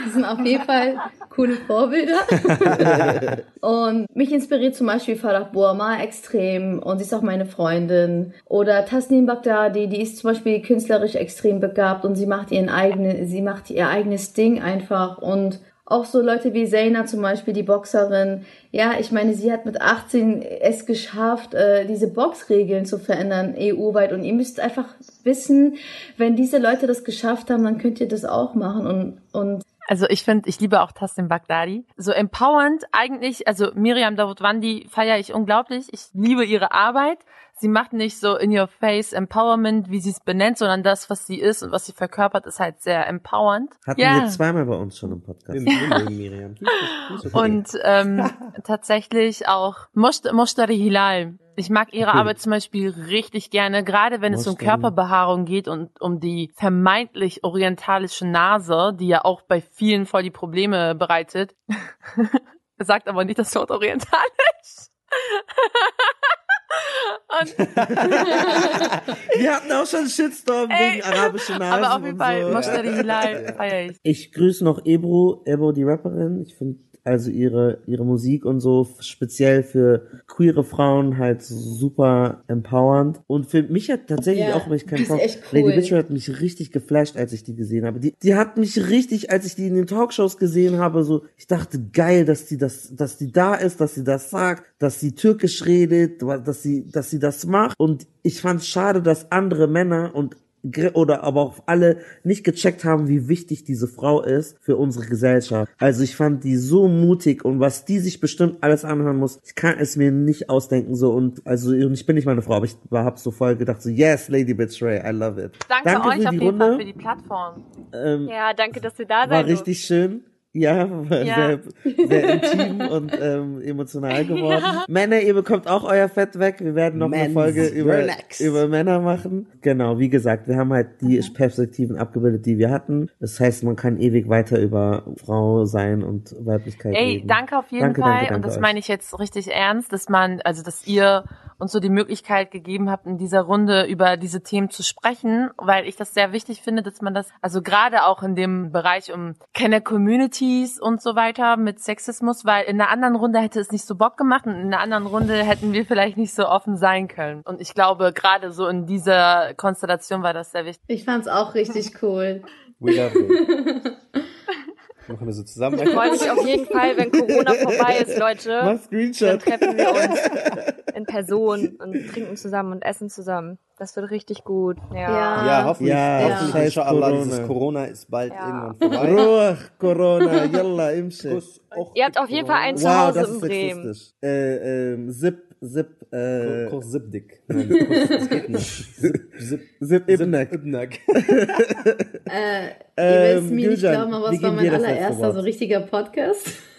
Die sind auf jeden Fall coole Vorbilder. und mich inspiriert zum Beispiel Farah Burma extrem und sie ist auch meine Freundin. Oder Tasnim Baghdadi, die ist zum Beispiel künstlerisch extrem begabt und sie macht ihren eigenen, sie macht ihr eigenes Ding einfach und auch so Leute wie Zaina zum Beispiel, die Boxerin. Ja, ich meine, sie hat mit 18 es geschafft, äh, diese Boxregeln zu verändern, EU-weit. Und ihr müsst einfach wissen, wenn diese Leute das geschafft haben, dann könnt ihr das auch machen. Und, und Also ich finde, ich liebe auch Tassim Baghdadi. So empowernd eigentlich, also Miriam Davutwandi feiere ich unglaublich. Ich liebe ihre Arbeit. Sie macht nicht so in your face Empowerment, wie sie es benennt, sondern das, was sie ist und was sie verkörpert, ist halt sehr empowernd. Hatten Ja. wir zweimal bei uns schon im Podcast. Mögen Miriam. Und ähm, tatsächlich auch Moshtari Hilal. Ich mag ihre Okay. Arbeit zum Beispiel richtig gerne, gerade wenn es um. Körperbehaarung geht und um die vermeintlich orientalische Nase, die ja auch bei vielen voll die Probleme bereitet. Sagt aber nicht das Wort orientalisch. Und Wir hatten auch schon einen Shitstorm Ey, wegen arabischen Nasen aber auf jeden Fall, so. Hilal feier ich. Ich grüße noch Ebro, Ebro die Rapperin. Ich finde also ihre ihre Musik und so speziell für queere Frauen halt super empowernd und für mich hat tatsächlich Ja, auch, weil ich keinen echt cool. Lady Witcher hat mich richtig geflasht, als ich die gesehen habe. Die, die hat mich richtig, als ich die in den Talkshows gesehen habe, so ich dachte geil, dass die das, dass die da ist, dass sie das sagt, dass sie türkisch redet, dass sie, dass sie das macht und ich fand schade, dass andere Männer und oder aber auch alle nicht gecheckt haben, wie wichtig diese Frau ist für unsere Gesellschaft. Also ich fand die so mutig und was die sich bestimmt alles anhören muss, ich kann es mir nicht ausdenken so und also ich bin nicht meine Frau, aber ich war hab so voll gedacht so yes, Lady Bitch Ray, I love it. Danke, Danke euch für auf die jeden Fall Runde. für die Plattform. Ähm, Ja, danke, dass ihr da war seid. richtig schön. Ja, Ja. Sehr, sehr intim und ähm, emotional geworden. Männer, ihr bekommt auch euer Fett weg. Wir werden noch eine Men's Folge über, relax. über Männer machen. Genau, wie gesagt, wir haben halt die Perspektiven abgebildet, die wir hatten. Das heißt, man kann ewig weiter über Frau sein und Weiblichkeit Ey, reden. danke auf jeden Danke, Fall. danke, und danke das euch. meine ich jetzt richtig ernst, dass man, also dass ihr uns so die Möglichkeit gegeben habt, in dieser Runde über diese Themen zu sprechen, weil ich das sehr wichtig finde, dass man das, also gerade auch in dem Bereich um Kenner Communities und so weiter mit Sexismus, weil in einer anderen Runde hätte es nicht so Bock gemacht und in einer anderen Runde hätten wir vielleicht nicht so offen sein können. Und ich glaube, gerade so in dieser Konstellation war das sehr wichtig. ich fand's auch richtig cool. We love you. Machen wir so zusammen. Ich freue mich auf jeden Fall, wenn Corona vorbei ist, Leute. Mach Dann Screenshot. treffen wir uns in Person und trinken zusammen und essen zusammen. Das wird richtig gut. Ja. Ja. Ja, hoffentlich, Ja, hoffentlich scheiß inshallah, Corona. dieses Corona ist bald Ja. irgendwann vorbei. Ruhe, Corona, yalla, auch Ihr habt auf jeden Fall ein Wow, Zuhause das in Bremen. Äh, ähm, Zip, Zip, äh, Kurs Zipdik. Nein, Kurs, das geht nicht. Zip, Zip, Zip Ibnek. Ibnek. Äh, ihr Ähm, mir nicht glauben, aber es war mein allererster so richtiger Podcast.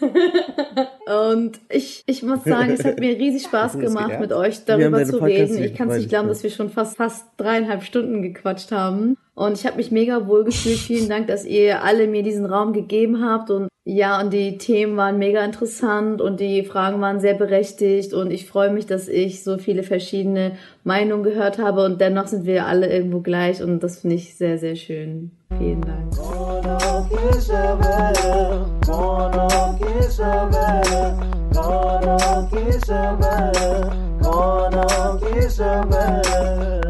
Und ich, ich muss sagen, es hat mir riesig Spaß gemacht, mit euch darüber zu reden. Ich kann es nicht glauben, dass wir schon fast, fast dreieinhalb Stunden gequatscht haben. Und ich habe mich mega wohl gefühlt. Vielen Dank, dass ihr alle mir diesen Raum gegeben habt. Und ja, und die Themen waren mega interessant und die Fragen waren sehr berechtigt. Und ich freue mich, dass ich so viele verschiedene Meinungen gehört habe. Und dennoch sind wir alle irgendwo gleich. Und das finde ich sehr, sehr schön. Vielen Dank. Gonna kiss a man,